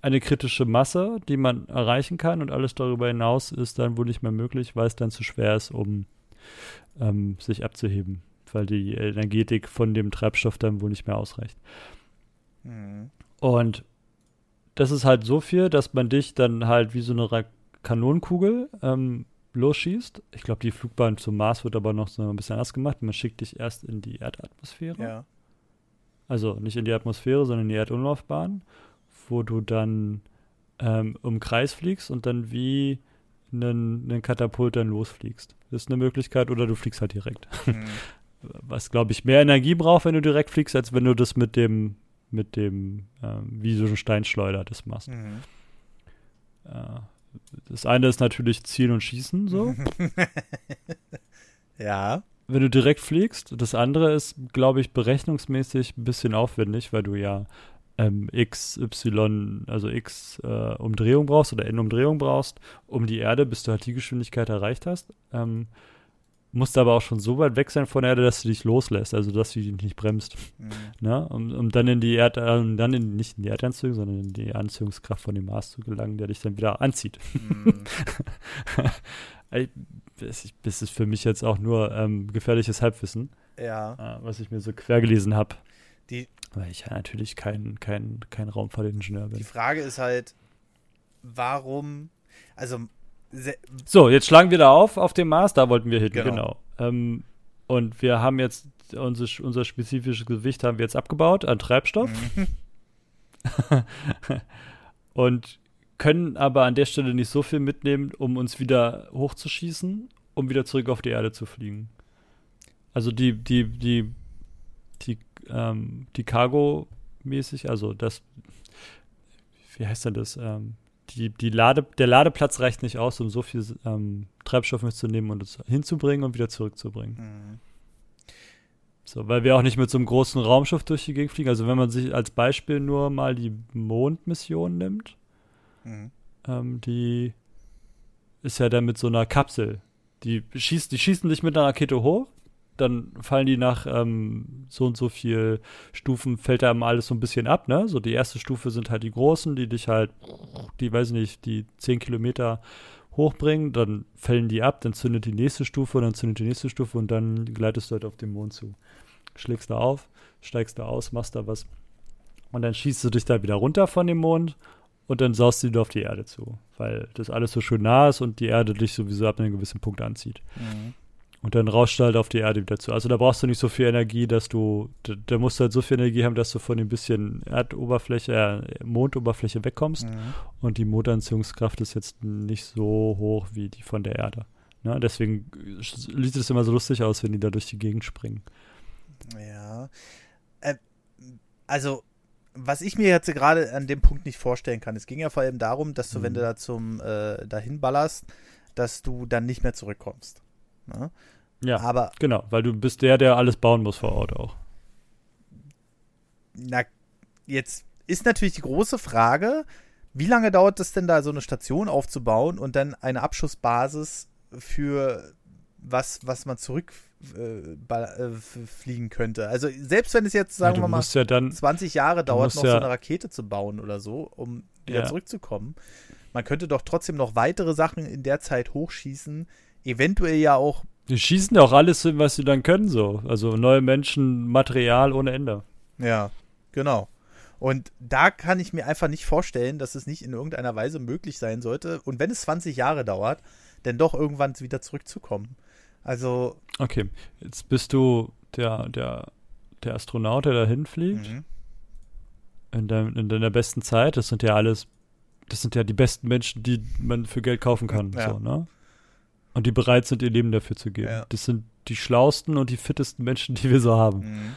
[SPEAKER 2] eine kritische Masse, die man erreichen kann und alles darüber hinaus ist dann wohl nicht mehr möglich, weil es dann zu schwer ist, um ähm, sich abzuheben, weil die Energetik von dem Treibstoff dann wohl nicht mehr ausreicht. Mhm. Und das ist halt so viel, dass man dich dann halt wie so eine Kanonenkugel ähm, losschießt. Ich glaube, die Flugbahn zum Mars wird aber noch so ein bisschen anders gemacht. Man schickt dich erst in die Erdatmosphäre. Ja. Also nicht in die Atmosphäre, sondern in die Erdumlaufbahn, wo du dann ähm, um Kreis fliegst und dann wie einen, einen Katapult dann losfliegst. Das ist eine Möglichkeit, oder du fliegst halt direkt. Mhm. Was, glaube ich, mehr Energie braucht, wenn du direkt fliegst, als wenn du das mit dem, mit dem, ähm, wie so ein Steinschleuder das machst. Mhm. Äh, das eine ist natürlich Zielen und Schießen, so.
[SPEAKER 1] ja.
[SPEAKER 2] Wenn du direkt fliegst. Das andere ist, glaube ich, berechnungsmäßig ein bisschen aufwendig, weil du ja ähm, x, y, also x äh, Umdrehung brauchst oder n Umdrehung brauchst, um die Erde, bis du halt die Geschwindigkeit erreicht hast. Ähm, musst aber auch schon so weit weg sein von der Erde, dass du dich loslässt, also dass du dich nicht bremst. Mhm. Ne? Um, um, dann in die Erde, äh, dann in, nicht in die Erdanziehung, sondern in die Anziehungskraft von dem Mars zu gelangen, der dich dann wieder anzieht. Mhm. das ist für mich jetzt auch nur ähm, gefährliches Halbwissen.
[SPEAKER 1] Ja.
[SPEAKER 2] Äh, was ich mir so quer gelesen habe. Weil ich ja natürlich kein, kein, kein Raumfahrtingenieur bin.
[SPEAKER 1] Die Frage ist halt, warum, also
[SPEAKER 2] so, jetzt schlagen wir da auf, auf dem Mars, da wollten wir hin, genau. genau. Ähm, und wir haben jetzt unser, unser spezifisches Gewicht haben wir jetzt abgebaut an Treibstoff. Mhm. und können aber an der Stelle nicht so viel mitnehmen, um uns wieder hochzuschießen, um wieder zurück auf die Erde zu fliegen. Also die, die, die, die, ähm, die Cargo-mäßig, also das, wie heißt denn das? Ähm, die, die Lade, der Ladeplatz reicht nicht aus, um so viel ähm, Treibstoff mitzunehmen und es hinzubringen und wieder zurückzubringen. Mhm. So, weil wir auch nicht mit so einem großen Raumschiff durch die Gegend fliegen. Also wenn man sich als Beispiel nur mal die Mondmission nimmt, mhm. ähm, die ist ja dann mit so einer Kapsel. Die, schießt, die schießen dich mit einer Rakete hoch, dann fallen die nach ähm, so und so viel Stufen, fällt da alles so ein bisschen ab, ne? So die erste Stufe sind halt die großen, die dich halt, die weiß ich nicht, die 10 Kilometer hochbringen, dann fällen die ab, dann zündet die nächste Stufe dann zündet die nächste Stufe und dann gleitest du halt auf den Mond zu. Schlägst da auf, steigst da aus, machst da was und dann schießt du dich da wieder runter von dem Mond und dann saust du wieder auf die Erde zu, weil das alles so schön nah ist und die Erde dich sowieso ab einem gewissen Punkt anzieht. Mhm. Und dann rauscht du halt auf die Erde wieder zu. Also da brauchst du nicht so viel Energie, dass du, da, da musst du halt so viel Energie haben, dass du von dem bisschen Erdoberfläche, äh, Mondoberfläche wegkommst. Mhm. Und die Motoranziehungskraft ist jetzt nicht so hoch wie die von der Erde. Ne? Deswegen sieht es immer so lustig aus, wenn die da durch die Gegend springen.
[SPEAKER 1] Ja. Äh, also, was ich mir jetzt gerade an dem Punkt nicht vorstellen kann, es ging ja vor allem darum, dass du, mhm. wenn du da zum äh, dahin ballerst, dass du dann nicht mehr zurückkommst. Ne?
[SPEAKER 2] Ja, aber genau, weil du bist der, der alles bauen muss vor Ort auch.
[SPEAKER 1] Na, jetzt ist natürlich die große Frage, wie lange dauert es denn da, so eine Station aufzubauen und dann eine Abschussbasis für was, was man zurückfliegen äh, äh, könnte? Also selbst wenn es jetzt, sagen ja, wir mal, ja dann, 20 Jahre dauert, noch ja, so eine Rakete zu bauen oder so, um wieder zurückzukommen, man könnte doch trotzdem noch weitere Sachen in der Zeit hochschießen, eventuell ja auch.
[SPEAKER 2] Die schießen ja auch alles hin, was sie dann können, so. Also neue Menschen, Material ohne Ende.
[SPEAKER 1] Ja, genau. Und da kann ich mir einfach nicht vorstellen, dass es nicht in irgendeiner Weise möglich sein sollte. Und wenn es 20 Jahre dauert, dann doch irgendwann wieder zurückzukommen. Also.
[SPEAKER 2] Okay, jetzt bist du der, der, der Astronaut, der da hinfliegt. Mhm. In, de, in deiner besten Zeit. Das sind ja alles, das sind ja die besten Menschen, die man für Geld kaufen kann. Ja. So, ne? Und die bereit sind, ihr Leben dafür zu geben. Ja. Das sind die schlausten und die fittesten Menschen, die wir so haben. Mhm.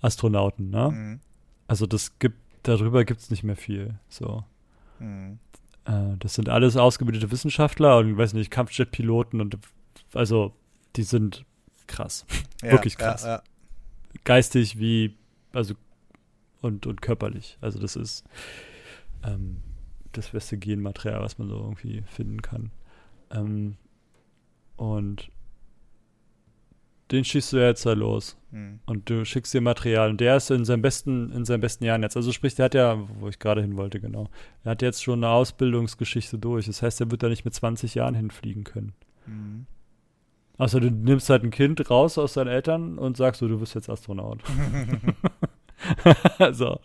[SPEAKER 2] Astronauten, ne? Mhm. Also das gibt, darüber gibt es nicht mehr viel. So. Mhm. Äh, das sind alles ausgebildete Wissenschaftler und, weiß nicht, Kampfjetpiloten und also die sind krass. Ja, Wirklich krass. Ja, ja. Geistig wie, also und, und körperlich. Also das ist ähm, das beste Genmaterial, was man so irgendwie finden kann. Ähm, und den schießt du jetzt da los. Mhm. Und du schickst dir Material. Und der ist in seinen besten, in seinen besten Jahren jetzt. Also sprich, der hat ja, wo ich gerade hin wollte, genau. Er hat jetzt schon eine Ausbildungsgeschichte durch. Das heißt, er wird da nicht mit 20 Jahren hinfliegen können. Mhm. Also du nimmst halt ein Kind raus aus seinen Eltern und sagst so, du bist jetzt Astronaut. so,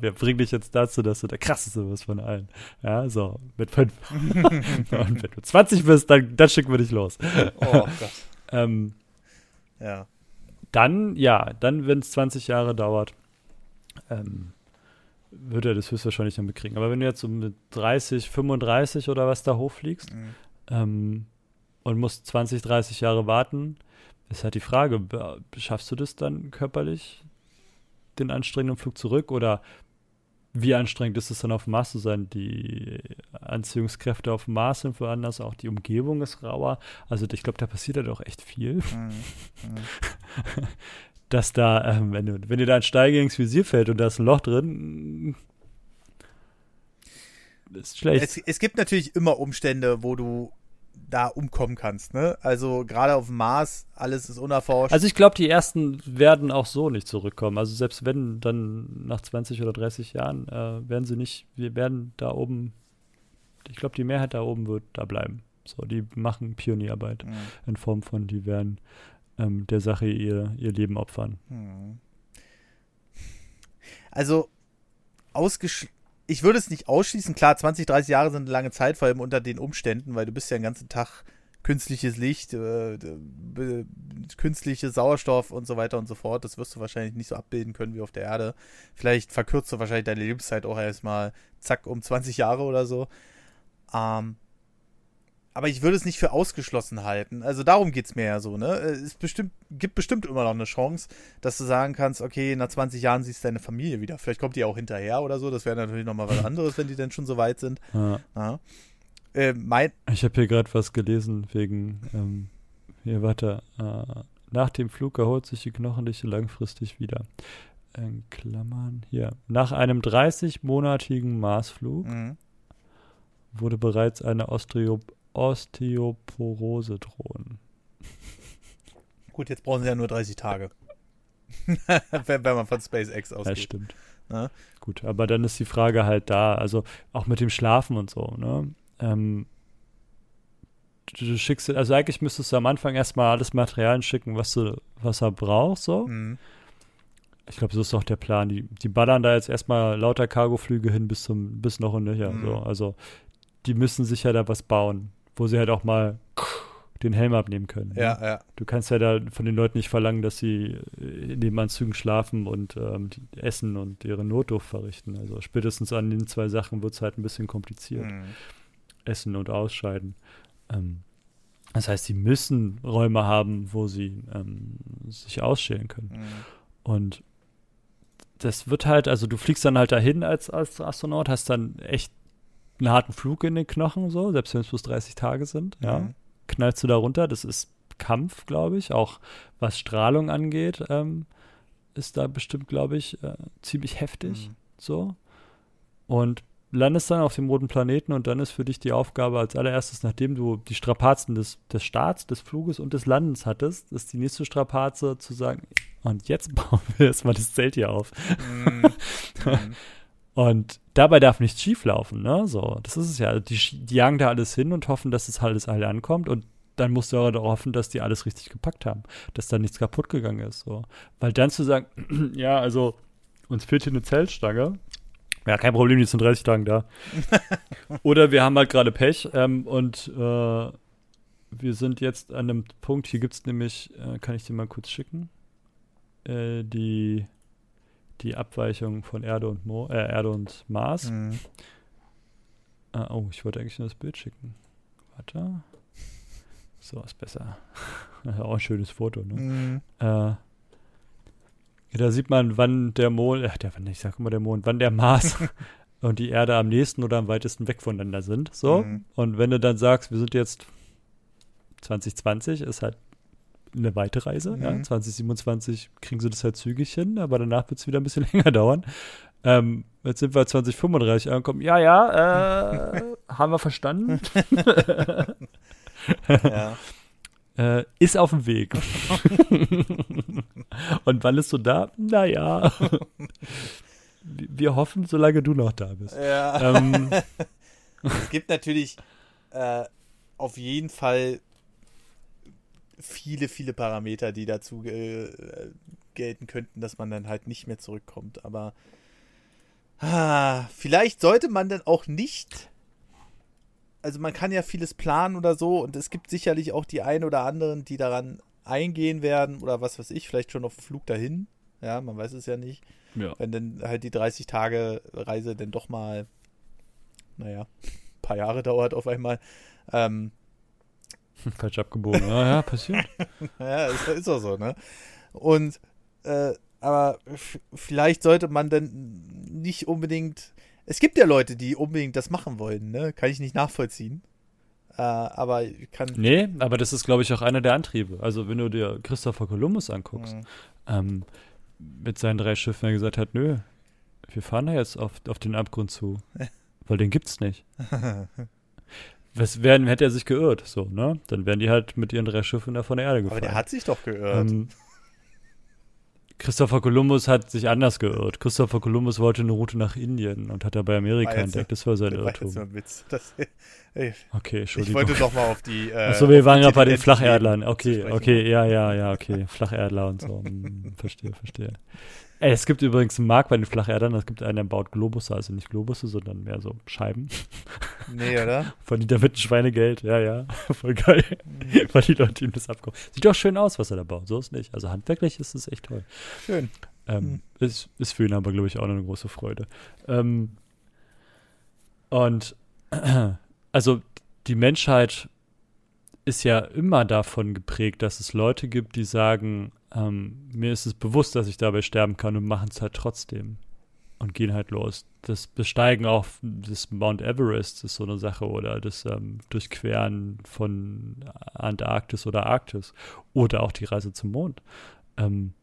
[SPEAKER 2] wir bringen dich jetzt dazu, dass du der krasseste bist von allen. Ja, so, mit fünf. und wenn du 20 bist, dann, dann schicken wir dich los. Oh Gott. ähm, ja. Dann, ja, dann, wenn es 20 Jahre dauert, ähm, wird er das höchstwahrscheinlich dann bekriegen. Aber wenn du jetzt so mit 30, 35 oder was da hochfliegst mhm. ähm, und musst 20, 30 Jahre warten, ist halt die Frage, schaffst du das dann körperlich, den anstrengenden Flug zurück? Oder wie anstrengend ist es dann auf dem Mars zu sein? Die Anziehungskräfte auf dem Mars sind woanders, auch die Umgebung ist rauer. Also ich glaube, da passiert ja doch echt viel. Mhm. Mhm. Dass da, ähm, wenn, du, wenn dir da ein Steiger ins Visier fällt und da ist ein Loch drin, ist schlecht.
[SPEAKER 1] Es, es gibt natürlich immer Umstände, wo du da umkommen kannst. Ne? Also gerade auf dem Mars, alles ist unerforscht.
[SPEAKER 2] Also ich glaube, die ersten werden auch so nicht zurückkommen. Also selbst wenn dann nach 20 oder 30 Jahren äh, werden sie nicht, wir werden da oben, ich glaube, die Mehrheit da oben wird da bleiben. So, die machen Pionierarbeit mhm. in Form von, die werden ähm, der Sache ihr, ihr Leben opfern. Mhm.
[SPEAKER 1] Also ausgeschlossen ich würde es nicht ausschließen. Klar, 20, 30 Jahre sind eine lange Zeit, vor allem unter den Umständen, weil du bist ja den ganzen Tag künstliches Licht, äh, künstliche Sauerstoff und so weiter und so fort. Das wirst du wahrscheinlich nicht so abbilden können wie auf der Erde. Vielleicht verkürzt du wahrscheinlich deine Lebenszeit auch erstmal zack um 20 Jahre oder so. Ähm, aber ich würde es nicht für ausgeschlossen halten. Also darum geht es mir ja so, ne? Es bestimmt, gibt bestimmt immer noch eine Chance, dass du sagen kannst, okay, nach 20 Jahren siehst du deine Familie wieder. Vielleicht kommt die auch hinterher oder so. Das wäre natürlich nochmal was anderes, wenn die denn schon so weit sind. Ja. ja.
[SPEAKER 2] Äh, ich habe hier gerade was gelesen wegen, ähm, hier warte, äh, nach dem Flug erholt sich die Knochendichte langfristig wieder. In Klammern, hier. Nach einem 30-monatigen Marsflug mhm. wurde bereits eine Osteop Osteoporose drohen.
[SPEAKER 1] Gut, jetzt brauchen sie ja nur 30 Tage. wenn, man von SpaceX ausgeht.
[SPEAKER 2] Ja, stimmt. Na? Gut, aber dann ist die Frage halt da, also auch mit dem Schlafen und so, ne? Ähm, du, du schickst, also eigentlich müsstest du am Anfang erstmal alles Material schicken, was du, was er braucht, so. Mhm. Ich glaube, so ist doch der Plan. Die, die ballern da jetzt erstmal lauter Cargoflüge hin bis zum, bis noch und nöcher. Mhm. So. Also die müssen sich ja da was bauen wo sie halt auch mal den Helm abnehmen können.
[SPEAKER 1] Ne? Ja, ja.
[SPEAKER 2] Du kannst ja da von den Leuten nicht verlangen, dass sie in den Anzügen schlafen und ähm, essen und ihre Notdurft verrichten. Also spätestens an den zwei Sachen wird es halt ein bisschen kompliziert. Mhm. Essen und Ausscheiden. Ähm, das heißt, sie müssen Räume haben, wo sie ähm, sich ausschälen können. Mhm. Und das wird halt, also du fliegst dann halt dahin als, als Astronaut, hast dann echt einen harten Flug in den Knochen, so, selbst wenn es bloß 30 Tage sind, ja. Mhm. Knallst du da runter, das ist Kampf, glaube ich, auch was Strahlung angeht, ähm, ist da bestimmt, glaube ich, äh, ziemlich heftig, mhm. so. Und landest dann auf dem roten Planeten und dann ist für dich die Aufgabe als allererstes, nachdem du die Strapazen des, des Starts, des Fluges und des Landens hattest, ist die nächste Strapaze zu sagen, und jetzt bauen wir erstmal das Zelt hier auf. Mhm. Und dabei darf nichts schieflaufen, ne? So, das ist es ja. Die, die jagen da alles hin und hoffen, dass es alles alle ankommt. Und dann musst du aber darauf hoffen, dass die alles richtig gepackt haben, dass da nichts kaputt gegangen ist. So. Weil dann zu sagen, ja, also uns fehlt hier eine Zeltstange. Ja, kein Problem, die sind 30 Tagen da. Oder wir haben halt gerade Pech ähm, und äh, wir sind jetzt an einem Punkt, hier gibt es nämlich, äh, kann ich dir mal kurz schicken, äh, die die Abweichung von Erde und, Mo äh, Erde und Mars. Mhm. Ah, oh, ich wollte eigentlich nur das Bild schicken. Warte. So ist besser. auch ein schönes Foto, ne? Mhm. Äh, da sieht man, wann der Mond, äh, der, ich sag immer der Mond, wann der Mars und die Erde am nächsten oder am weitesten weg voneinander sind. So. Mhm. Und wenn du dann sagst, wir sind jetzt 2020, ist halt eine weite Reise. Mhm. Ja, 2027 kriegen sie das halt zügig hin, aber danach wird es wieder ein bisschen länger dauern. Ähm, jetzt sind wir 2035 angekommen. Ja, ja, äh, haben wir verstanden. ja. äh, ist auf dem Weg. Und wann ist du da? Naja. Wir hoffen, solange du noch da bist. Ja. Ähm,
[SPEAKER 1] es gibt natürlich äh, auf jeden Fall viele, viele Parameter, die dazu äh, gelten könnten, dass man dann halt nicht mehr zurückkommt. Aber ah, vielleicht sollte man dann auch nicht. Also man kann ja vieles planen oder so und es gibt sicherlich auch die ein oder anderen, die daran eingehen werden oder was weiß ich, vielleicht schon auf dem Flug dahin. Ja, man weiß es ja nicht. Ja. Wenn dann halt die 30 Tage Reise dann doch mal, naja, ein paar Jahre dauert auf einmal. Ähm,
[SPEAKER 2] Falsch abgebogen. Ja, ja, passiert.
[SPEAKER 1] ja, ist, ist auch so, ne? Und, äh, aber vielleicht sollte man dann nicht unbedingt. Es gibt ja Leute, die unbedingt das machen wollen, ne? Kann ich nicht nachvollziehen. Äh, aber kann.
[SPEAKER 2] Nee, aber das ist, glaube ich, auch einer der Antriebe. Also, wenn du dir Christopher Columbus anguckst, mhm. ähm, mit seinen drei Schiffen, er gesagt hat: Nö, wir fahren da jetzt auf, auf den Abgrund zu. weil den gibt's nicht. Was werden, hätte er sich geirrt, so, ne? Dann wären die halt mit ihren drei Schiffen da von der Erde gefahren.
[SPEAKER 1] Aber der hat sich doch geirrt. Ähm,
[SPEAKER 2] Christopher Columbus hat sich anders geirrt. Christopher Columbus wollte eine Route nach Indien und hat dabei Amerika entdeckt. Das war sein das Irrtum. War ein Witz. Das, ey, okay, Entschuldigung.
[SPEAKER 1] Ich wollte doch mal auf die. Äh,
[SPEAKER 2] Achso, wir waren gerade bei den Flacherdlern. Okay, okay, ja, ja, ja, okay. Flacherdler und so. Hm, verstehe, verstehe. Ey, es gibt übrigens einen Markt bei den Flacherdern, es gibt einen, der baut Globusse, also nicht Globusse, sondern mehr so Scheiben.
[SPEAKER 1] Nee, oder?
[SPEAKER 2] Verdient damit ein Schweinegeld, ja, ja. Voll geil. Mhm. Weil die Leute ihm das abkommen. Sieht doch schön aus, was er da baut, so ist nicht. Also handwerklich ist es echt toll.
[SPEAKER 1] Schön.
[SPEAKER 2] Ähm, mhm. ist, ist für ihn aber, glaube ich, auch eine große Freude. Ähm, und also die Menschheit ist ja immer davon geprägt, dass es Leute gibt, die sagen, ähm, mir ist es bewusst, dass ich dabei sterben kann und machen es halt trotzdem und gehen halt los. Das Besteigen auch des Mount Everest ist so eine Sache oder das ähm, Durchqueren von Antarktis oder Arktis oder auch die Reise zum Mond. Ähm,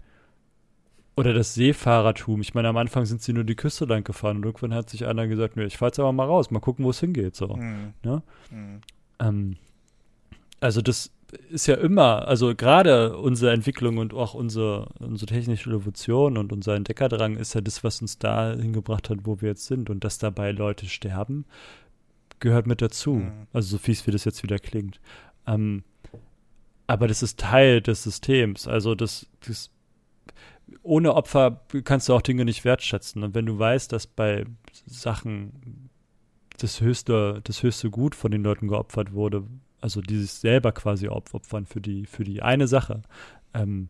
[SPEAKER 2] oder das Seefahrertum. Ich meine, am Anfang sind sie nur die Küste lang gefahren und irgendwann hat sich einer gesagt, nee, ich fahr jetzt aber mal raus, mal gucken, wo es hingeht. So. Mhm. Ne? Mhm. Ähm, also das ist ja immer, also gerade unsere Entwicklung und auch unsere, unsere technische Revolution und unser Entdeckerdrang ist ja das, was uns da hingebracht hat, wo wir jetzt sind. Und dass dabei Leute sterben, gehört mit dazu. Mhm. Also so fies, wie das jetzt wieder klingt. Ähm, aber das ist Teil des Systems. Also das, das ohne Opfer kannst du auch Dinge nicht wertschätzen. Und wenn du weißt, dass bei Sachen das höchste, das höchste Gut von den Leuten geopfert wurde, also dieses selber quasi opfern für die, für die eine Sache, ähm,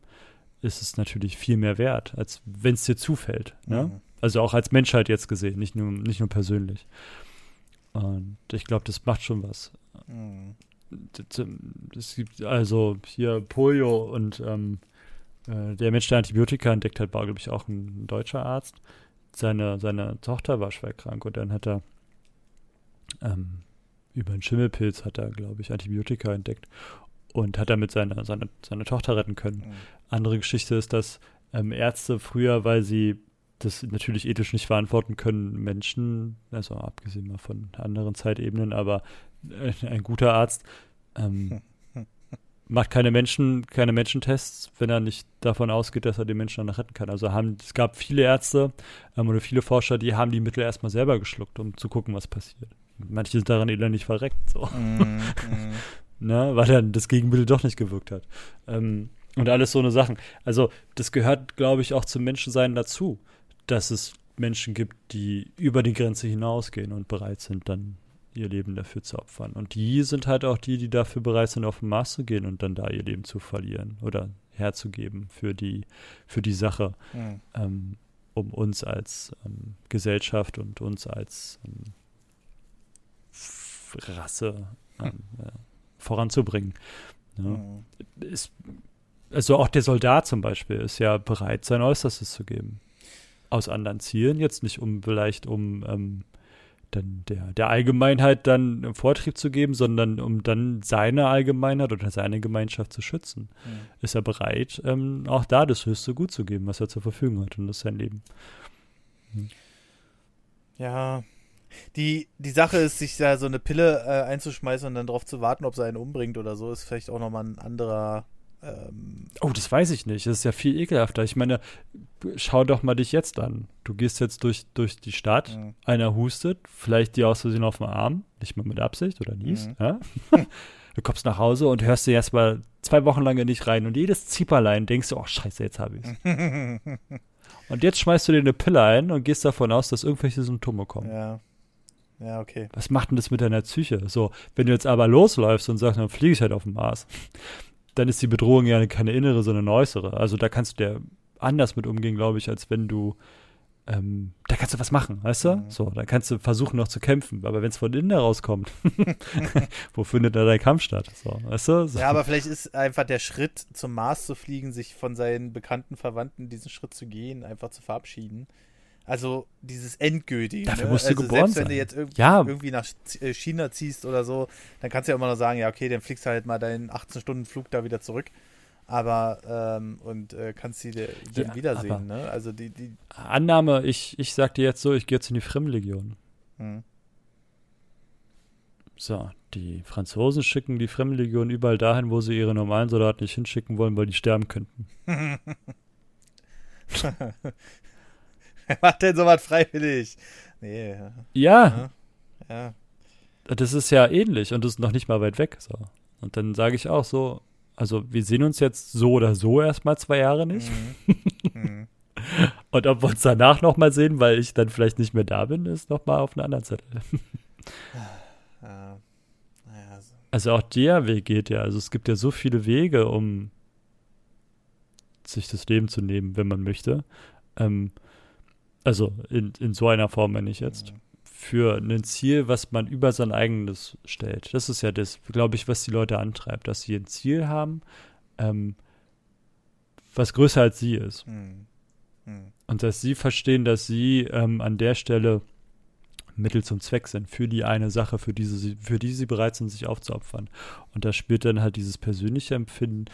[SPEAKER 2] ist es natürlich viel mehr wert, als wenn es dir zufällt. Ne? Mhm. Also auch als Menschheit jetzt gesehen, nicht nur, nicht nur persönlich. Und ich glaube, das macht schon was. Mhm. Es gibt also hier Polio und ähm, äh, der Mensch, der Antibiotika entdeckt hat, war, glaube ich, auch ein deutscher Arzt. Seine, seine Tochter war schwer krank und dann hat er ähm, über einen Schimmelpilz hat er, glaube ich, Antibiotika entdeckt und hat damit seine, seine, seine Tochter retten können. Mhm. Andere Geschichte ist, dass ähm, Ärzte früher, weil sie das natürlich ethisch nicht verantworten können, Menschen, also abgesehen mal von anderen Zeitebenen, aber äh, ein guter Arzt ähm, macht keine Menschen, keine Menschentests, wenn er nicht davon ausgeht, dass er den Menschen dann retten kann. Also haben, es gab viele Ärzte ähm, oder viele Forscher, die haben die Mittel erstmal selber geschluckt, um zu gucken, was passiert. Manche sind daran elendig verreckt, so. Mm, mm. ne, weil dann das Gegenmittel doch nicht gewirkt hat. Ähm, und alles so eine Sachen. Also, das gehört, glaube ich, auch zum Menschensein dazu, dass es Menschen gibt, die über die Grenze hinausgehen und bereit sind, dann ihr Leben dafür zu opfern. Und die sind halt auch die, die dafür bereit sind, auf den Mars zu gehen und dann da ihr Leben zu verlieren oder herzugeben für die, für die Sache, mhm. ähm, um uns als ähm, Gesellschaft und uns als ähm, Rasse äh, voranzubringen. Ja. Mhm. Ist, also auch der Soldat zum Beispiel ist ja bereit, sein Äußerstes zu geben. Aus anderen Zielen, jetzt nicht um vielleicht um ähm, dann der, der Allgemeinheit dann Vortrieb zu geben, sondern um dann seine Allgemeinheit oder seine Gemeinschaft zu schützen, mhm. ist er bereit, ähm, auch da das höchste Gut zu geben, was er zur Verfügung hat und das ist sein Leben.
[SPEAKER 1] Mhm. Ja, die, die Sache ist, sich da so eine Pille äh, einzuschmeißen und dann darauf zu warten, ob sie einen umbringt oder so, ist vielleicht auch nochmal ein anderer ähm,
[SPEAKER 2] oh, das weiß ich nicht. Das ist ja viel ekelhafter. Ich meine, schau doch mal dich jetzt an. Du gehst jetzt durch, durch die Stadt, mhm. einer hustet, vielleicht dir aus Versehen auf den Arm, nicht mal mit Absicht oder niest, mhm. ja? Du kommst nach Hause und hörst dir erstmal zwei Wochen lang nicht rein und jedes Zieperlein denkst du, oh scheiße, jetzt habe ich's. und jetzt schmeißt du dir eine Pille ein und gehst davon aus, dass irgendwelche Symptome kommen.
[SPEAKER 1] Ja. Ja, okay.
[SPEAKER 2] Was macht denn das mit deiner Psyche? So, wenn du jetzt aber losläufst und sagst, dann fliege ich halt auf den Mars, dann ist die Bedrohung ja keine innere, sondern eine äußere. Also da kannst du ja anders mit umgehen, glaube ich, als wenn du ähm, da kannst du was machen, weißt du? Mhm. So, da kannst du versuchen noch zu kämpfen. Aber wenn es von innen herauskommt, wo findet da dein Kampf statt? So, weißt du? So.
[SPEAKER 1] Ja, aber vielleicht ist einfach der Schritt zum Mars zu fliegen, sich von seinen bekannten Verwandten diesen Schritt zu gehen, einfach zu verabschieden. Also dieses Endgültige.
[SPEAKER 2] Dafür ne? musst du
[SPEAKER 1] also
[SPEAKER 2] geboren
[SPEAKER 1] selbst, wenn du jetzt irgendwie, ja. irgendwie, nach äh, China ziehst oder so, dann kannst du ja immer noch sagen, ja, okay, dann fliegst du halt mal deinen 18-Stunden-Flug da wieder zurück. Aber, ähm, und äh, kannst sie dann ja, wiedersehen, ne? Also die, die
[SPEAKER 2] Annahme, ich, ich sag dir jetzt so, ich gehe jetzt in die Fremdenlegion. Hm. So, die Franzosen schicken die Fremdenlegion überall dahin, wo sie ihre normalen Soldaten nicht hinschicken wollen, weil die sterben könnten.
[SPEAKER 1] Wer macht denn sowas freiwillig? Nee.
[SPEAKER 2] Ja. ja. Das ist ja ähnlich und das ist noch nicht mal weit weg. So. Und dann sage ich auch so, also wir sehen uns jetzt so oder so erstmal zwei Jahre nicht. Mhm. mhm. und ob wir uns danach nochmal sehen, weil ich dann vielleicht nicht mehr da bin, ist nochmal auf einer anderen Zettel. ja. Also auch der Weg geht ja. Also es gibt ja so viele Wege, um sich das Leben zu nehmen, wenn man möchte. Ähm, also in, in so einer Form meine ich jetzt. Für ein Ziel, was man über sein eigenes stellt. Das ist ja das, glaube ich, was die Leute antreibt, dass sie ein Ziel haben, ähm, was größer als sie ist. Mhm. Mhm. Und dass sie verstehen, dass sie ähm, an der Stelle Mittel zum Zweck sind für die eine Sache, für, diese, für die sie bereit sind, sich aufzuopfern. Und da spielt dann halt dieses persönliche Empfinden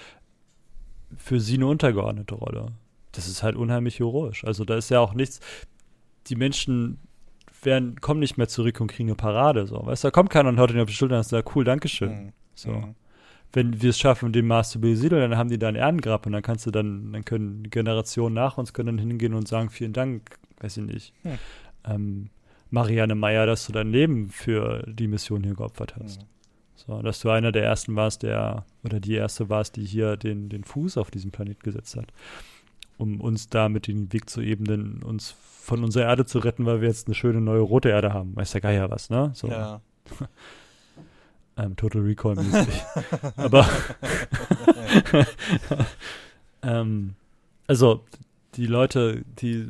[SPEAKER 2] für sie eine untergeordnete Rolle das ist halt unheimlich heroisch. Also da ist ja auch nichts, die Menschen werden, kommen nicht mehr zurück und kriegen eine Parade. So. Weißt du, da kommt keiner und haut ihnen auf die Schulter und sagt, cool, Dankeschön. Mhm. So. Mhm. Wenn wir es schaffen, den Mars zu besiedeln, dann haben die da ein Ehrengrab und dann kannst du dann, dann können Generationen nach uns können dann hingehen und sagen, vielen Dank, weiß ich nicht. Mhm. Ähm, Marianne Meyer, dass du dein Leben für die Mission hier geopfert hast. Mhm. So, dass du einer der ersten warst, der, oder die erste warst, die hier den, den Fuß auf diesem Planet gesetzt hat um uns damit den Weg zu ebnen, uns von unserer Erde zu retten, weil wir jetzt eine schöne neue rote Erde haben. Weiß der Geier was, ne? So. Ja. ähm, Total Recall mäßig. Aber ähm, also die Leute, die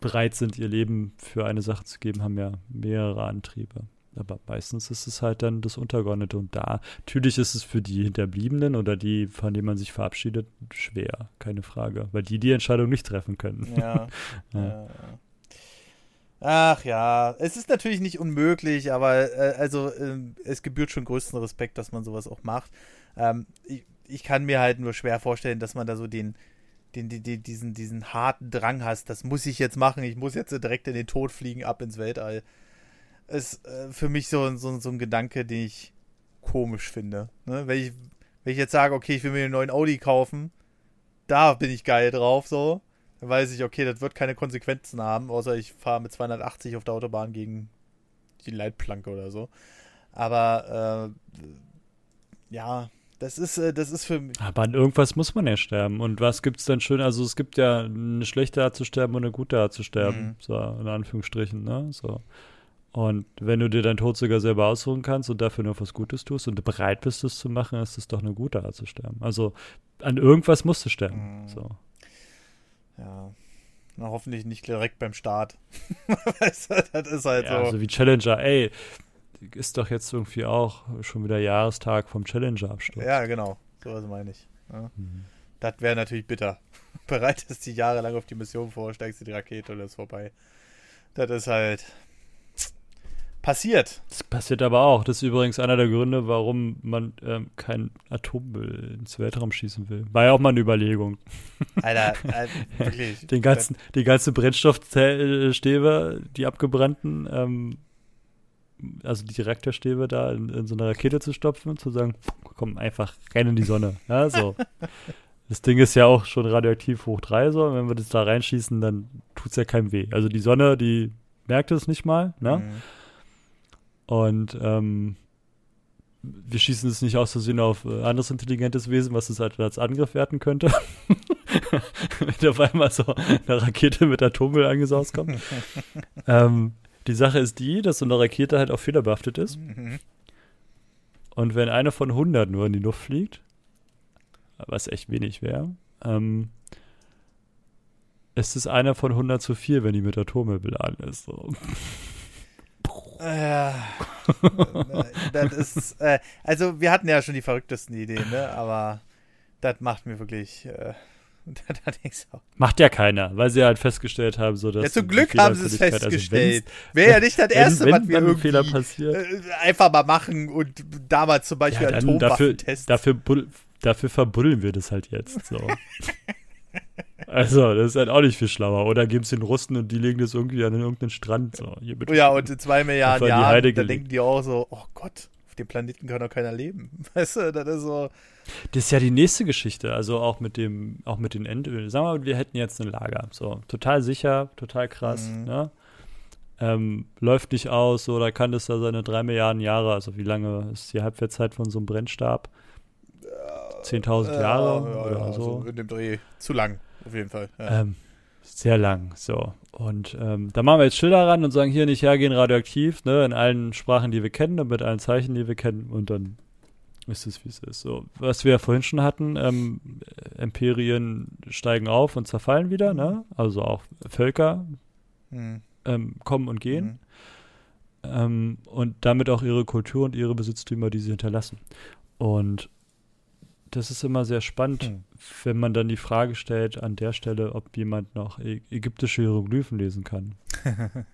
[SPEAKER 2] bereit sind, ihr Leben für eine Sache zu geben, haben ja mehrere Antriebe. Aber meistens ist es halt dann das Untergeordnete. Und da, natürlich ist es für die Hinterbliebenen oder die, von denen man sich verabschiedet, schwer, keine Frage. Weil die die Entscheidung nicht treffen können.
[SPEAKER 1] Ja. ja. ja. Ach ja, es ist natürlich nicht unmöglich, aber äh, also äh, es gebührt schon größten Respekt, dass man sowas auch macht. Ähm, ich, ich, kann mir halt nur schwer vorstellen, dass man da so den, den, den, den, diesen, diesen harten Drang hast, das muss ich jetzt machen, ich muss jetzt direkt in den Tod fliegen, ab ins Weltall ist äh, für mich so, so, so ein Gedanke, den ich komisch finde. Ne? Wenn, ich, wenn ich jetzt sage, okay, ich will mir einen neuen Audi kaufen, da bin ich geil drauf, so. Dann weiß ich, okay, das wird keine Konsequenzen haben, außer ich fahre mit 280 auf der Autobahn gegen die Leitplanke oder so. Aber äh, ja, das ist, äh, das ist für mich.
[SPEAKER 2] Aber an irgendwas muss man ja sterben. Und was gibt es denn schön? Also es gibt ja eine schlechte Art zu sterben und eine gute Art zu sterben. Mhm. So, in Anführungsstrichen, ne? So. Und wenn du dir deinen Tod sogar selber aussuchen kannst und dafür noch was Gutes tust und du bereit bist, es zu machen, ist es doch eine gute Art zu sterben. Also an irgendwas musst du sterben. Mhm. So.
[SPEAKER 1] Ja. Na, hoffentlich nicht direkt beim Start. weißt du, das ist halt ja,
[SPEAKER 2] so. Also wie Challenger, ey, ist doch jetzt irgendwie auch schon wieder Jahrestag vom Challenger-Absturz.
[SPEAKER 1] Ja, genau. So was meine ich. Ja. Mhm. Das wäre natürlich bitter. Bereitest dich jahrelang auf die Mission vor, steigst du die Rakete und ist vorbei. Das ist halt passiert.
[SPEAKER 2] Das passiert aber auch. Das ist übrigens einer der Gründe, warum man ähm, kein Atommüll ins Weltraum schießen will. War ja auch mal eine Überlegung.
[SPEAKER 1] Alter, Alter wirklich.
[SPEAKER 2] Den ganzen, die ganzen Brennstoffstäbe, die abgebrannten, ähm, also die Reaktorstäbe da in, in, so eine Rakete zu stopfen und zu sagen, komm, einfach rein in die Sonne. Ja, so. Das Ding ist ja auch schon radioaktiv hoch 3 so. Und wenn wir das da reinschießen, dann tut es ja keinem weh. Also die Sonne, die merkt es nicht mal, ne? Mhm. Und ähm, wir schießen es nicht aus Versehen auf äh, anderes intelligentes Wesen, was es halt als Angriff werten könnte. Wenn auf einmal so eine Rakete mit Atommüll angesaust kommt. ähm, die Sache ist die, dass so eine Rakete halt auch fehlerbehaftet ist. Mhm. Und wenn eine von 100 nur in die Luft fliegt, was echt wenig wäre, ähm, ist es einer von 100 zu viel, wenn die mit Atommüll beladen ist. So.
[SPEAKER 1] Ja. das ist, äh, also wir hatten ja schon die verrücktesten Ideen, ne? aber das macht mir wirklich. Äh,
[SPEAKER 2] Macht ja keiner, weil sie halt festgestellt haben, so dass.
[SPEAKER 1] Ja, zum Glück haben sie es also festgestellt. Also Wäre ja nicht das erste, wenn, wenn was wir irgendwie Fehler passiert. Äh, einfach mal machen und damals zum Beispiel ja,
[SPEAKER 2] Atomwaffen testen. Dafür, dafür, dafür verbuddeln wir das halt jetzt. So. Also, das ist halt auch nicht viel schlauer. Oder geben es den Russen und die legen das irgendwie an irgendeinen Strand. So.
[SPEAKER 1] ja, und in zwei Milliarden Jahren, da denken die auch so, oh Gott, auf dem Planeten kann doch keiner leben. Weißt du, das ist so.
[SPEAKER 2] Das ist ja die nächste Geschichte, also auch mit dem, auch mit den Endölen. Sagen wir mal, wir hätten jetzt ein Lager. So, total sicher, total krass, mhm. ne? Ähm, läuft nicht aus, so, da kann das da seine drei Milliarden Jahre, also wie lange ist die Halbwertszeit von so einem Brennstab? 10.000 äh, Jahre ja, oder ja, so.
[SPEAKER 1] so. In dem Dreh zu lang auf jeden Fall.
[SPEAKER 2] Ja. Ähm, sehr lang, so. Und ähm, da machen wir jetzt Schilder ran und sagen, hier nicht hergehen, radioaktiv, ne, in allen Sprachen, die wir kennen und mit allen Zeichen, die wir kennen und dann ist es, wie es ist. So, was wir ja vorhin schon hatten, ähm, Imperien steigen auf und zerfallen wieder, ne? Also auch Völker mhm. ähm, kommen und gehen. Mhm. Ähm, und damit auch ihre Kultur und ihre Besitztümer, die sie hinterlassen. Und das ist immer sehr spannend, hm. wenn man dann die Frage stellt an der Stelle, ob jemand noch ägyptische Hieroglyphen lesen kann.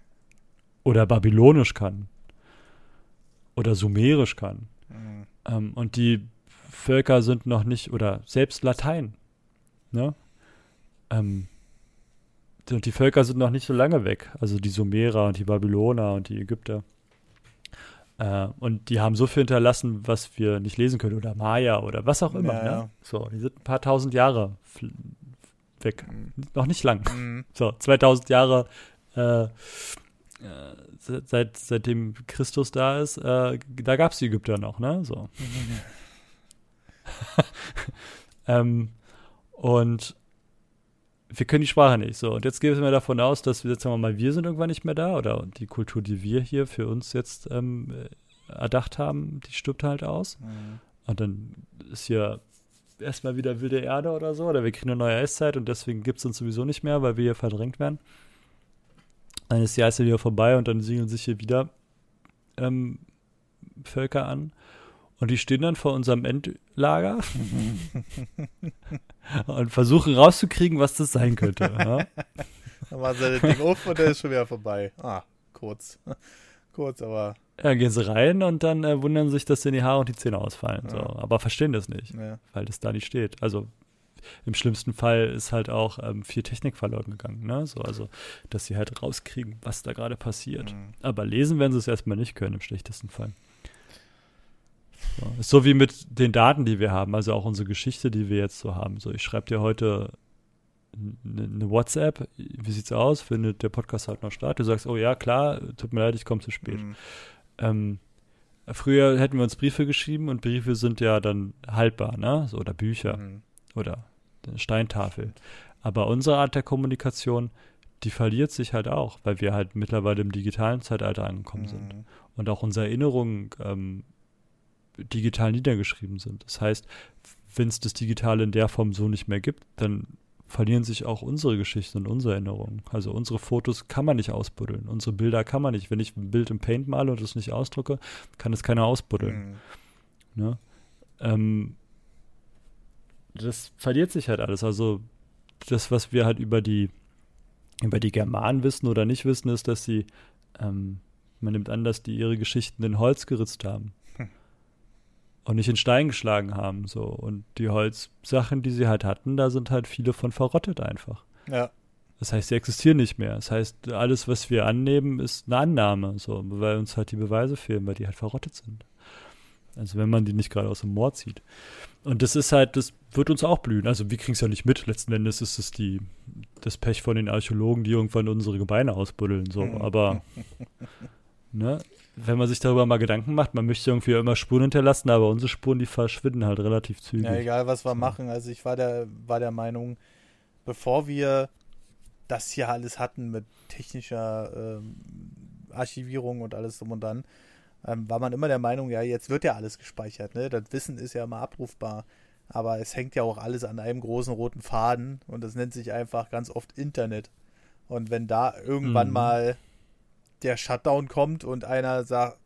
[SPEAKER 2] oder babylonisch kann. Oder sumerisch kann. Mhm. Ähm, und die Völker sind noch nicht, oder selbst Latein. Ne? Ähm, und die Völker sind noch nicht so lange weg. Also die Sumerer und die Babyloner und die Ägypter. Äh, und die haben so viel hinterlassen, was wir nicht lesen können, oder Maya oder was auch immer. Ja, ne? ja. So, die sind ein paar tausend Jahre weg. Mhm. Noch nicht lang. Mhm. So, 2000 Jahre äh, äh, seit, seitdem Christus da ist, äh, da gab es die Ägypter noch, ne? So. ähm, und wir können die Sprache nicht. So, und jetzt gehen wir davon aus, dass wir jetzt sagen wir mal, wir sind irgendwann nicht mehr da oder die Kultur, die wir hier für uns jetzt ähm, äh, erdacht haben, die stirbt halt aus. Mhm. Und dann ist hier erstmal wieder wilde Erde oder so, oder wir kriegen eine neue Eiszeit und deswegen gibt es uns sowieso nicht mehr, weil wir hier verdrängt werden. Dann ist die Eiszeit wieder vorbei und dann siedeln sich hier wieder ähm, Völker an. Und die stehen dann vor unserem Endlager und versuchen rauszukriegen, was das sein könnte. Ja?
[SPEAKER 1] dann machen sie das Ding auf und der ist schon wieder vorbei. Ah, kurz. kurz, aber.
[SPEAKER 2] Ja, gehen sie rein und dann äh, wundern sich, dass denen die Haare und die Zähne ausfallen. Ja. So. Aber verstehen das nicht, ja. weil das da nicht steht. Also im schlimmsten Fall ist halt auch ähm, viel Technik verloren gegangen. Ne? So, also, dass sie halt rauskriegen, was da gerade passiert. Mhm. Aber lesen werden sie es erstmal nicht können, im schlechtesten Fall. So, wie mit den Daten, die wir haben, also auch unsere Geschichte, die wir jetzt so haben. So, ich schreibe dir heute eine, eine WhatsApp, wie sieht's aus? Findet der Podcast halt noch statt? Du sagst, oh ja, klar, tut mir leid, ich komme zu spät. Mhm. Ähm, früher hätten wir uns Briefe geschrieben und Briefe sind ja dann haltbar, ne? So, oder Bücher mhm. oder eine Steintafel. Aber unsere Art der Kommunikation, die verliert sich halt auch, weil wir halt mittlerweile im digitalen Zeitalter angekommen mhm. sind. Und auch unsere Erinnerungen ähm, digital niedergeschrieben sind. Das heißt, wenn es das Digitale in der Form so nicht mehr gibt, dann verlieren sich auch unsere Geschichten und unsere Erinnerungen. Also unsere Fotos kann man nicht ausbuddeln. Unsere Bilder kann man nicht. Wenn ich ein Bild im Paint male und es nicht ausdrucke, kann es keiner ausbuddeln. Mhm. Ne? Ähm, das verliert sich halt alles. Also das, was wir halt über die über die Germanen wissen oder nicht wissen, ist, dass sie ähm, Man nimmt an, dass die ihre Geschichten in Holz geritzt haben. Und nicht in Stein geschlagen haben. So. Und die Holzsachen, die sie halt hatten, da sind halt viele von verrottet einfach.
[SPEAKER 1] Ja.
[SPEAKER 2] Das heißt, sie existieren nicht mehr. Das heißt, alles, was wir annehmen, ist eine Annahme, so, weil uns halt die Beweise fehlen, weil die halt verrottet sind. Also wenn man die nicht gerade aus dem Moor zieht. Und das ist halt, das wird uns auch blühen. Also wir kriegen es ja nicht mit. Letzten Endes ist es die, das Pech von den Archäologen, die irgendwann unsere Gebeine ausbuddeln. So. Mhm. Aber ne, wenn man sich darüber mal Gedanken macht, man möchte irgendwie immer Spuren hinterlassen, aber unsere Spuren, die verschwinden halt relativ zügig. Ja,
[SPEAKER 1] egal was wir machen. Also ich war der, war der Meinung, bevor wir das hier alles hatten mit technischer ähm, Archivierung und alles drum und dann, ähm, war man immer der Meinung, ja, jetzt wird ja alles gespeichert, ne? Das Wissen ist ja immer abrufbar. Aber es hängt ja auch alles an einem großen roten Faden und das nennt sich einfach ganz oft Internet. Und wenn da irgendwann mhm. mal der Shutdown kommt und einer sagt,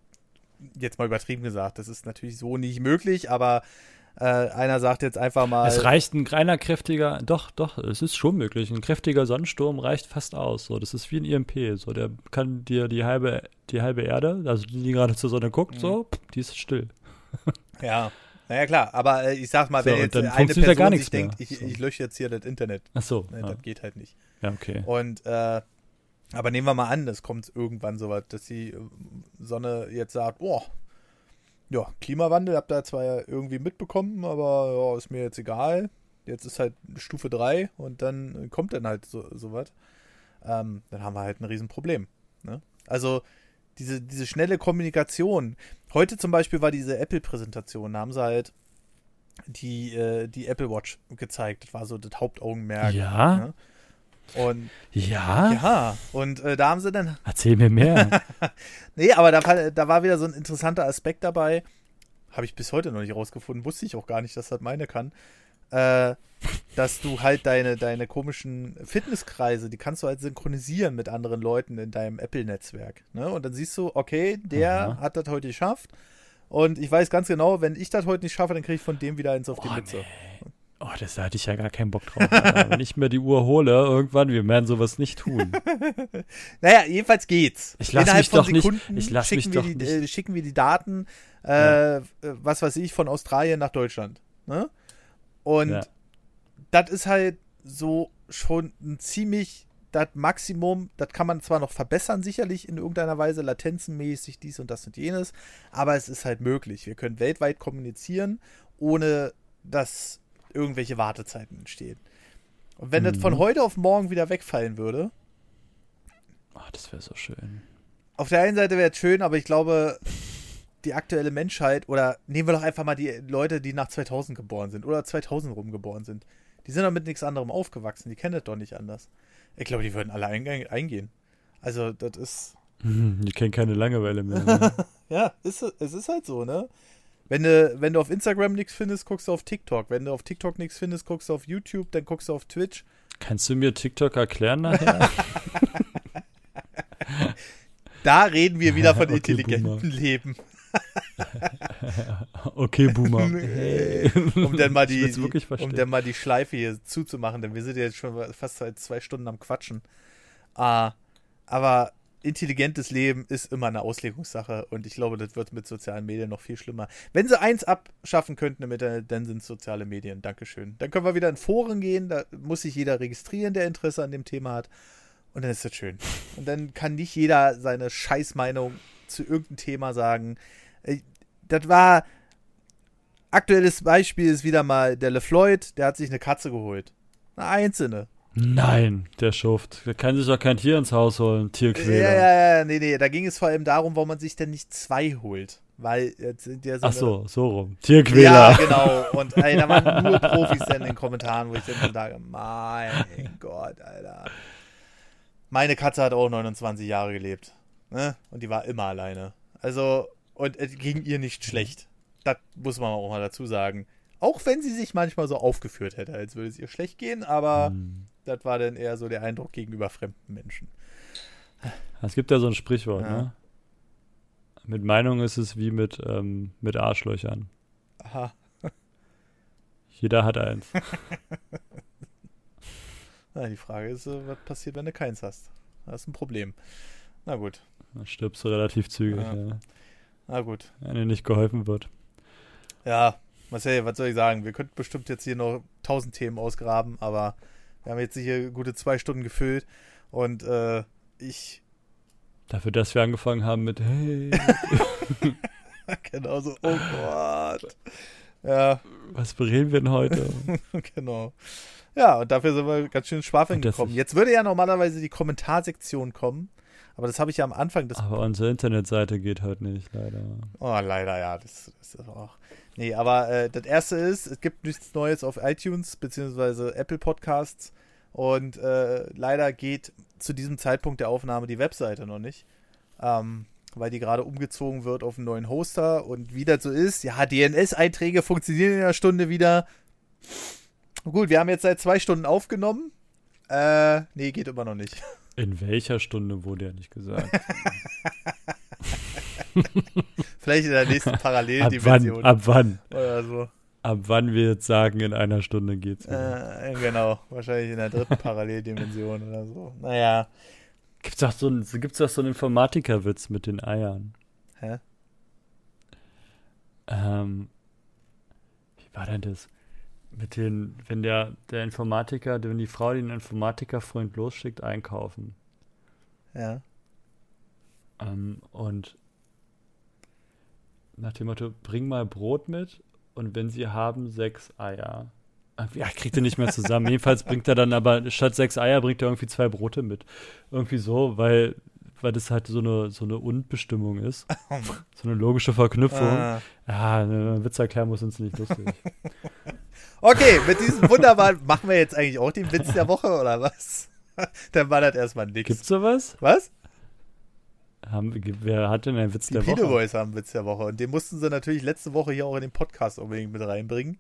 [SPEAKER 1] jetzt mal übertrieben gesagt, das ist natürlich so nicht möglich, aber äh, einer sagt jetzt einfach mal.
[SPEAKER 2] Es reicht ein reiner kräftiger, doch, doch, es ist schon möglich. Ein kräftiger Sonnensturm reicht fast aus. So, das ist wie ein IMP. So, der kann dir die halbe, die halbe Erde, also die, die gerade zur Sonne guckt, mhm. so, die ist still.
[SPEAKER 1] Ja. Naja, klar, aber äh, ich sag mal, wenn so, jetzt eine Person gar sich denkt, ich, so. ich, lösche jetzt hier das Internet.
[SPEAKER 2] Ach so.
[SPEAKER 1] Ne, ja. Das geht halt nicht.
[SPEAKER 2] Ja, okay.
[SPEAKER 1] Und, äh, aber nehmen wir mal an, es kommt irgendwann so weit, dass die Sonne jetzt sagt, boah, ja, Klimawandel habt ihr zwar irgendwie mitbekommen, aber ja, ist mir jetzt egal. Jetzt ist halt Stufe 3 und dann kommt dann halt so, so was. Ähm, dann haben wir halt ein Riesenproblem. Ne? Also diese, diese schnelle Kommunikation. Heute zum Beispiel war diese Apple-Präsentation, da haben sie halt die, äh, die Apple Watch gezeigt. Das war so das Hauptaugenmerk.
[SPEAKER 2] Ja.
[SPEAKER 1] Ne? Und
[SPEAKER 2] ja.
[SPEAKER 1] Ja, und äh, da haben sie dann.
[SPEAKER 2] Erzähl mir mehr.
[SPEAKER 1] nee, aber da, da war wieder so ein interessanter Aspekt dabei. Habe ich bis heute noch nicht rausgefunden. Wusste ich auch gar nicht, dass das meine kann. Äh, dass du halt deine, deine komischen Fitnesskreise, die kannst du halt synchronisieren mit anderen Leuten in deinem Apple-Netzwerk. Ne? Und dann siehst du, okay, der Aha. hat das heute geschafft. Und ich weiß ganz genau, wenn ich das heute nicht schaffe, dann kriege ich von dem wieder eins auf die oh, Mütze. Nee.
[SPEAKER 2] Oh, das hatte ich ja gar keinen Bock drauf. Wenn ich mir die Uhr hole, irgendwann, wir werden sowas nicht tun.
[SPEAKER 1] naja, jedenfalls geht's.
[SPEAKER 2] Ich lasse mich doch Sekunden nicht. Ich lasse mich doch
[SPEAKER 1] die,
[SPEAKER 2] nicht.
[SPEAKER 1] Äh, schicken wir die Daten, äh, ja. was weiß ich, von Australien nach Deutschland. Ne? Und ja. das ist halt so schon ein ziemlich das Maximum, das kann man zwar noch verbessern, sicherlich in irgendeiner Weise, latenzenmäßig, dies und das und jenes, aber es ist halt möglich. Wir können weltweit kommunizieren, ohne dass irgendwelche Wartezeiten entstehen. Und wenn mhm. das von mhm. heute auf morgen wieder wegfallen würde.
[SPEAKER 2] Ach, das wäre so schön.
[SPEAKER 1] Auf der einen Seite wäre es schön, aber ich glaube, die aktuelle Menschheit, oder nehmen wir doch einfach mal die Leute, die nach 2000 geboren sind oder 2000 rum geboren sind. Die sind doch mit nichts anderem aufgewachsen, die kennen das doch nicht anders. Ich glaube, die würden alle eingehen. Also, das ist.
[SPEAKER 2] Die kennen keine Langeweile mehr. Ne?
[SPEAKER 1] ja, ist, es ist halt so, ne? Wenn du, wenn du auf Instagram nichts findest, guckst du auf TikTok. Wenn du auf TikTok nichts findest, guckst du auf YouTube, dann guckst du auf Twitch.
[SPEAKER 2] Kannst du mir TikTok erklären nachher?
[SPEAKER 1] da reden wir wieder von okay, intelligentem Leben.
[SPEAKER 2] okay, Boomer.
[SPEAKER 1] um, dann mal die, die um dann mal die Schleife hier zuzumachen, denn wir sind jetzt schon fast seit zwei Stunden am Quatschen. Uh, aber intelligentes Leben ist immer eine Auslegungssache und ich glaube, das wird mit sozialen Medien noch viel schlimmer. Wenn sie eins abschaffen könnten, dann sind es soziale Medien. Dankeschön. Dann können wir wieder in Foren gehen, da muss sich jeder registrieren, der Interesse an dem Thema hat. Und dann ist das schön. Und dann kann nicht jeder seine Scheißmeinung zu irgendeinem Thema sagen. Äh, das war. Aktuelles Beispiel ist wieder mal der LeFloid, der hat sich eine Katze geholt. Eine einzelne.
[SPEAKER 2] Nein, der Schuft. Der kann sich doch kein Tier ins Haus holen. Tierquäler.
[SPEAKER 1] Ja, ja, ja, nee, nee. Da ging es vor allem darum, warum man sich denn nicht zwei holt. Weil jetzt sind ja so.
[SPEAKER 2] Ach so, so rum. Tierquäler. Ja,
[SPEAKER 1] genau. Und ey, da waren nur Profis in den Kommentaren, wo ich dann sage: Mein Gott, Alter. Meine Katze hat auch 29 Jahre gelebt. Ne? Und die war immer alleine. Also, und es ging ihr nicht schlecht. Das muss man auch mal dazu sagen. Auch wenn sie sich manchmal so aufgeführt hätte, als würde es ihr schlecht gehen, aber hm. Das war dann eher so der Eindruck gegenüber fremden Menschen.
[SPEAKER 2] Es gibt ja so ein Sprichwort, ja. ne? Mit Meinung ist es wie mit, ähm, mit Arschlöchern.
[SPEAKER 1] Aha.
[SPEAKER 2] Jeder hat eins.
[SPEAKER 1] Na, die Frage ist, äh, was passiert, wenn du keins hast? Das ist ein Problem. Na gut.
[SPEAKER 2] Dann stirbst du relativ zügig, ja. ja.
[SPEAKER 1] Na gut.
[SPEAKER 2] Wenn dir nicht geholfen wird.
[SPEAKER 1] Ja, Marcel, was soll ich sagen? Wir könnten bestimmt jetzt hier noch tausend Themen ausgraben, aber wir haben jetzt hier gute zwei Stunden gefüllt und äh, ich.
[SPEAKER 2] Dafür, dass wir angefangen haben mit Hey.
[SPEAKER 1] genau so, oh Gott. Ja.
[SPEAKER 2] Was bereden wir denn heute?
[SPEAKER 1] genau. Ja, und dafür sind wir ganz schön schwafeln gekommen. Jetzt würde ja normalerweise die Kommentarsektion kommen. Aber das habe ich ja am Anfang des.
[SPEAKER 2] Aber unsere Internetseite geht heute nicht, leider.
[SPEAKER 1] Oh, leider, ja. Das, das ist auch. Nee, aber äh, das erste ist, es gibt nichts Neues auf iTunes bzw. Apple Podcasts. Und äh, leider geht zu diesem Zeitpunkt der Aufnahme die Webseite noch nicht. Ähm, weil die gerade umgezogen wird auf einen neuen Hoster. Und wie das so ist, ja, DNS-Einträge funktionieren in einer Stunde wieder. Gut, wir haben jetzt seit zwei Stunden aufgenommen. Äh, nee, geht immer noch nicht.
[SPEAKER 2] In welcher Stunde wurde ja nicht gesagt?
[SPEAKER 1] Vielleicht in der nächsten Paralleldimension.
[SPEAKER 2] Ab wann?
[SPEAKER 1] Ab wann? Oder so.
[SPEAKER 2] Ab wann wir jetzt sagen, in einer Stunde geht's.
[SPEAKER 1] Äh, genau, wahrscheinlich in der dritten Paralleldimension oder so. Naja.
[SPEAKER 2] Gibt's doch so einen, gibt's doch so einen Informatikerwitz mit den Eiern.
[SPEAKER 1] Hä?
[SPEAKER 2] Ähm, wie war denn das? mit den, wenn der, der Informatiker, wenn die Frau den Informatikerfreund losschickt, einkaufen.
[SPEAKER 1] Ja.
[SPEAKER 2] Ähm, und nach dem Motto, bring mal Brot mit und wenn sie haben, sechs Eier. Ja, kriegt er nicht mehr zusammen. Jedenfalls bringt er dann aber, statt sechs Eier bringt er irgendwie zwei Brote mit. Irgendwie so, weil, weil das halt so eine, so eine Unbestimmung ist. so eine logische Verknüpfung. Ah. Ja, ein Witz erklären muss uns nicht lustig.
[SPEAKER 1] Okay, mit diesem wunderbaren, machen wir jetzt eigentlich auch den Witz der Woche oder was? Dann war das erstmal nix.
[SPEAKER 2] Gibt's sowas?
[SPEAKER 1] Was?
[SPEAKER 2] Haben, wer hat denn einen Witz
[SPEAKER 1] die
[SPEAKER 2] der
[SPEAKER 1] Woche?
[SPEAKER 2] Die
[SPEAKER 1] Boys haben einen Witz der Woche und den mussten sie natürlich letzte Woche hier auch in den Podcast unbedingt mit reinbringen.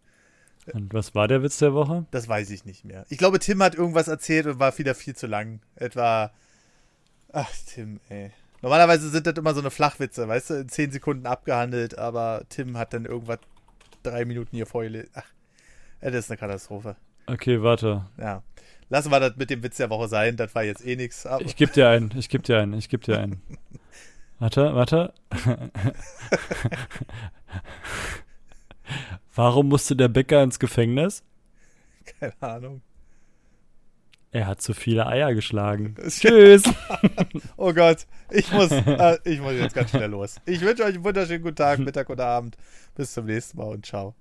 [SPEAKER 2] Und was war der Witz der Woche?
[SPEAKER 1] Das weiß ich nicht mehr. Ich glaube, Tim hat irgendwas erzählt und war wieder viel zu lang. Etwa. Ach, Tim, ey. Normalerweise sind das immer so eine Flachwitze, weißt du, in zehn Sekunden abgehandelt, aber Tim hat dann irgendwas drei Minuten hier vorgelesen. Ach, das ist eine Katastrophe.
[SPEAKER 2] Okay, warte.
[SPEAKER 1] Ja. Lassen wir das mit dem Witz der Woche sein, das war jetzt eh nichts.
[SPEAKER 2] Ich geb dir einen, ich geb dir einen, ich geb dir einen. warte, warte. Warum musste der Bäcker ins Gefängnis?
[SPEAKER 1] Keine Ahnung.
[SPEAKER 2] Er hat zu viele Eier geschlagen. Tschüss.
[SPEAKER 1] oh Gott, ich muss, äh, ich muss jetzt ganz schnell los. Ich wünsche euch einen wunderschönen guten Tag, Mittag oder Abend. Bis zum nächsten Mal und ciao.